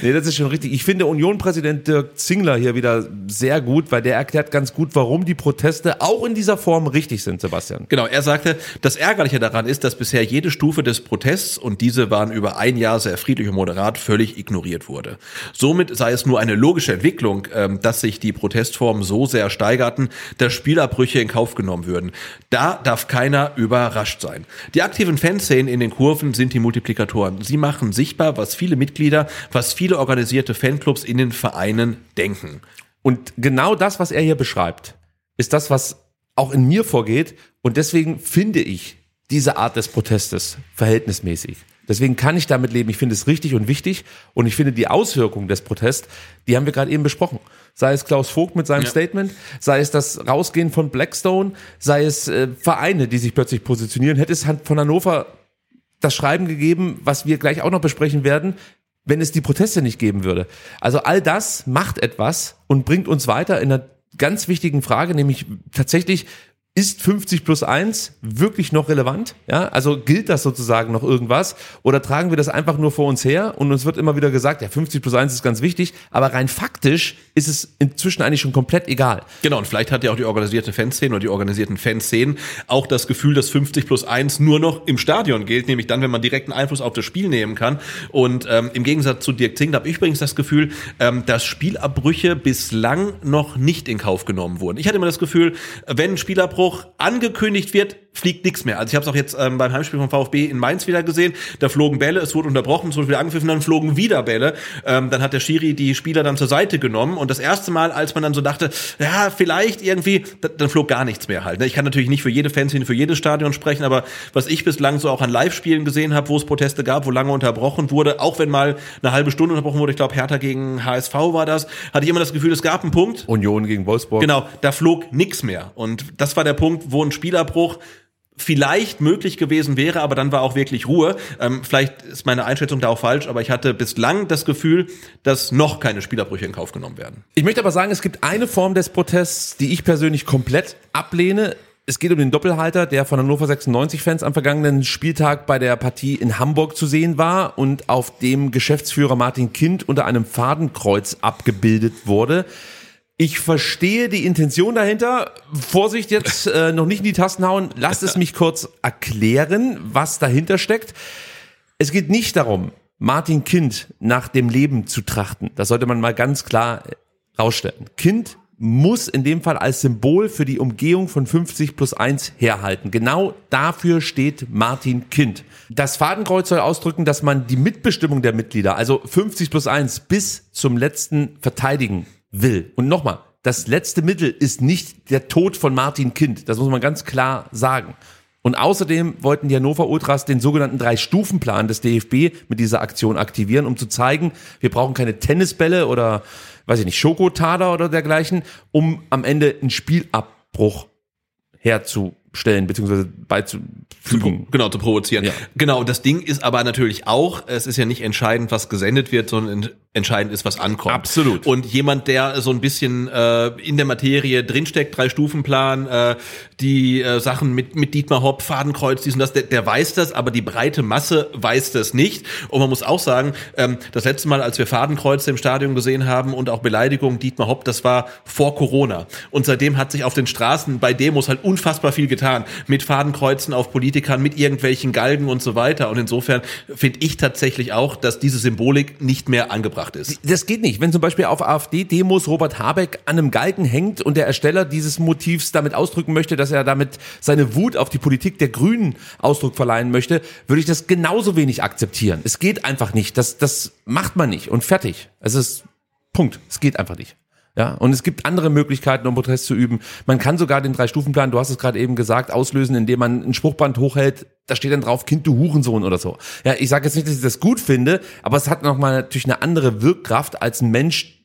Nee, das ist schon richtig. Ich finde Union-Präsident Dirk Zingler hier wieder sehr gut, weil der erklärt ganz gut, warum die Proteste auch in dieser Form richtig sind, Sebastian. Genau, er sagte, das Ärgerliche daran ist, dass bisher jede Stufe des Protests, und diese waren über ein Jahr sehr friedlich und moderat, völlig ignoriert wurde. Somit sei es nur eine logische Entwicklung, ähm, dass sich die Protestformen so sehr steigerten, dass Spielabbrüche in Kauf genommen würden. Da darf keiner überrascht sein. Die aktiven Fanszenen in den Kurven sind die Multiplikatoren. Sie machen sichtbar, was viele Mitglieder, was viele organisierte Fanclubs in den Vereinen denken. Und genau das, was er hier beschreibt, ist das, was auch in mir vorgeht. Und deswegen finde ich diese Art des Protestes verhältnismäßig. Deswegen kann ich damit leben. Ich finde es richtig und wichtig. Und ich finde die Auswirkungen des Protests, die haben wir gerade eben besprochen. Sei es Klaus Vogt mit seinem Ja. Statement, sei es das Rausgehen von Blackstone, sei es äh, Vereine, die sich plötzlich positionieren. Hätte es von Hannover das Schreiben gegeben, was wir gleich auch noch besprechen werden, wenn es die Proteste nicht geben würde. Also all das macht etwas und bringt uns weiter in einer ganz wichtigen Frage, nämlich tatsächlich, ist 50 plus 1 wirklich noch relevant? Ja, also gilt das sozusagen noch irgendwas? Oder tragen wir das einfach nur vor uns her und uns wird immer wieder gesagt, ja, 50 plus 1 ist ganz wichtig, aber rein faktisch ist es inzwischen eigentlich schon komplett egal. Genau, und vielleicht hat ja auch die organisierte Fanszene oder die organisierten Fanszenen auch das Gefühl, dass 50 plus 1 nur noch im Stadion gilt, nämlich dann, wenn man direkten Einfluss auf das Spiel nehmen kann. Und ähm, im Gegensatz zu Dirk Zing, habe ich übrigens das Gefühl, ähm, dass Spielabbrüche bislang noch nicht in Kauf genommen wurden. Ich hatte immer das Gefühl, wenn ein Spielabbruch angekündigt wird, fliegt nichts mehr. Also ich habe es auch jetzt ähm, beim Heimspiel vom VfB in Mainz wieder gesehen. Da flogen Bälle, es wurde unterbrochen, es wurde wieder angepfiffen, dann flogen wieder Bälle. Ähm, dann hat der Schiri die Spieler dann zur Seite genommen und das erste Mal, als man dann so dachte, ja, vielleicht irgendwie, da, dann flog gar nichts mehr halt. ne? Ich kann natürlich nicht für jede Fanszene, für jedes Stadion sprechen, aber was ich bislang so auch an Live-Spielen gesehen habe, wo es Proteste gab, wo lange unterbrochen wurde, auch wenn mal eine halbe Stunde unterbrochen wurde, ich glaube Hertha gegen HSV war das, hatte ich immer das Gefühl, es gab einen Punkt, Union gegen Wolfsburg. Genau, da flog nix mehr. Und das war der Punkt, wo ein Spielabbruch vielleicht möglich gewesen wäre, aber dann war auch wirklich Ruhe. Ähm, vielleicht ist meine Einschätzung da auch falsch, aber ich hatte bislang das Gefühl, dass noch keine Spielabbrüche in Kauf genommen werden. Ich möchte aber sagen, es gibt eine Form des Protests, die ich persönlich komplett ablehne. Es geht um den Doppelhalter, der von Hannover 96-Fans am vergangenen Spieltag bei der Partie in Hamburg zu sehen war und auf dem Geschäftsführer Martin Kind unter einem Fadenkreuz abgebildet wurde. Ich verstehe die Intention dahinter. Vorsicht jetzt, äh, noch nicht in die Tasten hauen. Lasst es mich kurz erklären, was dahinter steckt. Es geht nicht darum, Martin Kind nach dem Leben zu trachten. Das sollte man mal ganz klar rausstellen. Kind muss in dem Fall als Symbol für die Umgehung von 50 plus 1 herhalten. Genau dafür steht Martin Kind. Das Fadenkreuz soll ausdrücken, dass man die Mitbestimmung der Mitglieder, also 50 plus 1 bis zum letzten verteidigen will. Und nochmal, das letzte Mittel ist nicht der Tod von Martin Kind. Das muss man ganz klar sagen. Und außerdem wollten die Hannover Ultras den sogenannten Drei-Stufen-Plan des DFB mit dieser Aktion aktivieren, um zu zeigen, wir brauchen keine Tennisbälle oder, weiß ich nicht, Schokotader oder dergleichen, um am Ende einen Spielabbruch herzustellen, beziehungsweise beizufügen. Genau, zu provozieren. Ja. Genau, das Ding ist aber natürlich auch, es ist ja nicht entscheidend, was gesendet wird, sondern entscheidend ist, was ankommt. Absolut. Und jemand, der so ein bisschen äh, in der Materie drinsteckt, Drei-Stufen-Plan, äh, die äh, Sachen mit, mit Dietmar Hopp, Fadenkreuz, dies und das, der, der weiß das, aber die breite Masse weiß das nicht. Und man muss auch sagen, ähm, das letzte Mal, als wir Fadenkreuze im Stadion gesehen haben und auch Beleidigungen Dietmar Hopp, das war vor Corona. Und seitdem hat sich auf den Straßen bei Demos halt unfassbar viel getan. Mit Fadenkreuzen auf Politikern, mit irgendwelchen Galgen und so weiter. Und insofern finde ich tatsächlich auch, dass diese Symbolik nicht mehr angebracht ist. Das geht nicht. Wenn zum Beispiel auf AfD-Demos Robert Habeck an einem Galgen hängt und der Ersteller dieses Motivs damit ausdrücken möchte, dass er damit seine Wut auf die Politik der Grünen Ausdruck verleihen möchte, würde ich das genauso wenig akzeptieren. Es geht einfach nicht. Das, das macht man nicht und fertig. Es ist Punkt. Es geht einfach nicht. Ja, und es gibt andere Möglichkeiten, um Protest zu üben. Man kann sogar den Drei-Stufen-Plan, du hast es gerade eben gesagt, auslösen, indem man ein Spruchband hochhält, da steht dann drauf, Kind, du Hurensohn oder so. Ja, ich sage jetzt nicht, dass ich das gut finde, aber es hat nochmal natürlich eine andere Wirkkraft als ein Mensch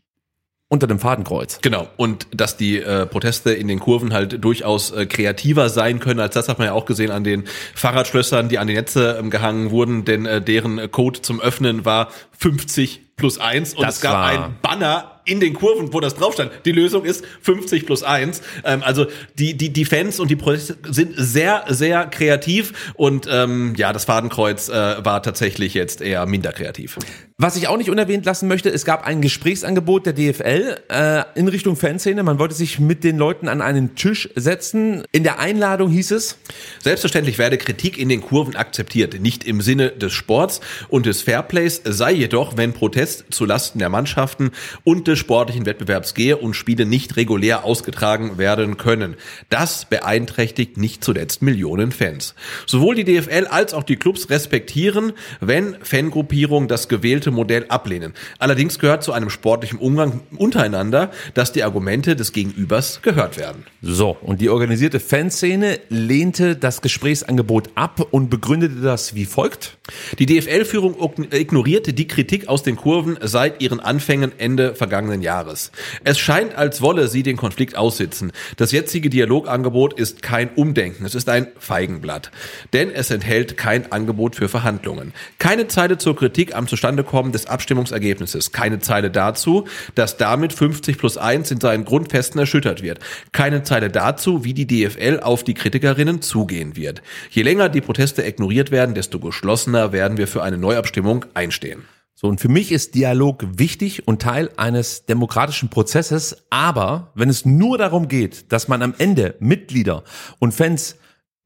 unter dem Fadenkreuz. Genau. Und dass die äh, Proteste in den Kurven halt durchaus äh, kreativer sein können, als das hat man ja auch gesehen an den Fahrradschlössern, die an die Netze ähm, gehangen wurden, denn äh, deren Code zum Öffnen war 50 plus 1 und Das es gab ein Banner in den Kurven, wo das drauf stand. Die Lösung ist 50 plus 1. Ähm, also die, die, die Fans und die Proteste sind sehr, sehr kreativ und ähm, ja, das Fadenkreuz äh, war tatsächlich jetzt eher minder kreativ. Was ich auch nicht unerwähnt lassen möchte, es gab ein Gesprächsangebot der DFL äh, in Richtung Fanszene. Man wollte sich mit den Leuten an einen Tisch setzen. In der Einladung hieß es, Selbstverständlich werde Kritik in den Kurven akzeptiert, nicht im Sinne des Sports und des Fairplays sei jedoch, wenn Protest zulasten der Mannschaften und des sportlichen Wettbewerbs gehe und Spiele nicht regulär ausgetragen werden können. Das beeinträchtigt nicht zuletzt Millionen Fans. Sowohl die DFL als auch die Clubs respektieren, wenn Fangruppierungen das gewählte Modell ablehnen. Allerdings gehört zu einem sportlichen Umgang untereinander, dass die Argumente des Gegenübers gehört werden. So, und die organisierte Fanszene lehnte das Gesprächsangebot ab und begründete das wie folgt. Die DFL-Führung ignorierte die Kritik aus den Kurven seit ihren Anfängen Ende vergangenen Jahres. Es scheint, als wolle sie den Konflikt aussitzen. Das jetzige Dialogangebot ist kein Umdenken, es ist ein Feigenblatt. Denn es enthält kein Angebot für Verhandlungen. Keine Zeile zur Kritik am Zustandekommen des Abstimmungsergebnisses. Keine Zeile dazu, dass damit 50 plus 1 in seinen Grundfesten erschüttert wird. Keine Zeile dazu, wie die DFL auf die Kritikerinnen zugehen wird. Je länger die Proteste ignoriert werden, desto geschlossener werden wir für eine Neuabstimmung einstehen. So, und für mich ist Dialog wichtig und Teil eines demokratischen Prozesses. Aber wenn es nur darum geht, dass man am Ende Mitglieder und Fans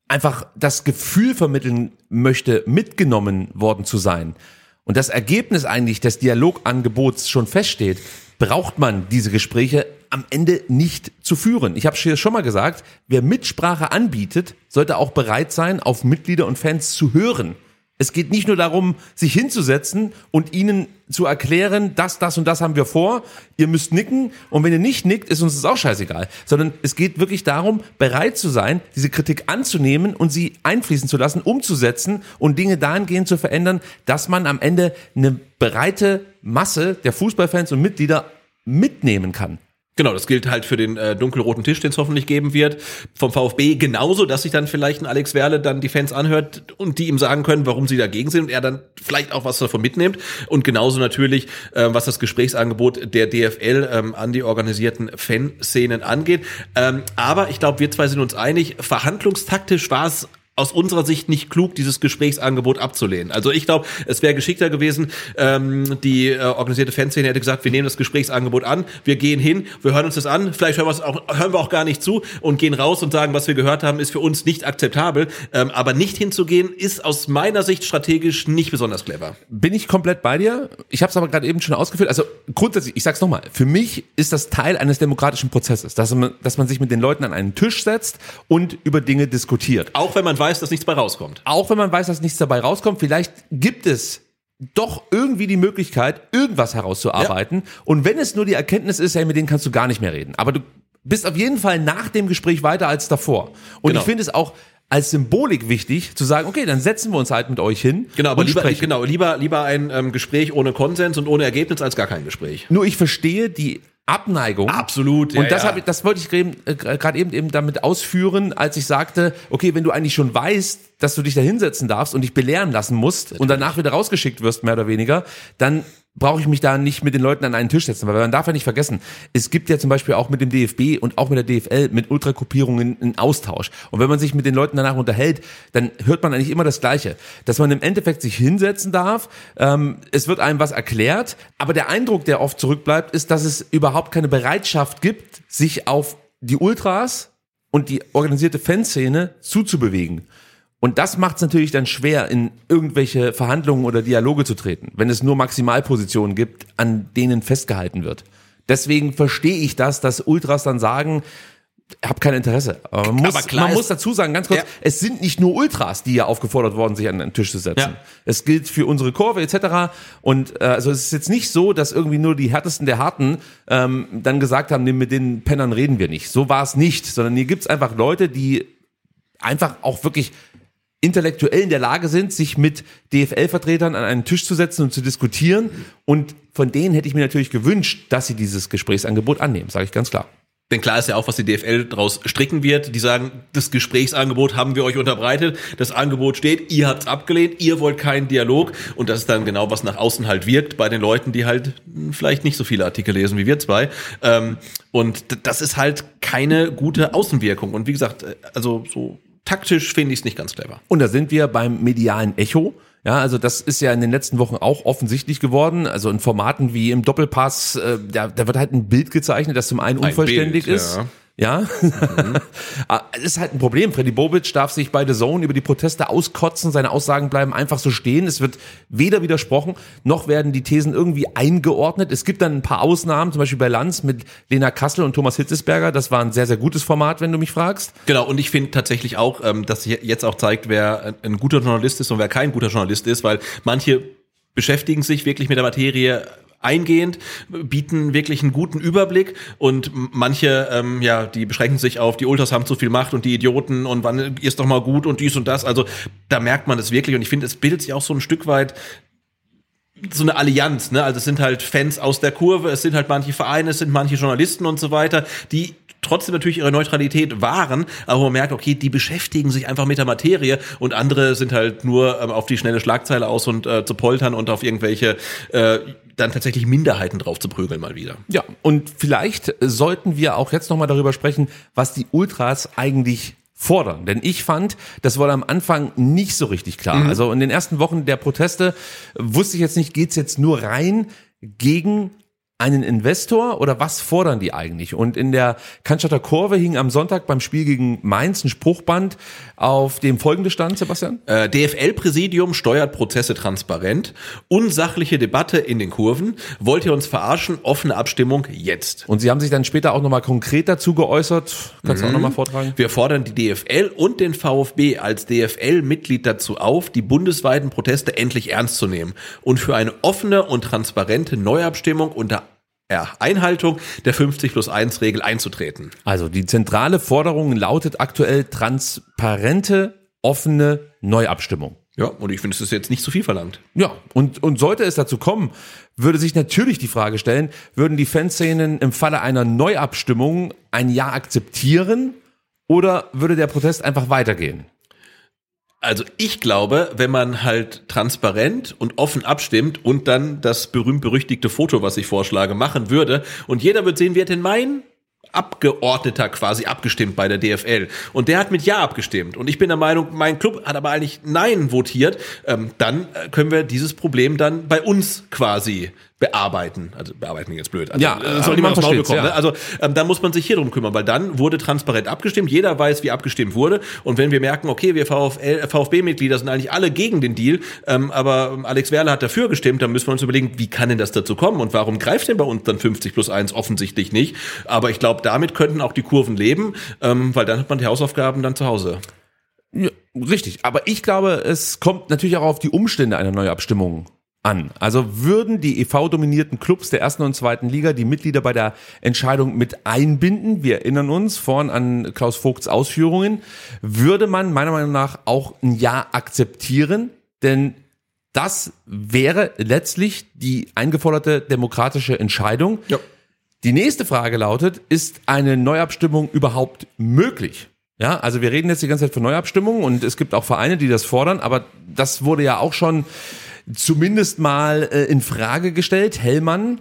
einfach das Gefühl vermitteln möchte, mitgenommen worden zu sein und das Ergebnis eigentlich des Dialogangebots schon feststeht, braucht man diese Gespräche am Ende nicht zu führen. Ich habe schon mal gesagt, wer Mitsprache anbietet, sollte auch bereit sein, auf Mitglieder und Fans zu hören. Es geht nicht nur darum, sich hinzusetzen und ihnen zu erklären, das, das und das haben wir vor. Ihr müsst nicken und wenn ihr nicht nickt, ist uns das auch scheißegal. Sondern es geht wirklich darum, bereit zu sein, diese Kritik anzunehmen und sie einfließen zu lassen, umzusetzen und Dinge dahingehend zu verändern, dass man am Ende eine breite Masse der Fußballfans und Mitglieder mitnehmen kann. Genau, das gilt halt für den äh, dunkelroten Tisch, den es hoffentlich geben wird. Vom VfB genauso, dass sich dann vielleicht ein Alex Werle dann die Fans anhört und die ihm sagen können, warum sie dagegen sind und er dann vielleicht auch was davon mitnimmt. Und genauso natürlich, äh, was das Gesprächsangebot der DFL ähm, an die organisierten Fanszenen angeht. Ähm, aber ich glaube, wir zwei sind uns einig, verhandlungstaktisch war es aus unserer Sicht nicht klug, dieses Gesprächsangebot abzulehnen. Also ich glaube, es wäre geschickter gewesen, ähm, die äh, organisierte Fanszene hätte gesagt, wir nehmen das Gesprächsangebot an, wir gehen hin, wir hören uns das an, vielleicht hören, auch, hören wir auch gar nicht zu und gehen raus und sagen, was wir gehört haben, ist für uns nicht akzeptabel. Ähm, aber nicht hinzugehen, ist aus meiner Sicht strategisch nicht besonders clever. Bin ich komplett bei dir. Ich habe es aber gerade eben schon ausgeführt. Also grundsätzlich, ich sag's nochmal, für mich ist das Teil eines demokratischen Prozesses, dass man, dass man sich mit den Leuten an einen Tisch setzt und über Dinge diskutiert. Auch wenn man weiß, dass nichts dabei rauskommt. Auch wenn man weiß, dass nichts dabei rauskommt, vielleicht gibt es doch irgendwie die Möglichkeit, irgendwas herauszuarbeiten. Ja. Und wenn es nur die Erkenntnis ist, hey, mit denen kannst du gar nicht mehr reden. Aber du bist auf jeden Fall nach dem Gespräch weiter als davor. Und genau. ich finde es auch als Symbolik wichtig, zu sagen, okay, dann setzen wir uns halt mit euch hin. Genau, aber lieber, genau, lieber, lieber ein ähm, Gespräch ohne Konsens und ohne Ergebnis als gar kein Gespräch. Nur ich verstehe die Abneigung. Absolut. Ja, und das, ja. ich, das wollte ich gerade eben, eben damit ausführen, als ich sagte, okay, wenn du eigentlich schon weißt, dass du dich da hinsetzen darfst und dich belehren lassen musst Natürlich. und danach wieder rausgeschickt wirst, mehr oder weniger, dann brauche ich mich da nicht mit den Leuten an einen Tisch setzen, weil man darf ja nicht vergessen, es gibt ja zum Beispiel auch mit dem DFB und auch mit der DFL mit Ultrakopierungen einen Austausch. Und wenn man sich mit den Leuten danach unterhält, dann hört man eigentlich immer das Gleiche, dass man im Endeffekt sich hinsetzen darf, ähm, es wird einem was erklärt, aber der Eindruck, der oft zurückbleibt, ist, dass es überhaupt keine Bereitschaft gibt, sich auf die Ultras und die organisierte Fanszene zuzubewegen. Und das macht es natürlich dann schwer, in irgendwelche Verhandlungen oder Dialoge zu treten, wenn es nur Maximalpositionen gibt, an denen festgehalten wird. Deswegen verstehe ich das, dass Ultras dann sagen, habe kein Interesse. Aber man, muss, man muss dazu sagen, ganz kurz, ja. es sind nicht nur Ultras, die ja aufgefordert worden, sich an den Tisch zu setzen. Ja. Es gilt für unsere Kurve etc. Und äh, also es ist jetzt nicht so, dass irgendwie nur die härtesten der Harten ähm, dann gesagt haben, nee, mit den Pennern reden wir nicht. So war es nicht, sondern hier gibt's einfach Leute, die einfach auch wirklich intellektuell in der Lage sind, sich mit DFL-Vertretern an einen Tisch zu setzen und zu diskutieren. Und von denen hätte ich mir natürlich gewünscht, dass sie dieses Gesprächsangebot annehmen, sage ich ganz klar. Denn klar ist ja auch, was die DFL daraus stricken wird. Die sagen, das Gesprächsangebot haben wir euch unterbreitet, das Angebot steht, ihr habt's abgelehnt, ihr wollt keinen Dialog. Und das ist dann genau, was nach außen halt wirkt bei den Leuten, die halt vielleicht nicht so viele Artikel lesen wie wir zwei. Ähm, und das ist halt keine gute Außenwirkung. Und wie gesagt, äh, also so taktisch finde ich es nicht ganz clever. Und da sind wir beim medialen Echo. Ja, also das ist ja in den letzten Wochen auch offensichtlich geworden. Also in Formaten wie im Doppelpass, äh, da, da wird halt ein Bild gezeichnet, das zum einen unvollständig Bild, ist. Ja. Ja, mhm. es ist halt ein Problem. Freddy Bobic darf sich bei The Zone über die Proteste auskotzen. Seine Aussagen bleiben einfach so stehen. Es wird weder widersprochen, noch werden die Thesen irgendwie eingeordnet. Es gibt dann ein paar Ausnahmen, zum Beispiel bei Lanz mit Lena Kassel und Thomas Hitzesberger. Das war ein sehr, sehr gutes Format, wenn du mich fragst. Genau, und ich finde tatsächlich auch, ähm, dass sich jetzt auch zeigt, wer ein guter Journalist ist und wer kein guter Journalist ist, weil manche beschäftigen sich wirklich mit der Materie eingehend, bieten wirklich einen guten Überblick und manche, ähm, ja, die beschränken sich auf, die Ultras haben zu viel Macht und die Idioten und wann ist doch mal gut und dies und das. Also da merkt man es wirklich und ich finde, es bildet sich auch so ein Stück weit so eine Allianz, ne? Also es sind halt Fans aus der Kurve, es sind halt manche Vereine, es sind manche Journalisten und so weiter, die trotzdem natürlich ihre Neutralität wahren, aber man merkt, okay, die beschäftigen sich einfach mit der Materie und andere sind halt nur ähm, auf die schnelle Schlagzeile aus und äh, zu poltern und auf irgendwelche äh, dann tatsächlich Minderheiten drauf zu prügeln mal wieder. Ja, und vielleicht sollten wir auch jetzt nochmal darüber sprechen, was die Ultras eigentlich fordern. Denn ich fand, das war am Anfang nicht so richtig klar. Mhm. Also in den ersten Wochen der Proteste wusste ich jetzt nicht, geht's jetzt nur rein gegen einen Investor oder was fordern die eigentlich? Und in der Cannstatter Kurve hing am Sonntag beim Spiel gegen Mainz ein Spruchband, auf dem folgende stand, Sebastian? Äh, DFL-Präsidium steuert Prozesse transparent. Unsachliche Debatte in den Kurven. Wollt ihr uns verarschen? Offene Abstimmung jetzt. Und Sie haben sich dann später auch nochmal konkret dazu geäußert. Kannst mhm. du auch nochmal vortragen? Wir fordern die DFL und den VfB als DFL-Mitglied dazu auf, die bundesweiten Proteste endlich ernst zu nehmen und für eine offene und transparente Neuabstimmung unter ja, Einhaltung der 50 plus 1 Regel einzutreten. Also die zentrale Forderung lautet aktuell transparente, offene Neuabstimmung. Ja, und ich finde, es ist jetzt nicht zu viel verlangt. Ja, und, und sollte es dazu kommen, würde sich natürlich die Frage stellen, würden die Fanszenen im Falle einer Neuabstimmung ein Ja akzeptieren oder würde der Protest einfach weitergehen? Also ich glaube, wenn man halt transparent und offen abstimmt und dann das berühmt-berüchtigte Foto, was ich vorschlage, machen würde und jeder wird sehen, wer denn mein Abgeordneter quasi abgestimmt bei der DFL. Und der hat mit Ja abgestimmt. Und ich bin der Meinung, mein Club hat aber eigentlich Nein votiert. Ähm, dann äh, können wir dieses Problem dann bei uns quasi bearbeiten. Also bearbeiten jetzt blöd. Also, ja, äh, soll niemand Maul bekommen. Ja. Ne? Also ähm, dann muss man sich hier drum kümmern, weil dann wurde transparent abgestimmt. Jeder weiß, wie abgestimmt wurde. Und wenn wir merken, okay, wir VfB-Mitglieder sind eigentlich alle gegen den Deal, ähm, aber Alex Werle hat dafür gestimmt, dann müssen wir uns überlegen, wie kann denn das dazu kommen und warum greift denn bei uns dann 50 plus 1 offensichtlich nicht. Aber ich glaube, damit könnten auch die Kurven leben, ähm, weil dann hat man die Hausaufgaben dann zu Hause. Ja, richtig. Aber ich glaube, es kommt natürlich auch auf die Umstände einer Neuabstimmung an. Also würden die EV-dominierten Clubs der ersten und zweiten Liga die Mitglieder bei der Entscheidung mit einbinden, wir erinnern uns vorhin an Klaus Vogts Ausführungen, würde man meiner Meinung nach auch ein Ja akzeptieren, denn das wäre letztlich die eingeforderte demokratische Entscheidung. Ja. Die nächste Frage lautet, ist eine Neuabstimmung überhaupt möglich? Ja, also wir reden jetzt die ganze Zeit von Neuabstimmungen und es gibt auch Vereine, die das fordern, aber das wurde ja auch schon zumindest mal äh, in Frage gestellt. Hellmann,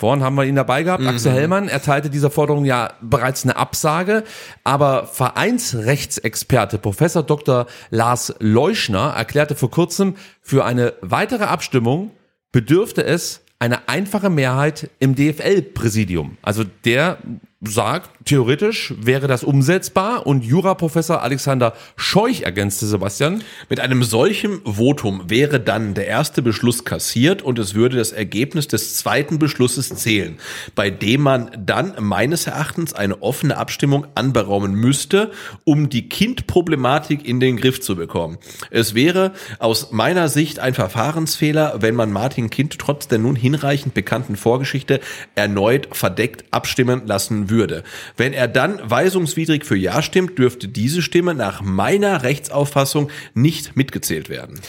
Vorhin haben wir ihn dabei gehabt, mhm. Axel Hellmann erteilte dieser Forderung ja bereits eine Absage, aber Vereinsrechtsexperte Professor Dr. Lars Leuschner erklärte vor kurzem, für eine weitere Abstimmung bedürfte es eine einfache Mehrheit im DFL-Präsidium. Also der sagt, theoretisch wäre das umsetzbar und Juraprofessor Alexander Scheuch ergänzte Sebastian. Mit einem solchen Votum wäre dann der erste Beschluss kassiert und es würde das Ergebnis des zweiten Beschlusses zählen, bei dem man dann meines Erachtens eine offene Abstimmung anberaumen müsste, um die Kindproblematik in den Griff zu bekommen. Es wäre aus meiner Sicht ein Verfahrensfehler, wenn man Martin Kind trotz der nun hinreichend bekannten Vorgeschichte erneut verdeckt abstimmen lassen würde. Wenn er dann weisungswidrig für Ja stimmt, dürfte diese Stimme nach meiner Rechtsauffassung nicht mitgezählt werden.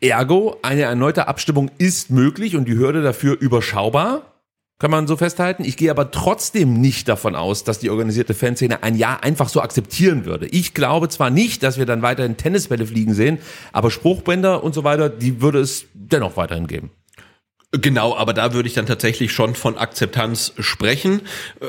Ergo, eine erneute Abstimmung ist möglich und die Hürde dafür überschaubar. Kann man so festhalten. Ich gehe aber trotzdem nicht davon aus, dass die organisierte Fanszene ein Ja einfach so akzeptieren würde. Ich glaube zwar nicht, dass wir dann weiterhin Tennisbälle fliegen sehen, aber Spruchbänder und so weiter, die würde es dennoch weiterhin geben. Genau, aber da würde ich dann tatsächlich schon von Akzeptanz sprechen, äh,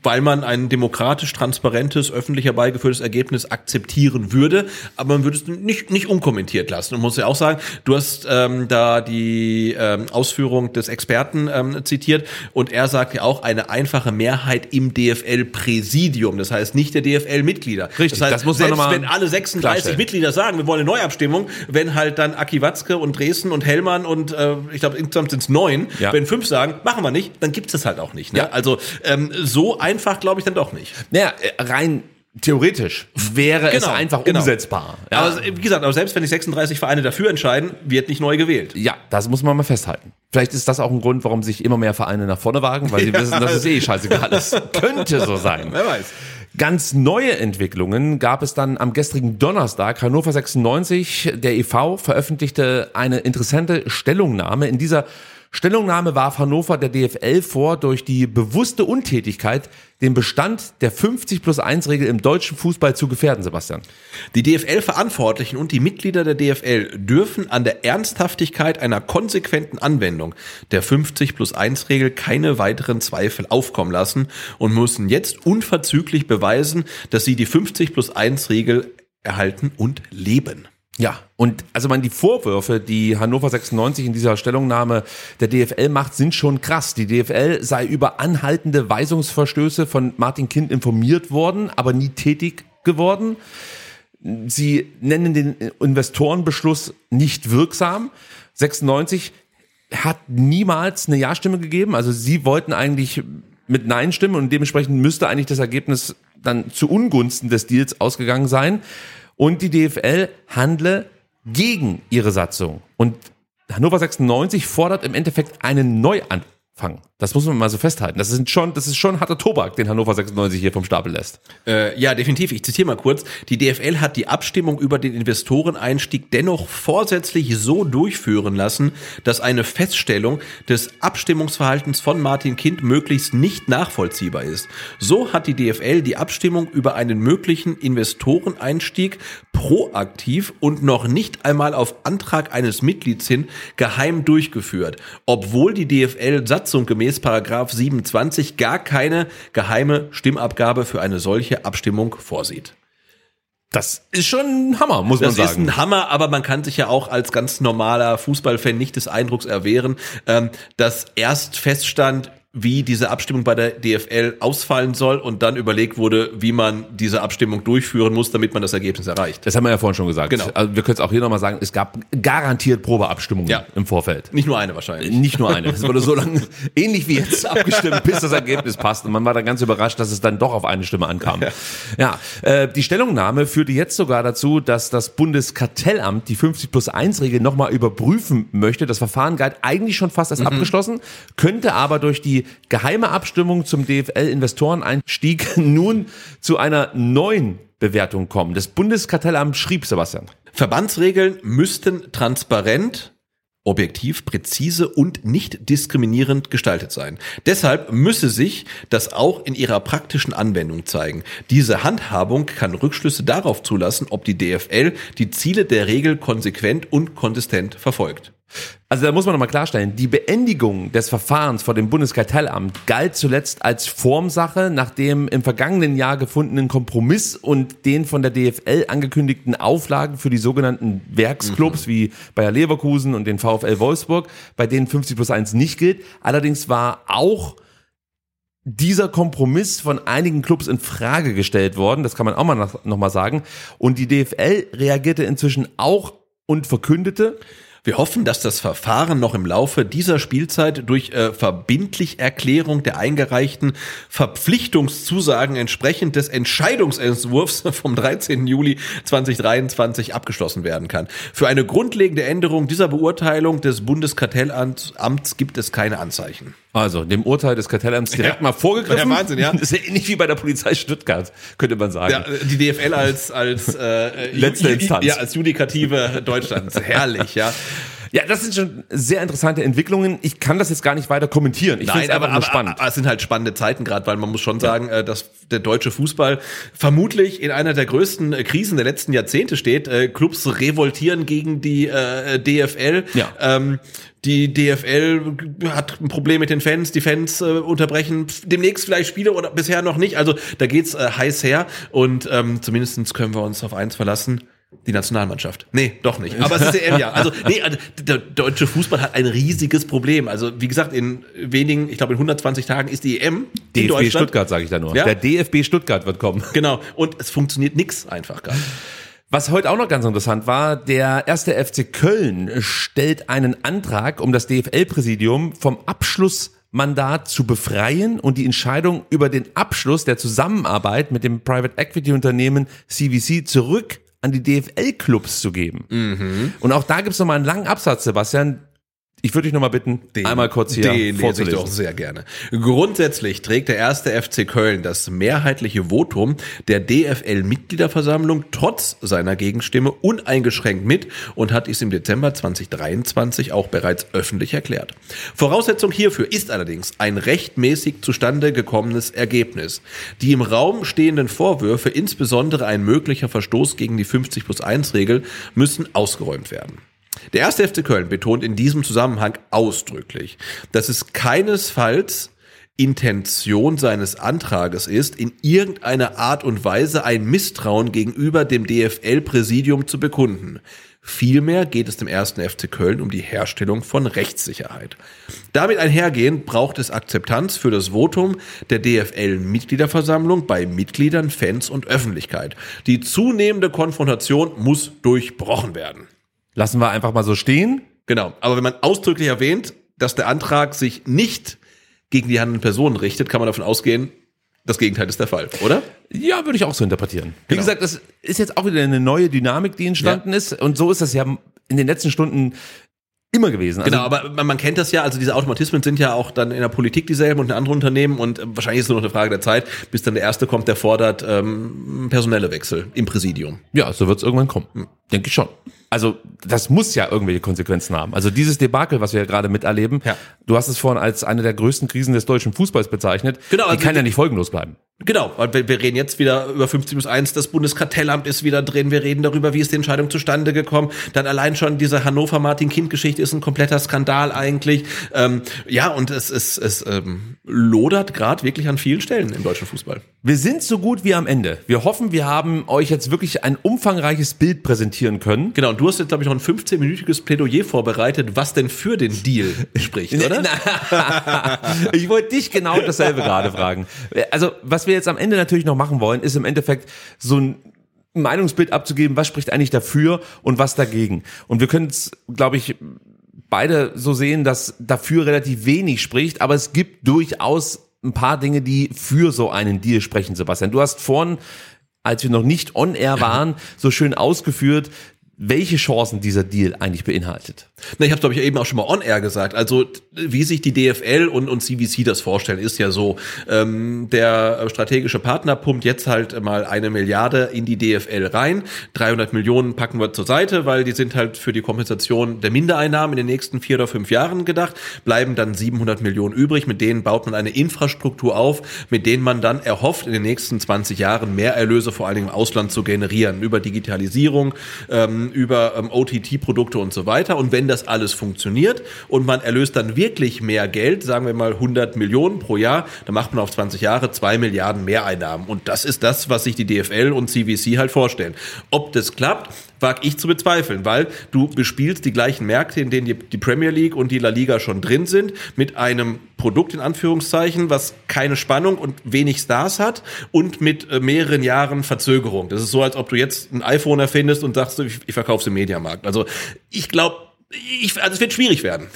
weil man ein demokratisch, transparentes, öffentlich herbeigeführtes Ergebnis akzeptieren würde, aber man würde es nicht, nicht unkommentiert lassen. Und muss ja auch sagen, du hast ähm, da die ähm, Ausführung des Experten ähm, zitiert und er sagt ja auch eine einfache Mehrheit im DFL-Präsidium, das heißt nicht der DFL-Mitglieder. Richtig, das, heißt, das muss man selbst wenn alle 36 klarstellen. Mitglieder sagen, wir wollen eine Neuabstimmung, wenn halt dann Aki Watzke und Dresden und Hellmann und äh, ich glaube insgesamt sind es neun, Ja. wenn fünf sagen, machen wir nicht, dann gibt es halt auch nicht. Ne? Ja. Also ähm, so einfach glaube ich dann doch nicht. Naja, äh, rein theoretisch wäre es Genau, einfach genau. umsetzbar. Ja. Aber wie gesagt, aber selbst wenn sich 36 Vereine dafür entscheiden, wird nicht neu gewählt. Ja, das muss man mal festhalten. Vielleicht ist das auch ein Grund, warum sich immer mehr Vereine nach vorne wagen, weil sie Ja. wissen, dass es eh scheißegal ist. Könnte so sein. Wer weiß. Ganz neue Entwicklungen gab es dann am gestrigen Donnerstag. Hannover 96, der e.V., veröffentlichte eine interessante Stellungnahme. In dieser Stellungnahme warf Hannover der DFL vor, durch die bewusste Untätigkeit den Bestand der 50 plus 1 Regel im deutschen Fußball zu gefährden, Sebastian. Die DFL-Verantwortlichen und die Mitglieder der DFL dürfen an der Ernsthaftigkeit einer konsequenten Anwendung der 50 plus 1 Regel keine weiteren Zweifel aufkommen lassen und müssen jetzt unverzüglich beweisen, dass sie die 50 plus 1 Regel erhalten und leben. Ja, und also man die Vorwürfe, die Hannover 96 in dieser Stellungnahme der DFL macht, sind schon krass. Die DFL sei über anhaltende Weisungsverstöße von Martin Kind informiert worden, aber nie tätig geworden. Sie nennen den Investorenbeschluss nicht wirksam. 96 hat niemals eine Ja-Stimme gegeben. Also sie wollten eigentlich mit Nein stimmen und dementsprechend müsste eigentlich das Ergebnis dann zu Ungunsten des Deals ausgegangen sein. Und die DFL handle gegen ihre Satzung. Und Hannover 96 fordert im Endeffekt einen Neuanfang. Das muss man mal so festhalten. Das ist schon, das ist schon harter Tobak, den Hannover 96 hier vom Stapel lässt. Äh, ja, definitiv. Ich zitiere mal kurz. Die DFL hat die Abstimmung über den Investoreneinstieg dennoch vorsätzlich so durchführen lassen, dass eine Feststellung des Abstimmungsverhaltens von Martin Kind möglichst nicht nachvollziehbar ist. So hat die DFL die Abstimmung über einen möglichen Investoreneinstieg proaktiv und noch nicht einmal auf Antrag eines Mitglieds hin geheim durchgeführt, obwohl die DFL satzungsgemäß Paragraph 27 gar keine geheime Stimmabgabe für eine solche Abstimmung vorsieht. Das ist schon ein Hammer, muss Das man ist sagen. ein Hammer, aber man kann sich ja auch als ganz normaler Fußballfan nicht des Eindrucks erwehren, ähm, dass erst feststand, wie diese Abstimmung bei der DFL ausfallen soll und dann überlegt wurde, wie man diese Abstimmung durchführen muss, damit man das Ergebnis erreicht. Das haben wir ja vorhin schon gesagt. Genau. Also wir können es auch hier nochmal sagen, es gab garantiert Probeabstimmungen Ja. im Vorfeld. Nicht nur eine wahrscheinlich. Nicht nur eine. Es wurde so lange ähnlich wie jetzt abgestimmt, bis das Ergebnis passt. Und man war dann ganz überrascht, dass es dann doch auf eine Stimme ankam. Ja, äh, die Stellungnahme führte jetzt sogar dazu, dass das Bundeskartellamt die 50 plus 1 Regel nochmal überprüfen möchte. Das Verfahren galt eigentlich schon fast als abgeschlossen, könnte aber durch die geheime Abstimmung zum DFL-Investoreneinstieg nun zu einer neuen Bewertung kommen. Das Bundeskartellamt schrieb, Sebastian. Verbandsregeln müssten transparent, objektiv, präzise und nicht diskriminierend gestaltet sein. Deshalb müsse sich das auch in ihrer praktischen Anwendung zeigen. Diese Handhabung kann Rückschlüsse darauf zulassen, ob die DFL die Ziele der Regel konsequent und konsistent verfolgt. Also da muss man nochmal klarstellen, die Beendigung des Verfahrens vor dem Bundeskartellamt galt zuletzt als Formsache nach dem im vergangenen Jahr gefundenen Kompromiss und den von der DFL angekündigten Auflagen für die sogenannten Werksclubs wie Bayer Leverkusen und den VfL Wolfsburg, bei denen 50 plus 1 nicht gilt. Allerdings war auch dieser Kompromiss von einigen Clubs in Frage gestellt worden, das kann man auch mal noch, noch mal sagen. Und die DFL reagierte inzwischen auch und verkündete, Wir hoffen, dass das Verfahren noch im Laufe dieser Spielzeit durch äh, verbindlich Erklärung der eingereichten Verpflichtungszusagen entsprechend des Entscheidungsentwurfs vom 13. Juli 2023 abgeschlossen werden kann. Für eine grundlegende Änderung dieser Beurteilung des Bundeskartellamts gibt es keine Anzeichen. Also, dem Urteil des Kartellamts direkt Ja. mal vorgegriffen. Ja, Wahnsinn, ja. Das ist ja ähnlich wie bei der Polizei Stuttgart, könnte man sagen. Ja, die DFL als als äh, Letzte Instanz. Ja, als Judikative Deutschlands. Herrlich, ja. Ja, das sind schon sehr interessante Entwicklungen. Ich kann das jetzt gar nicht weiter kommentieren. Ich finde es aber, aber, spannend. aber es sind halt spannende Zeiten gerade, weil man muss schon sagen, äh, dass der deutsche Fußball vermutlich in einer der größten äh, Krisen der letzten Jahrzehnte steht. Äh, Clubs revoltieren gegen die äh, DFL. Ja. Ähm, die DFL hat ein Problem mit den Fans, die Fans äh, unterbrechen demnächst vielleicht Spiele oder bisher noch nicht. Also da geht's äh, heiß her und ähm, zumindest können wir uns auf eins verlassen. Die Nationalmannschaft. Nee, doch nicht. Aber es ist EM ja. Also, nee, also, der deutsche Fußball hat ein riesiges Problem. Also, wie gesagt, in wenigen, ich glaube in 120 Tagen ist die EM DFB. Stuttgart, sage ich da nur. Ja? Der DFB Stuttgart wird kommen. Genau. Und es funktioniert nix einfach gerade. Was heute auch noch ganz interessant war, der erste FC Köln stellt einen Antrag, um das DFL-Präsidium vom Abschlussmandat zu befreien und die Entscheidung über den Abschluss der Zusammenarbeit mit dem Private Equity Unternehmen CVC zurück an die DFL-Clubs zu geben. Mhm. Und auch da gibt es nochmal einen langen Absatz, Sebastian. Ich würde dich nochmal bitten, einmal kurz hier Den lese ich vorzulesen. doch sehr gerne. Grundsätzlich trägt der erste FC Köln das mehrheitliche Votum der DFL-Mitgliederversammlung trotz seiner Gegenstimme uneingeschränkt mit und hat dies im Dezember 2023 auch bereits öffentlich erklärt. Voraussetzung hierfür ist allerdings ein rechtmäßig zustande gekommenes Ergebnis. Die im Raum stehenden Vorwürfe, insbesondere ein möglicher Verstoß gegen die 50 plus 1 Regel, müssen ausgeräumt werden. Der erste FC Köln betont in diesem Zusammenhang ausdrücklich, dass es keinesfalls Intention seines Antrages ist, in irgendeiner Art und Weise ein Misstrauen gegenüber dem DFL-Präsidium zu bekunden. Vielmehr geht es dem ersten FC Köln um die Herstellung von Rechtssicherheit. Damit einhergehend braucht es Akzeptanz für das Votum der DFL-Mitgliederversammlung bei Mitgliedern, Fans und Öffentlichkeit. Die zunehmende Konfrontation muss durchbrochen werden. Lassen wir einfach mal so stehen. Genau. Aber wenn man ausdrücklich erwähnt, dass der Antrag sich nicht gegen die handelnden Personen richtet, kann man davon ausgehen, das Gegenteil ist der Fall, oder? Ja, würde ich auch so interpretieren. Wie Genau. gesagt, das ist jetzt auch wieder eine neue Dynamik, die entstanden ist. Und so ist das ja in den letzten Stunden immer gewesen. Also, Genau, aber man, man kennt das ja, also diese Automatismen sind ja auch dann in der Politik dieselben und in anderen Unternehmen und wahrscheinlich ist es nur noch eine Frage der Zeit, bis dann der Erste kommt, der fordert ähm, personelle Wechsel im Präsidium. Ja, so wird es irgendwann kommen. Hm. Denke ich schon. Also das muss ja irgendwelche Konsequenzen haben. Also dieses Debakel, was wir ja gerade miterleben, Ja. du hast es vorhin als eine der größten Krisen des deutschen Fußballs bezeichnet. Genau, Die also kann die- ja nicht folgenlos bleiben. Genau, weil wir, wir reden jetzt wieder über 50 plus 1, das Bundeskartellamt ist wieder drin, wir reden darüber, wie ist die Entscheidung zustande gekommen, dann allein schon diese Hannover-Martin-Kind-Geschichte ist ein kompletter Skandal eigentlich. Ähm, ja, und es, es, es ähm, lodert gerade wirklich an vielen Stellen im deutschen Fußball. Wir sind so gut wie am Ende. Wir hoffen, wir haben euch jetzt wirklich ein umfangreiches Bild präsentieren können. Genau, und du hast jetzt, glaube ich, noch ein 15-minütiges Plädoyer vorbereitet, was denn für den Deal spricht, oder? ich wollte dich genau dasselbe gerade fragen. Also, was wir jetzt am Ende natürlich noch machen wollen, ist im Endeffekt so ein Meinungsbild abzugeben, was spricht eigentlich dafür und was dagegen. Und wir können es, glaube ich, beide so sehen, dass dafür relativ wenig spricht, aber es gibt durchaus ein paar Dinge, die für so einen Deal sprechen, Sebastian. Du hast vorhin, als wir noch nicht on air waren, so schön ausgeführt, welche Chancen dieser Deal eigentlich beinhaltet. Na, ich habe glaube ich eben auch schon mal on air gesagt. Also wie sich die DFL und, und CVC das vorstellen, ist ja so: ähm, Der strategische Partner pumpt jetzt halt mal eine Milliarde in die DFL rein. 300 Millionen packen wir zur Seite, weil die sind halt für die Kompensation der Mindereinnahmen in den nächsten vier oder fünf Jahren gedacht. Bleiben dann 700 Millionen übrig. Mit denen baut man eine Infrastruktur auf, mit denen man dann erhofft, in den nächsten 20 Jahren mehr Erlöse vor allen Dingen im Ausland zu generieren über Digitalisierung, ähm, über ähm, OTT-Produkte und so weiter. Und wenn das alles funktioniert und man erlöst dann wirklich mehr Geld, sagen wir mal 100 Millionen pro Jahr, dann macht man auf 20 Jahre 2 Milliarden Mehreinnahmen. Und das ist das, was sich die DFL und CVC halt vorstellen. Ob das klappt, wage ich zu bezweifeln, weil du bespielst die gleichen Märkte, in denen die, die Premier League und die La Liga schon drin sind, mit einem Produkt in Anführungszeichen, was keine Spannung und wenig Stars hat und mit äh, mehreren Jahren Verzögerung. Das ist so, als ob du jetzt ein iPhone erfindest und sagst, ich, ich verkaufe es im Mediamarkt. Also ich glaube, ich, also es wird schwierig werden.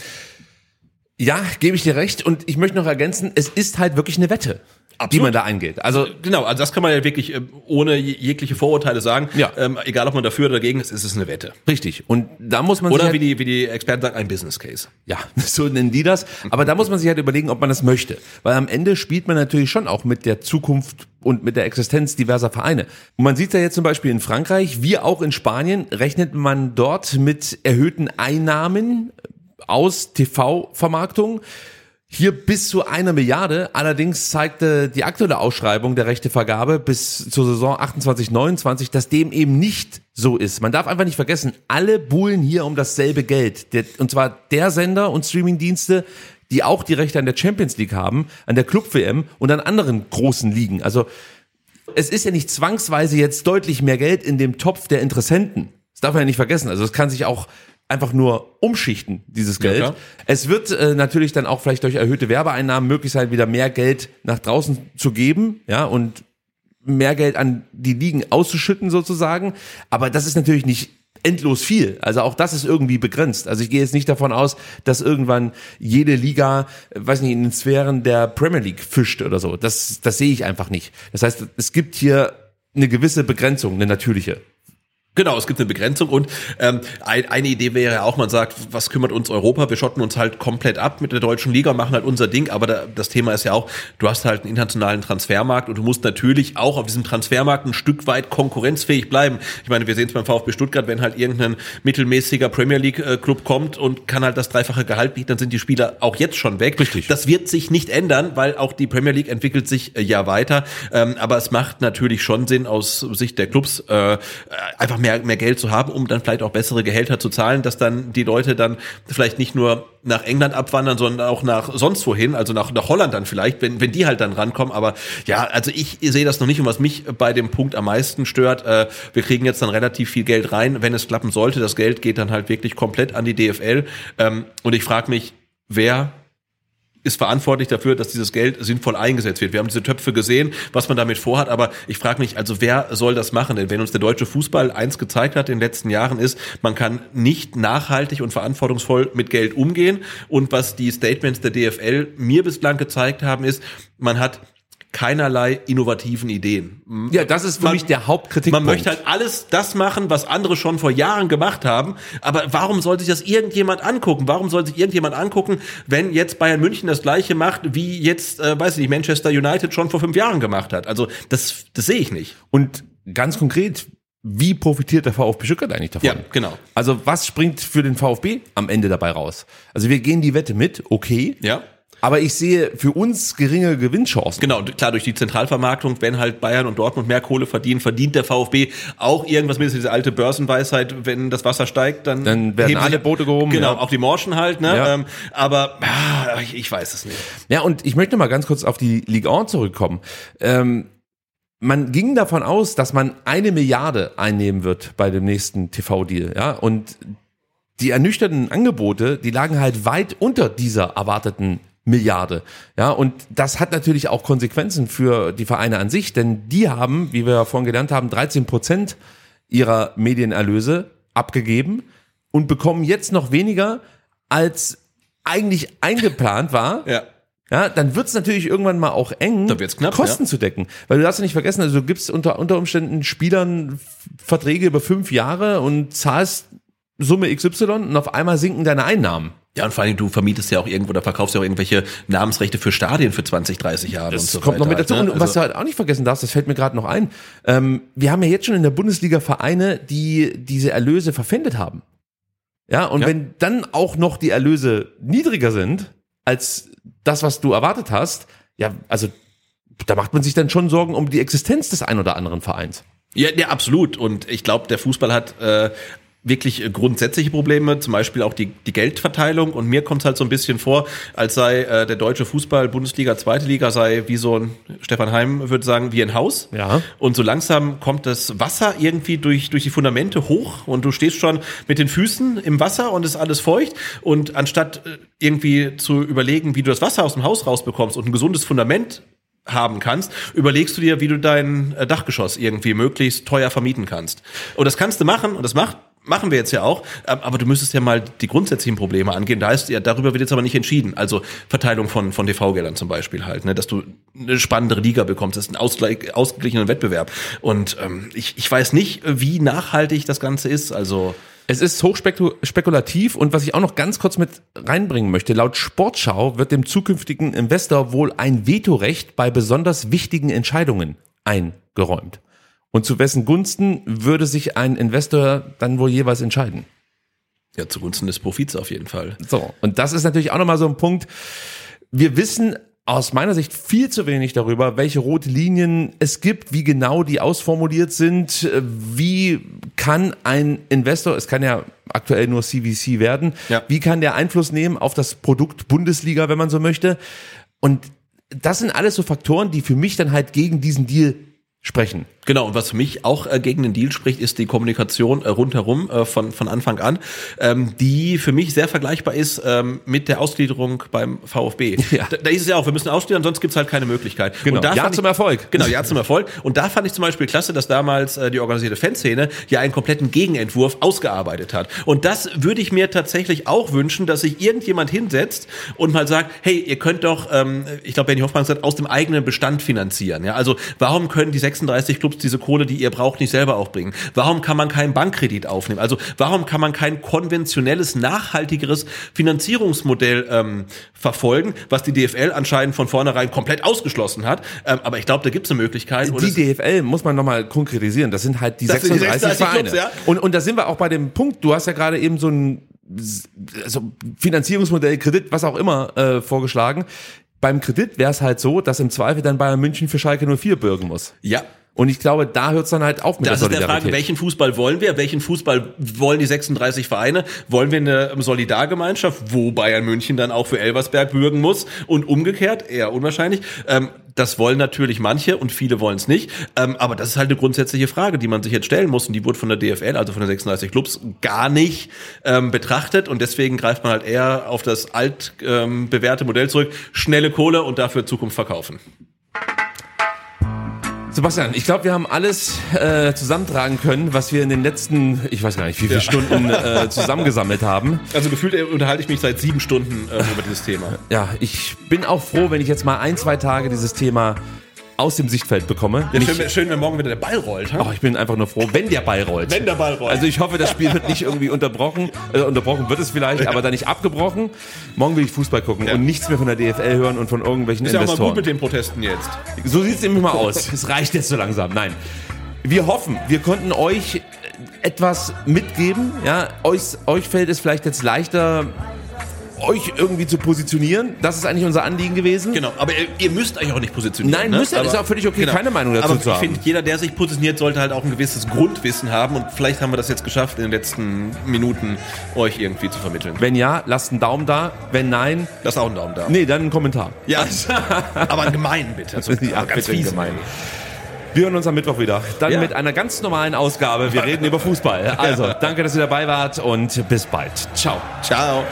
Ja, gebe ich dir recht. Und ich möchte noch ergänzen, es ist halt wirklich eine Wette. Die man da eingeht. Also Genau, also das kann man ja wirklich äh, ohne je- jegliche Vorurteile sagen. Ja. Ähm, egal, ob man dafür oder dagegen ist, ist es eine Wette. richtig. Und da muss man Oder sich wie halt, die, wie die Experten sagen, ein Business Case. ja, so nennen die das. Aber da muss man sich halt überlegen, ob man das möchte. Weil am Ende spielt man natürlich schon auch mit der Zukunft und mit der Existenz diverser Vereine. Und man sieht ja jetzt zum Beispiel in Frankreich, wie auch in Spanien, rechnet man dort mit erhöhten Einnahmen aus TV-Vermarktung. Hier bis zu einer Milliarde. Allerdings zeigte die aktuelle Ausschreibung der Rechtevergabe bis zur Saison 28, 29, dass dem eben nicht so ist. Man darf einfach nicht vergessen, alle buhlen hier um dasselbe Geld. Und zwar der Sender und Streamingdienste, die auch die Rechte an der Champions League haben, an der Club-WM und an anderen großen Ligen. Also es ist ja nicht zwangsweise jetzt deutlich mehr Geld in dem Topf der Interessenten. Das darf man ja nicht vergessen. Also es kann sich auch einfach nur umschichten, dieses Geld. klar. es wird äh, natürlich dann auch vielleicht durch erhöhte Werbeeinnahmen möglich sein, wieder mehr Geld nach draußen zu geben, ja, und mehr Geld an die Ligen auszuschütten sozusagen. Aber das ist natürlich nicht endlos viel. Also auch das ist irgendwie begrenzt. Also ich gehe jetzt nicht davon aus, dass irgendwann jede Liga, äh, weiß nicht, in den Sphären der Premier League fischt oder so. Das, das sehe ich einfach nicht. Das heißt, es gibt hier eine gewisse Begrenzung, eine natürliche. Genau, es gibt eine Begrenzung und ähm, ein, eine Idee wäre ja auch, man sagt, was kümmert uns Europa? Wir schotten uns halt komplett ab mit der deutschen Liga, machen halt unser Ding, aber da, das Thema ist ja auch, du hast halt einen internationalen Transfermarkt und du musst natürlich auch auf diesem Transfermarkt ein Stück weit konkurrenzfähig bleiben. Ich meine, wir sehen es beim VfB Stuttgart, wenn halt irgendein mittelmäßiger Premier League äh, Club kommt und kann halt das dreifache Gehalt bieten, dann sind die Spieler auch jetzt schon weg. Richtig. Das wird sich nicht ändern, weil auch die Premier League entwickelt sich äh, ja weiter, ähm, aber es macht natürlich schon Sinn aus Sicht der Clubs äh, einfach mehr, mehr Geld zu haben, um dann vielleicht auch bessere Gehälter zu zahlen, dass dann die Leute dann vielleicht nicht nur nach England abwandern, sondern auch nach sonst wohin, also nach, nach Holland dann vielleicht, wenn, wenn die halt dann rankommen. Aber ja, also ich sehe das noch nicht und was mich bei dem Punkt am meisten stört, äh, wir kriegen jetzt dann relativ viel Geld rein, wenn es klappen sollte. Das Geld geht dann halt wirklich komplett an die DFL. Ähm, und ich frage mich, wer ist verantwortlich dafür, dass dieses Geld sinnvoll eingesetzt wird. Wir haben diese Töpfe gesehen, was man damit vorhat, aber ich frage mich, also wer soll das machen? Denn wenn uns der deutsche Fußball eins gezeigt hat in den letzten Jahren ist, man kann nicht nachhaltig und verantwortungsvoll mit Geld umgehen. Und was die Statements der DFL mir bislang gezeigt haben, ist, man hat keinerlei innovativen Ideen. Ja, das ist für Man- mich der Hauptkritikpunkt. Man möchte halt alles das machen, was andere schon vor Jahren gemacht haben. Aber warum soll sich das irgendjemand angucken? Warum soll sich irgendjemand angucken, wenn jetzt Bayern München das gleiche macht, wie jetzt, äh, weiß ich nicht, Manchester United schon vor fünf Jahren gemacht hat? Also das, das sehe ich nicht. Und ganz konkret, wie profitiert der VfB Stuttgart eigentlich davon? Ja, genau. Also was springt für den VfB am Ende dabei raus? Also wir gehen die Wette mit, okay. Ja. Aber ich sehe für uns geringe Gewinnchancen. Genau, klar, durch die Zentralvermarktung, wenn halt Bayern und Dortmund mehr Kohle verdienen, verdient der VfB auch irgendwas mit diese alte Börsenweisheit, wenn das Wasser steigt, dann, Dann werden alle Boote gehoben, Genau, ja. auch die Morschen halt, ne? Ja. Ähm, aber ah, ich, ich weiß es nicht. Ja, und ich möchte mal ganz kurz auf die Ligue 1 zurückkommen. Ähm, man ging davon aus, dass man eine Milliarde einnehmen wird bei dem nächsten TV-Deal, ja, und die ernüchternden Angebote, die lagen halt weit unter dieser erwarteten Milliarde. Ja, und das hat natürlich auch Konsequenzen für die Vereine an sich, denn die haben, wie wir ja vorhin gelernt haben, 13 Prozent ihrer Medienerlöse abgegeben und bekommen jetzt noch weniger, als eigentlich eingeplant war. Ja. Ja, dann wird's natürlich irgendwann mal auch eng, knapp, Kosten ja. zu decken. Weil du darfst ja nicht vergessen, also du gibst unter, unter Umständen Spielern Verträge über fünf Jahre und zahlst Summe XY und auf einmal sinken deine Einnahmen. Ja, und vor allem, du vermietest ja auch irgendwo oder verkaufst ja auch irgendwelche Namensrechte für Stadien für 20, 30 Jahre und Das so kommt weiter. noch mit dazu. ne? Und was Also- du halt auch nicht vergessen darfst, das fällt mir gerade noch ein. Ähm, wir haben ja jetzt schon in der Bundesliga Vereine, die diese Erlöse verpfändet haben. Ja, und Ja. wenn dann auch noch die Erlöse niedriger sind als das, was du erwartet hast, ja, also da macht man sich dann schon Sorgen um die Existenz des ein oder anderen Vereins. Ja, ja, absolut. Und ich glaube, der Fußball hat äh, wirklich äh, grundsätzliche Probleme, zum Beispiel auch die, die Geldverteilung. Und mir kommt es halt so ein bisschen vor, als sei äh, der deutsche Fußball, Bundesliga, zweite Liga, sei wie so ein, Stefan Heim würde sagen, wie ein Haus. Ja. Und so langsam kommt das Wasser irgendwie durch, durch die Fundamente hoch und du stehst schon mit den Füßen im Wasser und ist alles feucht. Und anstatt äh, irgendwie zu überlegen, wie du das Wasser aus dem Haus rausbekommst und ein gesundes Fundament haben kannst, überlegst du dir, wie du dein äh, Dachgeschoss irgendwie möglichst teuer vermieten kannst. Und das kannst du machen und das macht machen wir jetzt ja auch, ähm, aber du müsstest ja mal die grundsätzlichen Probleme angehen. Da ist ja, darüber wird jetzt aber nicht entschieden. Also Verteilung von, von TV-Geldern zum Beispiel halt, ne, dass du eine spannendere Liga bekommst, das ist ein Ausgleich, ausgeglichener Wettbewerb. Und ähm, ich, ich weiß nicht, wie nachhaltig das Ganze ist. Also Es ist hochspekulativ und was ich auch noch ganz kurz mit reinbringen möchte, laut Sportschau wird dem zukünftigen Investor wohl ein Vetorecht bei besonders wichtigen Entscheidungen eingeräumt. Und zu wessen Gunsten würde sich ein Investor dann wohl jeweils entscheiden? ja, zugunsten des Profits auf jeden Fall. So, und das ist natürlich auch nochmal so ein Punkt. Wir wissen aus meiner Sicht viel zu wenig darüber, welche rote Linien es gibt, wie genau die ausformuliert sind, wie kann ein Investor, es kann ja aktuell nur CVC werden, Ja. wie kann der Einfluss nehmen auf das Produkt Bundesliga, wenn man so möchte. Und das sind alles so Faktoren, die für mich dann halt gegen diesen Deal sprechen. Genau, und was für mich auch äh, gegen den Deal spricht, ist die Kommunikation äh, rundherum äh, von, von Anfang an, ähm, die für mich sehr vergleichbar ist ähm, mit der Ausgliederung beim VfB. Ja. Da, da ist es ja auch, wir müssen ausgliedern, sonst gibt's halt keine Möglichkeit. Genau. Und da Ja zum ich, Erfolg. Genau, ja zum Erfolg. Und da fand ich zum Beispiel klasse, dass damals äh, die organisierte Fanszene ja einen kompletten Gegenentwurf ausgearbeitet hat. Und das würde ich mir tatsächlich auch wünschen, dass sich irgendjemand hinsetzt und mal sagt, hey, ihr könnt doch, ähm, ich glaube, Benny Hoffmann sagt, aus dem eigenen Bestand finanzieren. Ja, also warum können die 36 Clubs diese Kohle, die ihr braucht, nicht selber aufbringen? Warum kann man keinen Bankkredit aufnehmen? Also warum kann man kein konventionelles, nachhaltigeres Finanzierungsmodell ähm, verfolgen, was die DFL anscheinend von vornherein komplett ausgeschlossen hat? Ähm, aber ich glaube, da gibt es eine Möglichkeit. Und Die DFL muss man nochmal konkretisieren. Das sind halt die Das sind die 36, 36 Vereine. Clubs, ja. und, und da sind wir auch bei dem Punkt, du hast ja gerade eben so ein also Finanzierungsmodell, Kredit, was auch immer, äh, vorgeschlagen. Beim Kredit wäre es halt so, dass im Zweifel dann Bayern München für Schalke 04 bürgen muss. ja, Und ich glaube, da hört es dann halt auf mit Das der ist der Solidarität. Frage, welchen Fußball wollen wir? Welchen Fußball wollen die 36 Vereine? Wollen wir eine Solidargemeinschaft, wo Bayern München dann auch für Elversberg bürgen muss? Und umgekehrt, eher unwahrscheinlich. Ähm, das wollen natürlich manche und viele wollen es nicht. Ähm, aber das ist halt eine grundsätzliche Frage, die man sich jetzt stellen muss. Und die wurde von der DFL, also von den 36 Clubs, gar nicht ähm, betrachtet. Und deswegen greift man halt eher auf das alt ähm, bewährte Modell zurück. Schnelle Kohle und dafür Zukunft verkaufen. Sebastian, ich glaube, wir haben alles äh, zusammentragen können, was wir in den letzten, ich weiß gar nicht, wie viele Stunden äh, zusammengesammelt haben. Also gefühlt unterhalte ich mich seit sieben Stunden äh, über dieses Thema. Ja, ich bin auch froh, wenn ich jetzt mal ein, zwei Tage dieses Thema aus dem Sichtfeld bekomme. Ja, schön, schön, wenn morgen wieder der Ball rollt. Ha? Oh, ich bin einfach nur froh, wenn der Ball rollt. Wenn der Ball rollt. Also ich hoffe, das Spiel wird nicht irgendwie unterbrochen. Äh, unterbrochen wird es vielleicht, aber dann nicht abgebrochen. Morgen will ich Fußball gucken Ja. und nichts mehr von der DFL hören und von irgendwelchen ist ja auch mal Investoren. gut mit den Protesten jetzt. So sieht es nämlich mal aus. Es reicht jetzt so langsam. Nein. Wir hoffen, wir konnten euch etwas mitgeben. Ja, euch, euch fällt es vielleicht jetzt leichter, euch irgendwie zu positionieren. Das ist eigentlich unser Anliegen gewesen. Genau, aber ihr, ihr müsst euch auch nicht positionieren. Nein, ne? müsst ihr, ist auch völlig okay, keine Meinung dazu aber zu ich haben. finde, jeder, der sich positioniert, sollte halt auch ein gewisses Grundwissen haben und vielleicht haben wir das jetzt geschafft, in den letzten Minuten euch irgendwie zu vermitteln. Wenn ja, lasst einen Daumen da. Wenn nein, Lasst auch einen Daumen da. nee, dann einen Kommentar. Ja, aber einen gemeinen bitte. Also, Ja, ganz bitte gemein. Wir hören uns am Mittwoch wieder. Dann Ja. mit einer ganz normalen Ausgabe. Wir reden über Fußball. Also, danke, dass ihr dabei wart und bis bald. Ciao. Ciao.